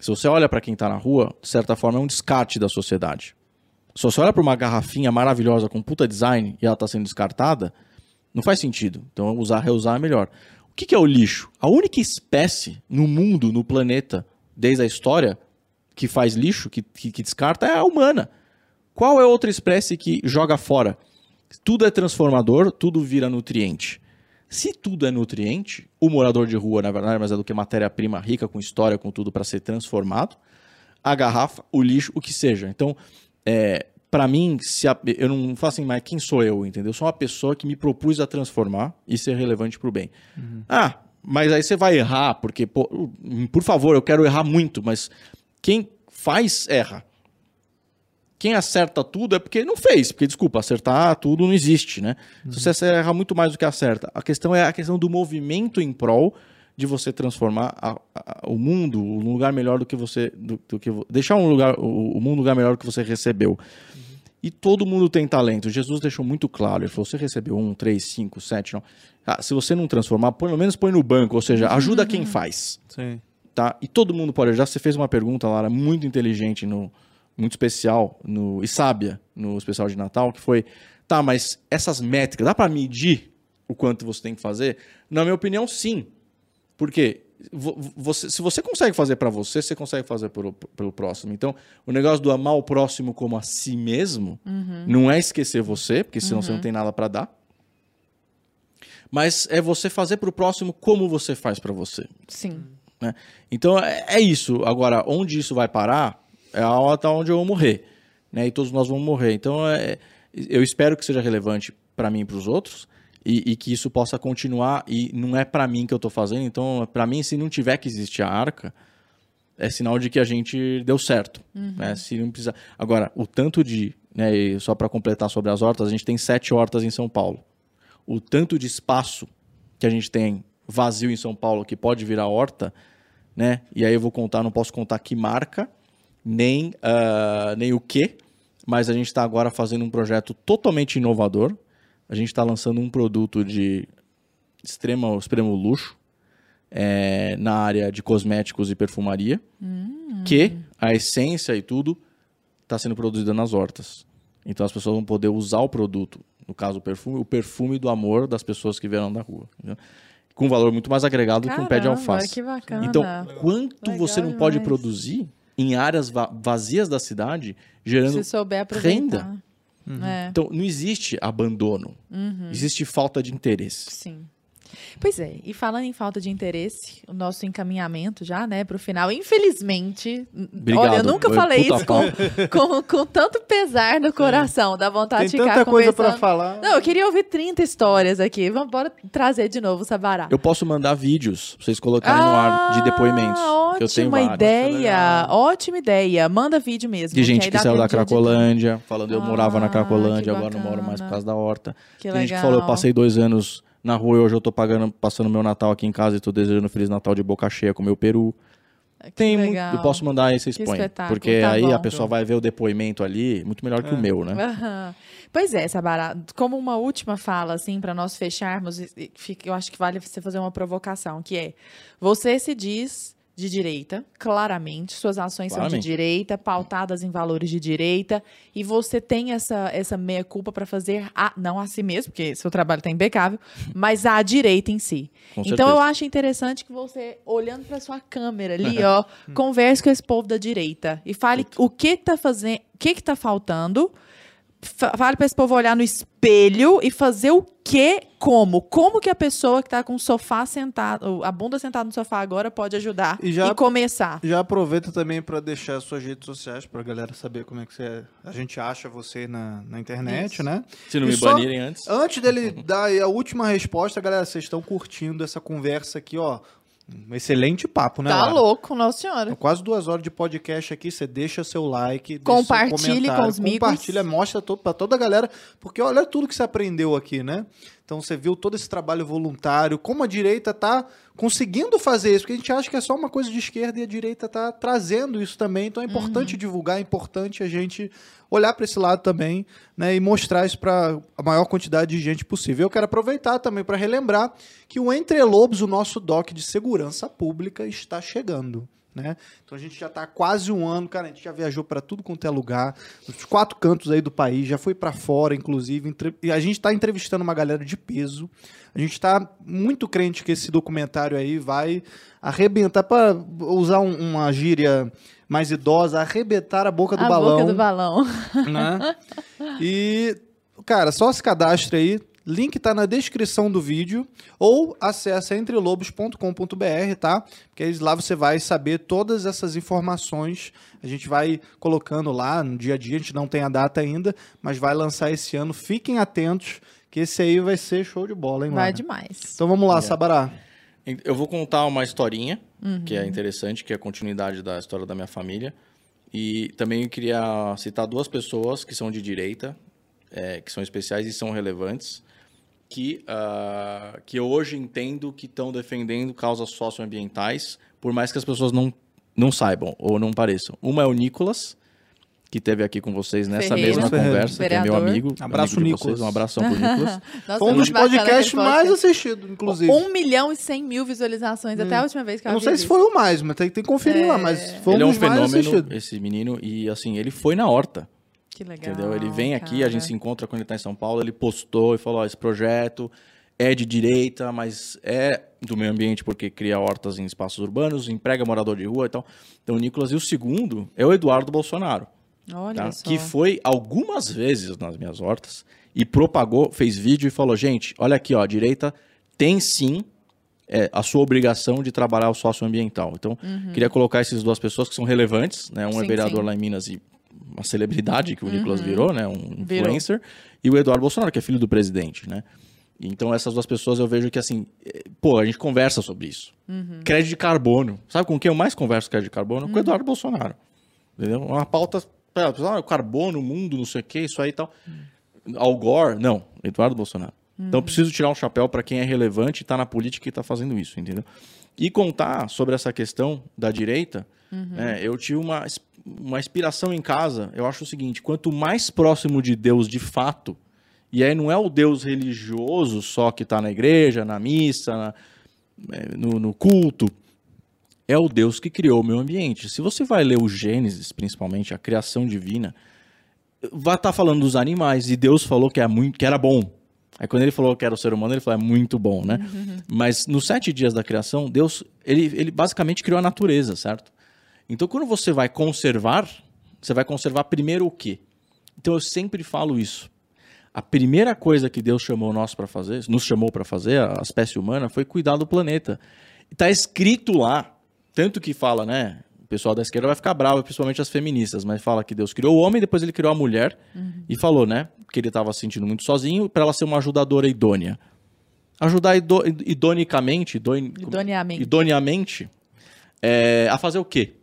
Se você olha para quem está na rua, de certa forma, é um descarte da sociedade. Se você olha para uma garrafinha maravilhosa com puta design e ela está sendo descartada, não faz sentido. Então, usar, reusar é melhor. O que, que é o lixo? A única espécie no mundo, no planeta, desde a história, que faz lixo, que, que, que descarta, é a humana. Qual é outra espécie que joga fora? Tudo é transformador, tudo vira nutriente. Se tudo é nutriente, o morador de rua, na verdade, mas é do que matéria-prima rica, com história, com tudo para ser transformado, a garrafa, o lixo, o que seja. Então, é, para mim, se a- eu não faço assim, mas quem sou eu, entendeu? Eu sou uma pessoa que me propus a transformar e ser relevante pro bem. Ah, mas aí você vai errar, porque, pô, por favor, eu quero errar muito, mas quem faz, erra. Quem acerta tudo é porque não fez, porque, desculpa, acertar tudo não existe, né? Se você erra muito mais do que acerta. A questão é a questão do movimento em prol de você transformar a- a- o mundo um lugar melhor do que você. Do, do que, deixar um lugar, o, o mundo um lugar melhor do que você recebeu. E todo mundo tem talento. Jesus deixou muito claro. Ele falou: você recebeu um, três, cinco, sete, não. Ah, se você não transformar, pelo menos põe no banco, ou seja, ajuda quem faz Sim. tá? E todo mundo pode ajudar. Você fez uma pergunta, Lara, muito inteligente, no, muito especial, no, e sábia, no especial de Natal, que foi, tá, mas essas métricas, dá para medir o quanto você tem que fazer? Na minha opinião, sim. Porque vo- você, se você consegue fazer para você, você consegue fazer pelo, pelo próximo. Então, o negócio do amar o próximo como a si mesmo não é esquecer você, porque senão você não tem nada para dar. Mas é você fazer para o próximo como você faz para você. Sim. né? Então é, é isso. Agora, onde isso vai parar é a hora onde eu vou morrer. Né? E todos nós vamos morrer. Então é, eu espero que seja relevante para mim e para os outros e, e que isso possa continuar. E não é para mim que eu estou fazendo. Então, para mim, se não tiver que existir a arca, é sinal de que a gente deu certo. Né? Se não precisa... Agora, o tanto de. Né, e só para completar sobre as hortas, a gente tem sete hortas em São Paulo. O tanto de espaço que a gente tem vazio em São Paulo que pode virar horta, né? E aí eu vou contar, não posso contar que marca, nem, ah, nem o que, mas a gente está agora fazendo um projeto totalmente inovador. A gente está lançando um produto de extrema, extremo luxo é, na área de cosméticos e perfumaria, que a essência e tudo está sendo produzida nas hortas. Então as pessoas vão poder usar o produto no caso o perfume, o perfume do amor das pessoas que vieram da rua. Entendeu? Com um valor muito mais agregado Caramba, que um pé de alface. que bacana. Então, quanto Legal você não pode demais. produzir em áreas va- vazias da cidade, gerando Se souber aproveitar. É, Então, não existe abandono. Uhum. Existe falta de interesse. sim. Pois é, e falando em falta de interesse, o nosso encaminhamento já, né, pro final, infelizmente, Obrigado. olha, eu nunca Foi falei isso com, com, com tanto pesar no coração, dá vontade Tem de ficar tanta coisa pra falar. Não, eu queria ouvir 30 histórias aqui. Vamos bora trazer de novo o Sabará. Eu posso mandar vídeos pra vocês colocarem no ar de depoimentos. que eu tenho Ah, Ótima vários. ideia, ótima ideia. Manda vídeo mesmo. De gente que saiu da tempo de. Cracolândia, falando eu morava na Ah, Cracolândia, agora não moro mais por causa da horta. Que Tem gente que legal. falou, eu passei dois anos na rua e hoje eu tô pagando, passando meu Natal aqui em casa e tô desejando Feliz Natal de boca cheia com meu peru. Que Tem muito, legal. eu posso mandar aí, vocês põem. Porque tá aí bom. a pessoa vai ver o depoimento ali, muito melhor que o meu, né? Aham. Pois é, Sabará, como uma última fala, assim, para nós fecharmos, eu acho que vale você fazer uma provocação, que é, você se diz de direita, claramente, suas ações são Claramente. de direita, pautadas em valores de direita, e você tem essa, essa meia-culpa para fazer, a, não a si mesmo, porque seu trabalho está impecável, mas à direita em si. Com Então certeza. eu acho interessante que você, olhando para sua câmera ali, ó, converse com esse povo da direita e fale o que tá fazendo, o que que tá faltando. Fa- Fale para esse povo olhar no espelho e fazer o que, como, como que a pessoa que tá com o sofá sentado, a bunda sentada no sofá agora pode ajudar E e, já- começar. Já aproveita também pra deixar suas redes sociais pra galera saber como é que você, a gente acha você na, na internet, Isso. né? Se não E me só- banirem antes. Antes dele dar a última resposta, galera, vocês estão curtindo essa conversa aqui, ó. Um excelente papo, né? Tá Lara? louco, nossa senhora. Quase duas horas de podcast aqui, você deixa seu like, deixa seu Compartilhe comentário, com os amigos. Compartilha, mostra pra toda a galera, porque olha tudo que você aprendeu aqui, né? Então você viu todo esse trabalho voluntário, como a direita tá conseguindo fazer isso, porque a gente acha que é só uma coisa de esquerda e a direita tá trazendo isso também, então é importante Uhum. divulgar, é importante a gente olhar para esse lado também, né, e mostrar isso para a maior quantidade de gente possível. Eu quero aproveitar também para relembrar que o Entre Lobos, o nosso doc de segurança pública, está chegando. Né? Então a gente já está quase um ano, cara. A gente já viajou para tudo quanto é lugar, nos quatro cantos aí do país, já foi para fora, inclusive. E a gente está entrevistando uma galera de peso. A gente está muito crente que esse documentário aí vai arrebentar, para usar um- uma gíria mais idosa, arrebentar a boca do a balão boca do balão. né? E, cara, só se cadastre aí. Link tá na descrição do vídeo ou acessa entrelobos.com.br, tá? Porque lá você vai saber todas essas informações. A gente vai colocando lá no dia a dia, a gente não tem a data ainda, mas vai lançar esse ano. Fiquem atentos, que esse aí vai ser show de bola, hein, Vai Lara? demais. Então vamos lá, É. Sabará. Eu vou contar uma historinha, que Uhum. é interessante, que é a continuidade da história da minha família. E também eu queria citar duas pessoas que são de direita, é, que são especiais e são relevantes, que, ah, que eu hoje entendo que estão defendendo causas socioambientais, por mais que as pessoas não, não saibam ou não pareçam. Uma é o Nicolas, que esteve aqui com vocês nessa Ferreira. mesma Ferreira. conversa, que é meu Vereador. amigo. Abraço, amigo Nicolas. vocês, Um abração pro Nicolas. Nossa, Foi um dos podcasts mais assistidos, inclusive. Um milhão e cem mil visualizações até a última vez que eu, Eu não sei se foi o mais, mas tem, tem que conferir lá. Mas foi ele é um um dos mais fenômeno, assistidos. esse menino, e assim, ele foi na horta. Que legal. Entendeu? Ele vem aqui, a cara. gente se encontra quando ele está em São Paulo, ele postou e falou: ó, esse projeto é de direita, mas é do meio ambiente porque cria hortas em espaços urbanos, emprega morador de rua e tal. Então, o Nicolas. E o segundo é o Eduardo Bolsonaro, Olha tá? só. que foi algumas vezes nas minhas hortas e propagou, fez vídeo e falou: gente, olha aqui, ó, a direita tem sim é, a sua obrigação de trabalhar o socioambiental. Então, queria colocar essas duas pessoas que são relevantes, né? Um Uhum. Sim, é vereador sim. lá em Minas e uma celebridade que o Nicolas virou, né? Um Virou. influencer. E o Eduardo Bolsonaro, que é filho do presidente, né? Então, essas duas pessoas eu vejo que, assim, eh, pô, a gente conversa sobre isso. Uhum. Crédito de carbono. Sabe com quem eu mais converso crédito de carbono? Com o Eduardo Bolsonaro. Entendeu? Uma pauta, ah, carbono, mundo, não sei o que, isso aí e tal. Al Gore, não, Eduardo Bolsonaro. Então, eu preciso tirar um chapéu para quem é relevante está na política e está fazendo isso, entendeu? E contar sobre essa questão da direita, né, eu tive uma, uma inspiração em casa. Eu acho o seguinte: quanto mais próximo de Deus de fato, e aí não é o Deus religioso só que está na igreja, na missa, na- eh, no, no culto, é o Deus que criou o meio ambiente. Se você vai ler o Gênesis, principalmente, a criação divina, vai estar falando dos animais e Deus falou que, é muito, que era bom. Aí quando ele falou que era o ser humano, ele falou, é muito bom, né? Uhum. Mas nos sete dias da criação, Deus, ele, ele basicamente criou a natureza, certo? Então quando você vai conservar, você vai conservar primeiro o quê? Então eu sempre falo isso. A primeira coisa que Deus chamou nós para fazer, nos chamou para fazer, a espécie humana, foi cuidar do planeta. Está escrito lá, tanto que fala, né? O pessoal da esquerda vai ficar bravo, principalmente as feministas, mas fala que Deus criou o homem, depois ele criou a mulher uhum. e falou, né? Que ele estava se sentindo muito sozinho, para ela ser uma ajudadora idônea. Ajudar ido, idonicamente, idone, idoneamente, idoneamente é, a fazer o quê?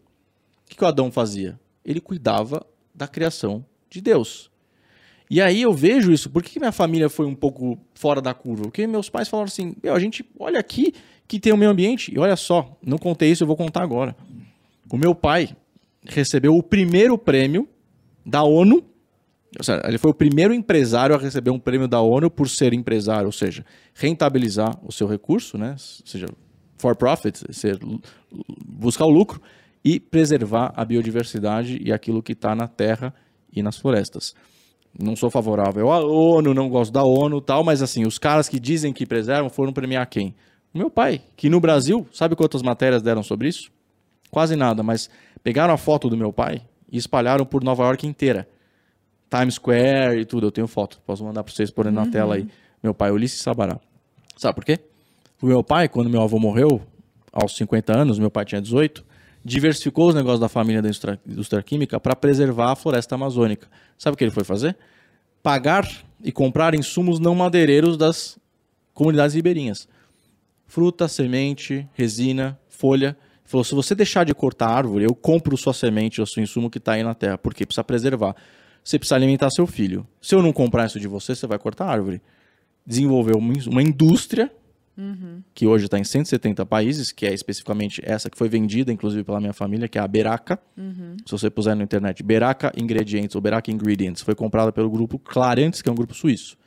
Que, que o Adão fazia? Ele cuidava da criação de Deus. E aí eu vejo isso. Por que minha família foi um pouco fora da curva? Porque meus pais falaram assim: a gente olha aqui que tem o meio ambiente. E olha só, não contei isso, eu vou contar agora. O meu pai recebeu o primeiro prêmio da ONU. Ou seja, ele foi o primeiro empresário a receber um prêmio da ONU por ser empresário, ou seja, rentabilizar o seu recurso, né? Ou seja, for profit, buscar o lucro e preservar a biodiversidade e aquilo que está na terra e nas florestas não sou favorável à ONU, não gosto da ONU tal, mas assim, os caras que dizem que preservam foram premiar quem? O meu pai, que no Brasil, sabe quantas matérias deram sobre isso? Quase nada, mas pegaram a foto do meu pai e espalharam por Nova York inteira. Times Square e tudo, eu tenho foto, posso mandar para vocês porem uhum. na tela aí. Meu pai, Ulisses Sabará. Sabe por quê? O meu pai, quando meu avô morreu, aos 50 anos, meu pai tinha 18, diversificou os negócios da família da indústria, indústria química para preservar a floresta amazônica. Sabe o que ele foi fazer? Pagar e comprar insumos não madeireiros das comunidades ribeirinhas. Fruta, semente, resina, folha. Ele falou: se você deixar de cortar árvore, eu compro sua semente, o seu insumo que está aí na terra, porque precisa preservar. Você precisa alimentar seu filho. Se eu não comprar isso de você, você vai cortar árvore. Desenvolveu uma indústria Uhum. que hoje está em 170 países, que é especificamente essa que foi vendida, inclusive pela minha família, que é a Beraca. Uhum. Se você puser na internet, Beraca Ingredients ou Beraca Ingredients, foi comprada pelo grupo Clarantes, que é um grupo suíço,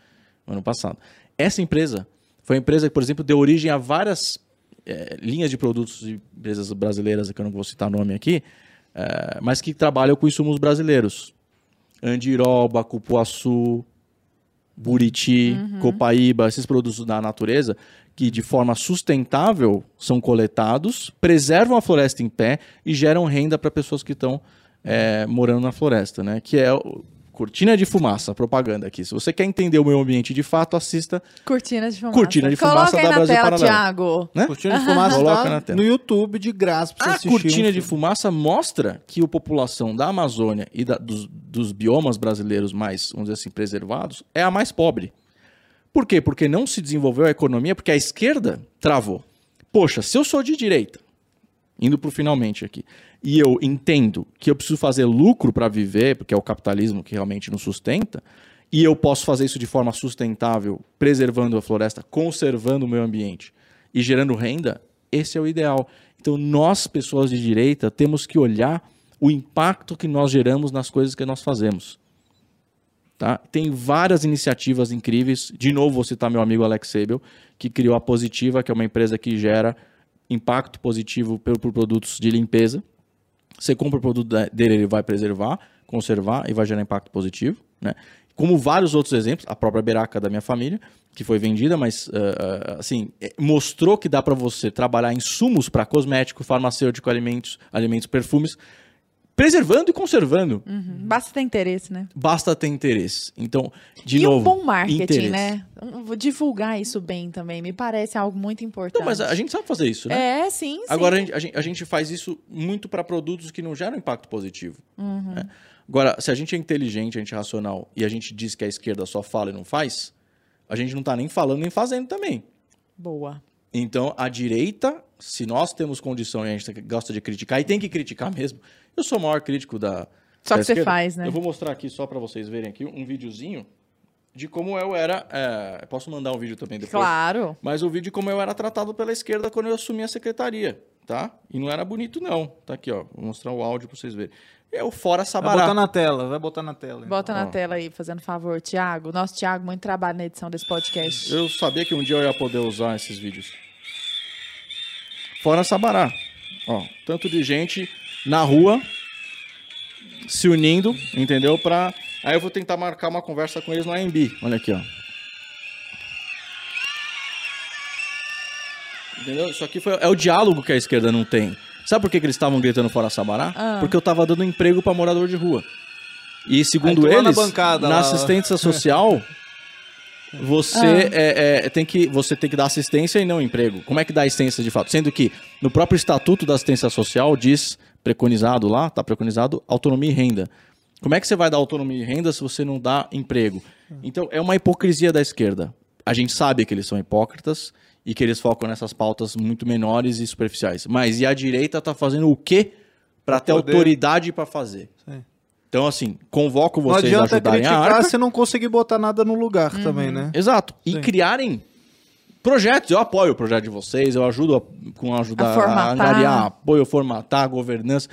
no ano passado. Essa empresa foi a empresa que, por exemplo, deu origem a várias é, linhas de produtos de empresas brasileiras, que eu não vou citar nome aqui, é, mas que trabalham com insumos brasileiros. Andiroba, Cupuaçu, Buriti, uhum. Copaíba, esses produtos da natureza que de forma sustentável são coletados, preservam a floresta em pé e geram renda para pessoas que estão é, morando na floresta, né? Que é o Cortina de Fumaça, propaganda aqui. Se você quer entender o meio ambiente de fato, assista Cortina de Fumaça. Cortina de Fumaça Coloca da Brasil tela, Paralelo. Thiago. Né? Cortina de Fumaça tá na tela. no YouTube de graça pra A Cortina um de Fumaça mostra que a população da Amazônia e da, dos, dos biomas brasileiros mais, vamos dizer assim, preservados, é a mais pobre. Por quê? Porque não se desenvolveu a economia, porque a esquerda travou. Poxa, se eu sou de direita, indo para o finalmente aqui, e eu entendo que eu preciso fazer lucro para viver, porque é o capitalismo que realmente nos sustenta, e eu posso fazer isso de forma sustentável, preservando a floresta, conservando o meio ambiente e gerando renda, esse é o ideal. Então, nós, pessoas de direita, temos que olhar o impacto que nós geramos nas coisas que nós fazemos. Tá? Tem várias iniciativas incríveis. De novo, vou citar meu amigo Alex Sabel, que criou a Positiva, que é uma empresa que gera impacto positivo por produtos de limpeza. Você compra o produto dele, ele vai preservar, conservar e vai gerar impacto positivo. Né? Como vários outros exemplos, a própria Beraca da minha família, que foi vendida, mas uh, assim, é, mostrou que dá para você trabalhar insumos para cosmético, farmacêutico, alimentos, alimentos, perfumes, preservando e conservando. Uhum. Basta ter interesse, né? Basta ter interesse. Então, de e novo. E um bom marketing, interesse. né? Vou divulgar isso bem também. Me parece algo muito importante. Não, mas a gente sabe fazer isso, né? É, sim. Agora, a gente, a gente, a gente faz isso muito para produtos que não geram impacto positivo. Uhum. Né? Agora, se a gente é inteligente, a gente é racional e a gente diz que a esquerda só fala e não faz, a gente não está nem falando nem fazendo também. Boa. Então, a direita, se nós temos condição e a gente gosta de criticar, e tem que criticar mesmo, eu sou o maior crítico da. Só da que esquerda. você faz, né? Eu vou mostrar aqui só para vocês verem aqui um videozinho de como eu era. É, posso mandar um vídeo também depois. Claro. Mas o vídeo de como eu era tratado pela esquerda quando eu assumi a secretaria, tá? E não era bonito, não. Tá aqui, ó. Vou mostrar o áudio para vocês verem. É o Fora Sabará. Vai botar na tela, vai botar na tela. Bota na tela aí, fazendo favor. Tiago, nosso Tiago, muito trabalho na edição desse podcast. Eu sabia que um dia eu ia poder usar esses vídeos. Fora Sabará. Ó, tanto de gente na rua se unindo, entendeu? Para Aí eu vou tentar marcar uma conversa com eles no AMB. Olha aqui, ó. Entendeu? Isso aqui foi, é o diálogo que a esquerda não tem. Sabe por que, que eles estavam gritando fora Sabará? Ah. Porque eu tava dando emprego para morador de rua. E segundo lá na eles, bancada, na assistência social, você Ah. é, é, tem que você tem que dar assistência e não emprego. Como é que dá assistência de fato? Sendo que no próprio estatuto da assistência social diz preconizado lá, tá preconizado autonomia e renda. Como é que você vai dar autonomia e renda se você não dá emprego? Então é uma hipocrisia da esquerda. A gente sabe que eles são hipócritas e que eles focam nessas pautas muito menores e superficiais. Mas e a direita tá fazendo o quê para ter poder. autoridade para fazer? Sim. Então assim, convoco Não vocês a ajudarem a arca. se não conseguir botar nada no lugar Uhum. também, né? Exato. E Sim. criarem projetos. Eu apoio o projeto de vocês, eu ajudo a, com ajudar A a, angariar apoio, formatar, a governança.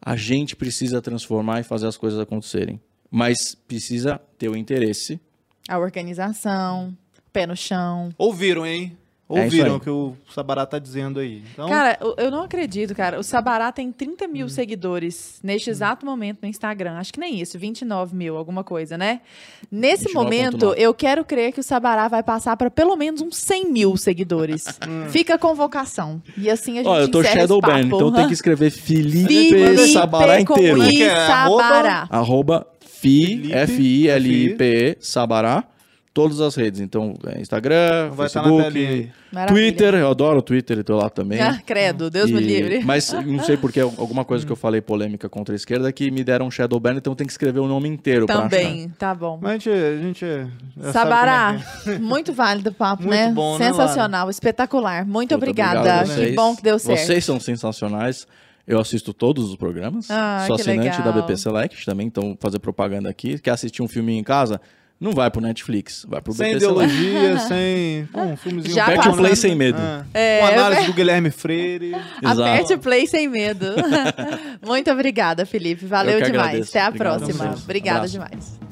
A gente precisa transformar e fazer as coisas acontecerem. Mas precisa ter o interesse. A organização, pé no chão. Ouviram, hein? É Ouviram aí. o que o Sabará tá dizendo aí. Então, Cara, eu- não acredito, cara. O Sabará tem 30 Hum. mil seguidores neste exato momento no Instagram. Acho que nem isso, 29 mil, alguma coisa, né? Nesse 29,9. momento, eu quero crer que o Sabará vai passar para pelo menos uns 100 mil seguidores. Fica a convocação. E assim a gente Ó, eu tô papo. então tem que escrever Felipe, Felipe Sabará inteiro. Como é é? Arroba? Sabará. Arroba Fi, Felipe, F-I-L-I-P-E, Sabará. Todas as redes. Então, é Instagram, vai telinha Facebook. Twitter. Eu adoro o Twitter, eu tô lá também. Ah, credo, Deus me E- livre. Mas não sei porque alguma coisa que eu falei polêmica contra a esquerda que me deram um shadow ban, então tem que escrever o nome inteiro. Também, tá bom. Mas a gente, a gente Sabará, como é muito válido o papo, Muito né? bom, né, Sensacional, espetacular. Muito, Muito obrigada. obrigado que bom que deu certo. Vocês são sensacionais. Eu assisto todos os programas. Ah, Sou assinante legal. da BP Select também, então fazer propaganda aqui. Quer assistir um filme em casa? Não vai pro Netflix, vai pro Sem Select. ideologia, sem. Um filmezinho Já Aperte o play sem medo. Ah, É, Uma análise do Guilherme Freire. Exato. Aperte o play sem medo. Muito obrigada, Felipe. Valeu demais. agradeço. Até a Obrigado próxima. Obrigada Abraço. demais.